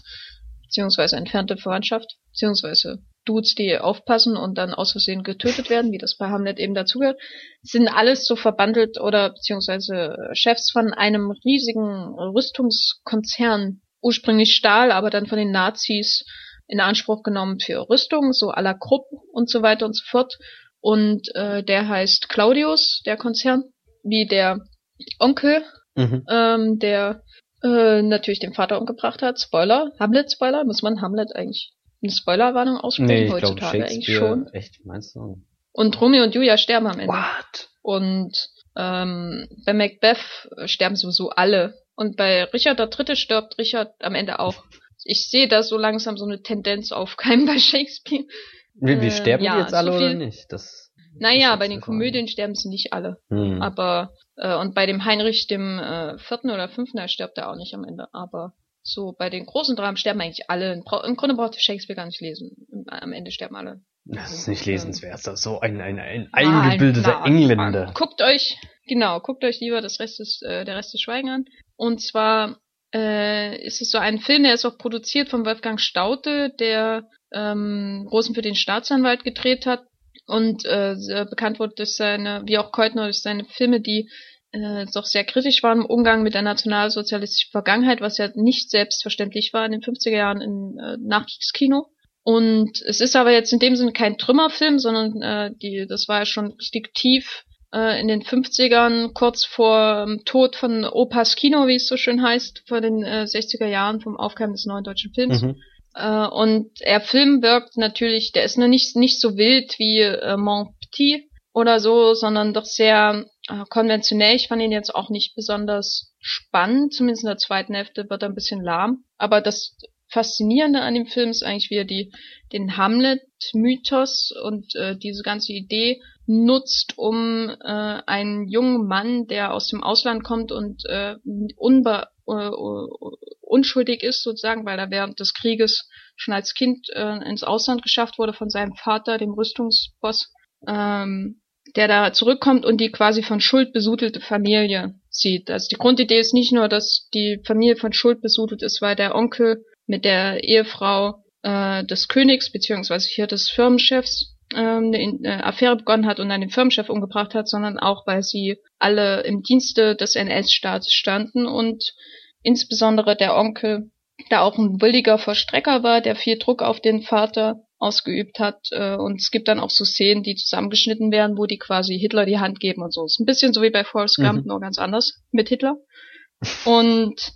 beziehungsweise entfernte Verwandtschaft, beziehungsweise Dudes, die aufpassen und dann aus Versehen getötet werden, wie das bei Hamlet eben dazugehört, sind alles so verbandelt oder beziehungsweise Chefs von einem riesigen Rüstungskonzern, ursprünglich Stahl, aber dann von den Nazis in Anspruch genommen für Rüstung, so à la Krupp und so weiter und so fort. Und äh, der heißt Claudius, der Konzern, wie der Onkel, mhm. ähm, der äh, natürlich den Vater umgebracht hat. Spoiler, Hamlet-Spoiler, muss man Hamlet eigentlich eine Spoilerwarnung aussprechen nee, ich heutzutage glaub, eigentlich schon. Echt, meinst du? Und Romeo und Julia sterben am Ende. What? Und ähm, bei Macbeth sterben sowieso alle. Und bei Richard der Dritte stirbt Richard am Ende auch. Ich sehe da so langsam so eine Tendenz aufkeimen bei Shakespeare. Wie, wie äh, sterben äh, ja, die jetzt alle so viel, oder nicht? Das, naja, das bei den Komödien sterben sie nicht alle. Hm. Aber äh, und bei dem Heinrich dem äh, vierten oder fünften, da stirbt er auch nicht am Ende. Aber so bei den großen Dramen sterben eigentlich alle. Im Grunde braucht Shakespeare gar nicht lesen. Am Ende sterben alle. Das ist nicht lesenswert. Das ist so ein, ein, ein eingebildeter nein, Engländer. Guckt euch, genau, guckt euch lieber das Rest des, äh, der Rest des Schweigen an. Und zwar äh, ist es so ein Film, der ist auch produziert von Wolfgang Staute, der ähm, Rosen für den Staatsanwalt gedreht hat und äh, bekannt wurde durch seine, wie auch Keutner, durch seine Filme, die äh, doch sehr kritisch war im Umgang mit der nationalsozialistischen Vergangenheit, was ja nicht selbstverständlich war in den 50er Jahren im äh, Nachkriegskino. Und es ist aber jetzt in dem Sinne kein Trümmerfilm, sondern äh, die, das war ja schon richtig tief äh, in den 50ern, kurz vor dem Tod von Opas Kino, wie es so schön heißt, vor den äh, 60er Jahren vom Aufkeimen des neuen deutschen Films. Mhm. Äh, und er Film wirkt natürlich, der ist nur nicht, nicht so wild wie äh, Mon Petit, oder so, sondern doch sehr äh, konventionell. Ich fand ihn jetzt auch nicht besonders spannend, zumindest in der zweiten Hälfte wird er ein bisschen lahm. Aber das Faszinierende an dem Film ist eigentlich, wie er die, den Hamlet-Mythos und äh, diese ganze Idee nutzt, um äh, einen jungen Mann, der aus dem Ausland kommt und äh, unbe äh, unschuldig ist sozusagen, weil er während des Krieges schon als Kind äh, ins Ausland geschafft wurde von seinem Vater, dem Rüstungsboss, ähm, der da zurückkommt und die quasi von Schuld besudelte Familie sieht. Also die Grundidee ist nicht nur, dass die Familie von Schuld besudelt ist, weil der Onkel mit der Ehefrau äh, des Königs beziehungsweise hier des Firmenchefs äh, eine, eine Affäre begonnen hat und dann den Firmenchef umgebracht hat, sondern auch, weil sie alle im Dienste des NS-Staates standen und insbesondere der Onkel da auch ein williger Verstrecker war, der viel Druck auf den Vater ausgeübt hat. Äh, und es gibt dann auch so Szenen, die zusammengeschnitten werden, wo die quasi Hitler die Hand geben und so. Ist ein bisschen so wie bei Forrest Gump, mhm. nur ganz anders mit Hitler. Und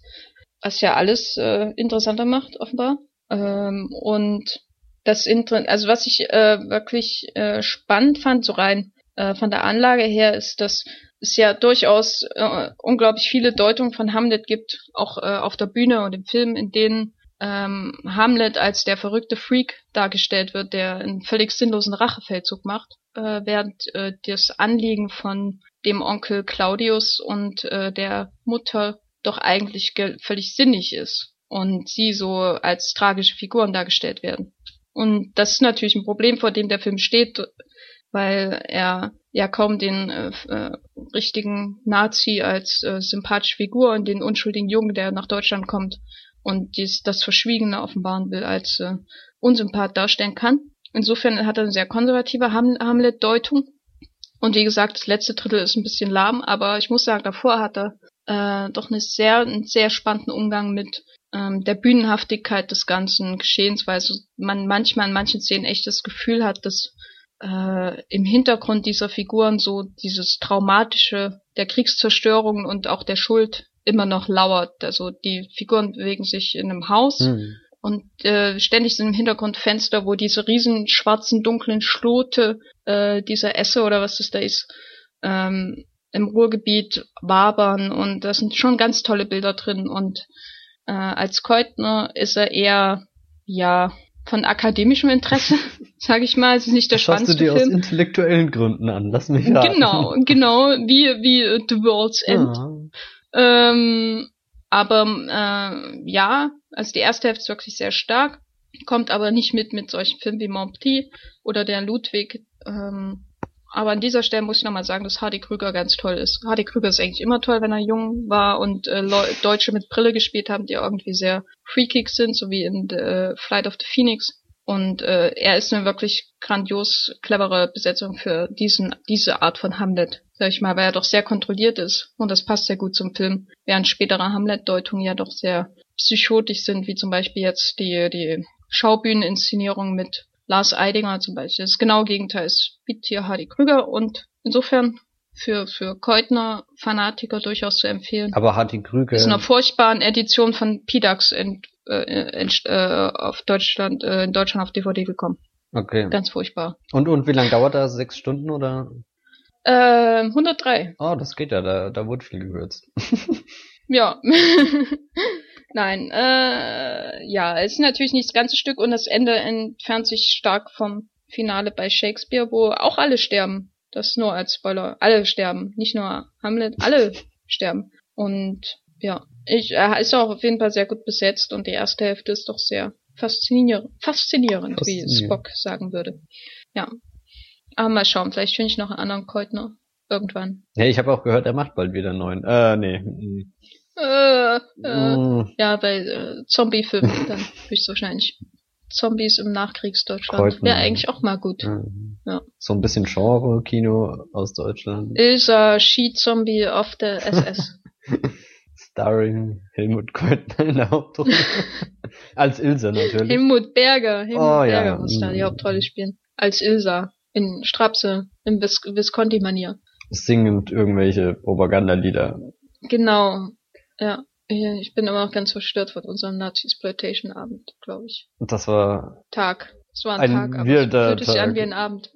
was ja alles äh, interessanter macht, offenbar. Ähm, und das Inter also was ich äh, wirklich äh, spannend fand, so rein äh, von der Anlage her, ist, dass es ja durchaus äh, unglaublich viele Deutungen von Hamlet gibt, auch äh, auf der Bühne und im Film, in denen ähm, Hamlet als der verrückte Freak dargestellt wird, der einen völlig sinnlosen Rachefeldzug macht, äh, während äh, das Anliegen von dem Onkel Claudius und äh, der Mutter doch eigentlich völlig sinnig ist und sie so als tragische Figuren dargestellt werden. Und das ist natürlich ein Problem, vor dem der Film steht, weil er ja kaum den äh, äh, richtigen Nazi als äh, sympathische Figur und den unschuldigen Jungen, der nach Deutschland kommt, und dies, das Verschwiegene offenbaren will, als äh, Unsympath darstellen kann. Insofern hat er eine sehr konservative Ham Hamlet-Deutung. Und wie gesagt, das letzte Drittel ist ein bisschen lahm, aber ich muss sagen, davor hat er äh, doch eine sehr, einen sehr spannenden Umgang mit ähm, der Bühnenhaftigkeit des ganzen Geschehens, weil so man manchmal in manchen Szenen echt das Gefühl hat, dass äh, im Hintergrund dieser Figuren so dieses traumatische der Kriegszerstörung und auch der Schuld immer noch lauert. Also die Figuren bewegen sich in einem Haus mhm. und äh, ständig sind im Hintergrund Fenster, wo diese riesen schwarzen, dunklen Schlote äh, dieser Esse oder was das da ist, ähm, im Ruhrgebiet wabern und da sind schon ganz tolle Bilder drin und äh, als Keutner ist er eher, ja, von akademischem Interesse, sage ich mal. Es ist nicht der das spannendste Film. du dir Film. aus intellektuellen Gründen an, lass mich raten. Genau, genau, wie, wie The World's End. Ah. Ähm, aber äh, ja, also die erste Hälfte ist wirklich sehr stark, kommt aber nicht mit mit solchen Filmen wie Mon Petit oder der Ludwig ähm, aber an dieser Stelle muss ich nochmal sagen, dass Hardy Krüger ganz toll ist. Hardy Krüger ist eigentlich immer toll, wenn er jung war und äh, Deutsche mit Brille gespielt haben, die irgendwie sehr freakig sind, so wie in äh, Flight of the Phoenix. Und äh, er ist eine wirklich grandios clevere Besetzung für diesen diese Art von Hamlet, sag ich mal, weil er doch sehr kontrolliert ist. Und das passt sehr gut zum Film, während spätere Hamlet-Deutungen ja doch sehr psychotisch sind, wie zum Beispiel jetzt die die Schaubühneninszenierung mit Lars Eidinger zum Beispiel. Das genaue Gegenteil ist hier Hardy Krüger. Und insofern für, für Keutner-Fanatiker durchaus zu empfehlen. Aber Hardy Krüger. Ist in einer furchtbaren Edition von PDAX in, äh, in, äh, auf Deutschland, äh, in Deutschland auf DVD gekommen. Okay. Ganz furchtbar. Und, und wie lange dauert das? Sechs Stunden oder? Äh, 103. Oh, das geht ja, da, da wurde viel gewürzt. ja. Nein, äh, ja, es ist natürlich nicht das ganze Stück und das Ende entfernt sich stark vom Finale bei Shakespeare, wo auch alle sterben. Das nur als Spoiler. Alle sterben. Nicht nur Hamlet, alle sterben. Und ja, ich, er ist auch auf jeden Fall sehr gut besetzt und die erste Hälfte ist doch sehr faszinierend, faszinierend, faszinierend. wie Spock sagen würde. Ja. Aber mal schauen, vielleicht finde ich noch einen anderen Keutner irgendwann. Ja, ich habe auch gehört, er macht bald wieder einen neuen. Äh, nee. Äh, äh, mm. Ja, bei äh, Zombie-Filmen dann höchstwahrscheinlich. Zombies im Nachkriegsdeutschland. Wäre eigentlich auch mal gut. Mhm. Ja. So ein bisschen Genre-Kino aus Deutschland. Ilsa, Ski-Zombie auf der SS. Starring Helmut Keutner in der Hauptrolle. Als Ilsa natürlich. Helmut Berger. Helmut oh, Berger ja. muss da die Hauptrolle spielen. Als Ilsa. In Strapse. In Vis Visconti-Manier. Singend irgendwelche Propagandalieder. Genau. Ja, ich bin immer noch ganz verstört von unserem Nazi-Exploitation-Abend, glaube ich. Das war... Tag. Es war ein, ein Tag, aber es fühlte sich an wie ein Abend.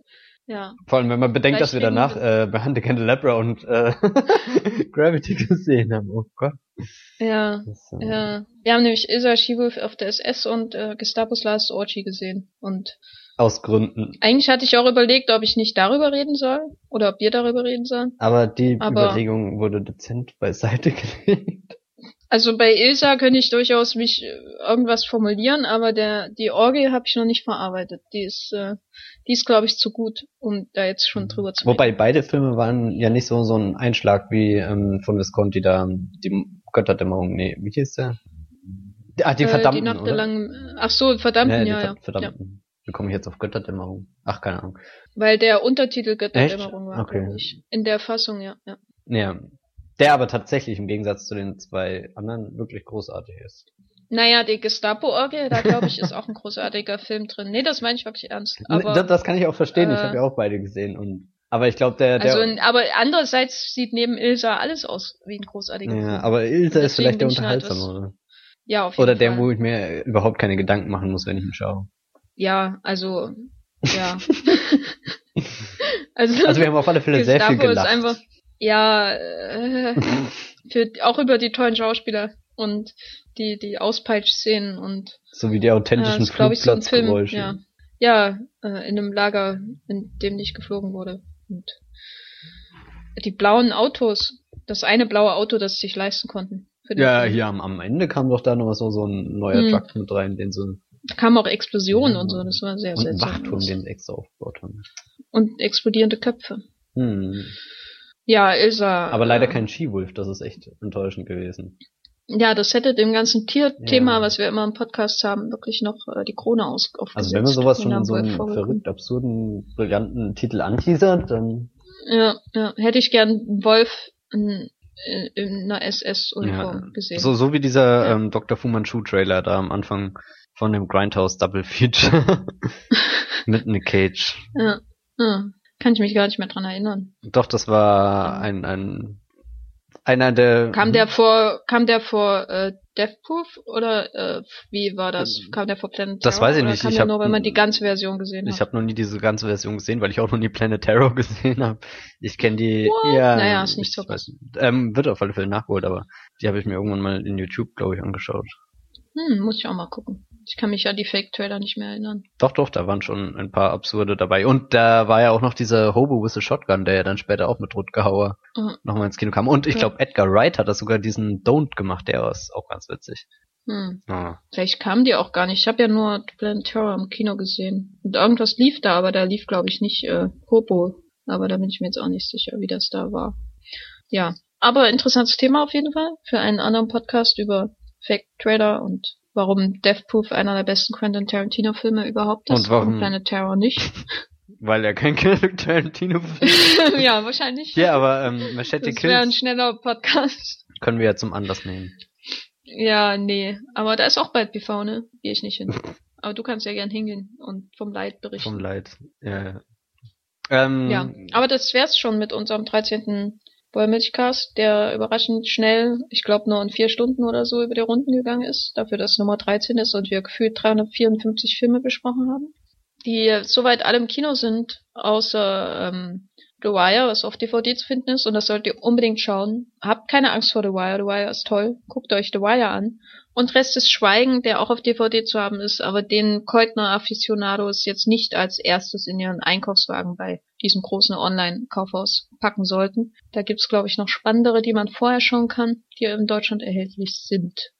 Ja. Vor allem, wenn man bedenkt, Vielleicht dass wir danach äh, bei Hunter Candelabra und äh, Gravity gesehen haben. Oh Gott. Ja, das, äh, ja. Wir haben nämlich Isa Shewolf auf der SS und äh, Gestapos Last Orgy gesehen. Und aus Gründen. Eigentlich hatte ich auch überlegt, ob ich nicht darüber reden soll oder ob wir darüber reden sollen. Aber die Aber, Überlegung wurde dezent beiseite gelegt. Also bei Ilsa könnte ich durchaus mich äh, irgendwas formulieren, aber der die Orgel habe ich noch nicht verarbeitet. Die ist, äh, die ist glaube ich zu gut, um da jetzt schon drüber zu reden. Wobei beide Filme waren ja nicht so so ein Einschlag wie ähm, von Visconti da die Götterdämmerung. Nee, wie hieß der? Ah, die Verdammten, äh, die Nacht der langen, Ach so, Verdammten, ja, ja. Verdammten. Ja. Wie komme ich jetzt auf Götterdämmerung? Ach, keine Ahnung. Weil der Untertitel Götterdämmerung war, okay. ich. In der Fassung, ja, ja. Ja. Der aber tatsächlich im Gegensatz zu den zwei anderen wirklich großartig ist. Naja, die Gestapo-Orgie, da glaube ich, ist auch ein großartiger Film drin. Nee, das meine ich wirklich ernst. Aber, das, das kann ich auch verstehen, äh, ich habe ja auch beide gesehen und aber ich glaube, der, der. Also, aber andererseits sieht neben Ilsa alles aus wie ein großartiger ja, Film. Ja, aber Ilsa ist vielleicht der unterhaltsame, oder? Ja, auf jeden Oder der, Fall. wo ich mir überhaupt keine Gedanken machen muss, wenn ich ihn schaue. Ja, also, ja. also, also wir haben auf alle Fälle sehr viel gelacht. Ist einfach, ja, äh, für, auch über die tollen Schauspieler und die, die Auspeitsch-Szenen und. So wie die authentischen äh, Flugplatzgeräusche. So ja, ja äh, in einem Lager, in dem nicht geflogen wurde. Und die blauen Autos, das eine blaue Auto, das sie sich leisten konnten. Ja, Film. hier am, am Ende kam doch da noch so, so ein neuer hm. Truck mit rein, den so da kamen auch Explosionen ja, und so, das war sehr, sehr Und ein Wachturm, den sie extra aufgebaut haben. Und explodierende Köpfe. Hm. Ja, Ilsa. Aber leider äh, kein Skiwolf, das ist echt enttäuschend gewesen. Ja, das hätte dem ganzen Tierthema, ja. was wir immer im Podcast haben, wirklich noch äh, die Krone aus aufgesetzt. Also wenn man sowas schon in so einen verrückt, absurden, brillanten Titel anteasert, dann... Ja, ja, hätte ich gern Wolf in, in einer SS-Uniform ja. gesehen. So, so wie dieser ja. ähm, Dr. Fu Manchu-Trailer da am Anfang von dem Grindhouse Double Feature mit Nick Cage. Ja, ja, kann ich mich gar nicht mehr dran erinnern. Doch, das war ein, ein einer der. Kam der vor, kam der vor äh, Death Proof oder äh, wie war das? Ähm, kam der vor Planet Terror? Das weiß ich nicht. Kam ich habe nur, wenn man die ganze Version gesehen hat. Ich habe noch nie diese ganze Version gesehen, weil ich auch noch nie Planet Terror gesehen habe. Ich kenne die. What? Ja, naja, ist nicht so. Weiß, ähm, wird auf alle Fälle nachgeholt, aber die habe ich mir irgendwann mal in YouTube, glaube ich, angeschaut. Hm, muss ich auch mal gucken. Ich kann mich an die Fake-Trailer nicht mehr erinnern. Doch, doch, da waren schon ein paar absurde dabei. Und da war ja auch noch dieser Hobo with a Shotgun, der ja dann später auch mit Rutger Hauer mhm. nochmal ins Kino kam. Und ich glaube, Edgar Wright hat da sogar diesen Don't gemacht, der ist auch ganz witzig. Hm. Ah. Vielleicht kamen die auch gar nicht. Ich habe ja nur Planet Terror im Kino gesehen. Und irgendwas lief da, aber da lief, glaube ich, nicht äh, Hobo aber da bin ich mir jetzt auch nicht sicher, wie das da war. Ja, aber interessantes Thema auf jeden Fall für einen anderen Podcast über Fake Trader und warum Death Proof einer der besten Quentin Tarantino Filme überhaupt ist und warum Planet Terror nicht. Weil er kein Quentin Tarantino Film ist. ja, wahrscheinlich. Ja, aber ähm, Machete das wäre ein Kills schneller Podcast. können wir ja zum Anlass nehmen. Ja, nee, aber da ist auch bald PV, ne? Gehe ich nicht hin. Aber du kannst ja gern hingehen und vom Leid berichten. Vom Leid. Ja, ja. Ähm, Ja, aber das wär's schon mit unserem 13. Wollmilchcast, der überraschend schnell, ich glaube nur in vier Stunden oder so über die Runden gegangen ist, dafür, dass Nummer 13 ist und wir gefühlt 354 Filme besprochen haben, die soweit alle im Kino sind, außer ähm, The Wire, was auf DVD zu finden ist und das solltet ihr unbedingt schauen. Habt keine Angst vor The Wire, The Wire ist toll, guckt euch The Wire an. Und Rest ist Schweigen, der auch auf DVD zu haben ist, aber den Keutner Aficionados jetzt nicht als erstes in ihren Einkaufswagen bei diesem großen Online-Kaufhaus packen sollten. Da gibt's, glaube ich, noch spannendere, die man vorher schauen kann, die in Deutschland erhältlich sind.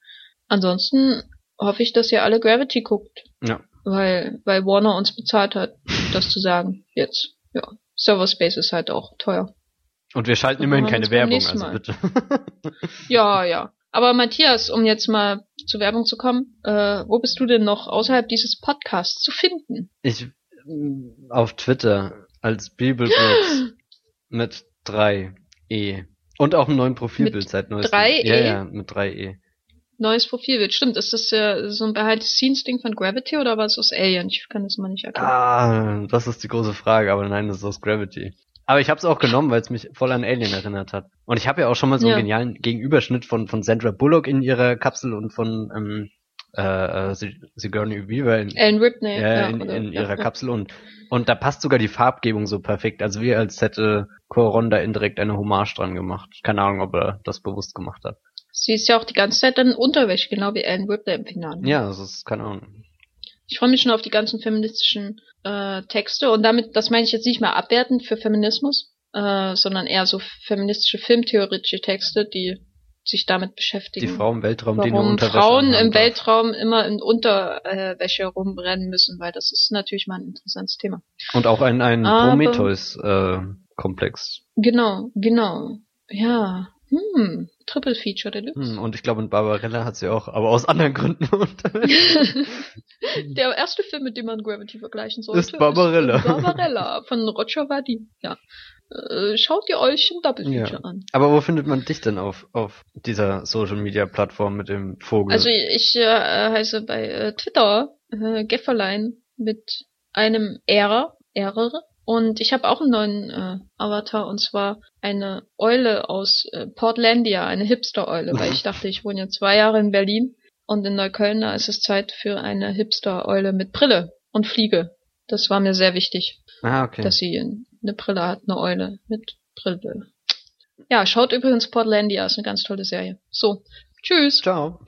Ansonsten hoffe ich, dass ihr alle Gravity guckt, ja. weil, weil Warner uns bezahlt hat, das zu sagen. Jetzt, ja. Server Space ist halt auch teuer. Und wir schalten Und immerhin keine Werbung, also bitte. Ja, ja. Aber Matthias, um jetzt mal zur Werbung zu kommen, äh, wo bist du denn noch außerhalb dieses Podcasts zu finden? Ich auf Twitter als Bibelbrooks mit drei E. Und auch ein neuen Profilbild Mit seit neuestem. drei Ja, E? ja, mit drei E. Neues Profilbild. Stimmt, ist das äh, so ein Behind-the-Scenes-Ding von Gravity oder war es aus Alien? Ich kann das mal nicht erkennen. Ah, das ist die große Frage, aber nein, das ist aus Gravity. Aber ich habe es auch genommen, weil es mich voll an Alien erinnert hat. Und ich habe ja auch schon mal so einen Ja. genialen Gegenüberschnitt von von Sandra Bullock in ihrer Kapsel und von ähm, äh, äh, Sig- Sigourney Weaver in, Alan Ripney. ja, in, oder- in ja, ihrer ja. Kapsel und und da passt sogar die Farbgebung so perfekt. Also wie als hätte Coron da indirekt eine Hommage dran gemacht. Keine Ahnung, ob er das bewusst gemacht hat. Sie ist ja auch die ganze Zeit dann in Unterwäsche, genau wie Alan Ripley im Finale. Ja, das ist keine Ahnung. Ich freue mich schon auf die ganzen feministischen äh, Texte und damit, das meine ich jetzt nicht mal abwertend für Feminismus, äh, sondern eher so feministische filmtheoretische Texte, die sich damit beschäftigen. Die Frau im Weltraum, die eine Warum Unterwäsche Frauen im darf. Weltraum immer in Unterwäsche rumrennen müssen, weil das ist natürlich mal ein interessantes Thema. Und auch ein, ein Prometheus-Komplex. Genau, genau. Ja. Hm. Triple Feature Deluxe. Hm, und ich glaube, in Barbarella hat sie auch, aber aus anderen Gründen. Der erste Film, mit dem man Gravity vergleichen sollte, Ist Barbarella. Barbarella von Roger Vadim. Ja. Äh, schaut ihr euch ein Double Feature Ja. an. Aber wo findet man dich denn auf, auf dieser Social Media Plattform mit dem Vogel? Also ich äh, heiße bei äh, Twitter äh, Gefferlein mit einem R, R und ich habe auch einen neuen äh, Avatar und zwar eine Eule aus äh, Portlandia, eine Hipster-Eule, weil ich dachte, ich wohne ja zwei Jahre in Berlin und in Neukölln, da ist es Zeit für eine Hipster-Eule mit Brille und Fliege. Das war mir sehr wichtig, ah, okay. dass sie eine Brille hat, eine Eule mit Brille. Ja, schaut übrigens Portlandia, ist eine ganz tolle Serie. So, tschüss. Ciao.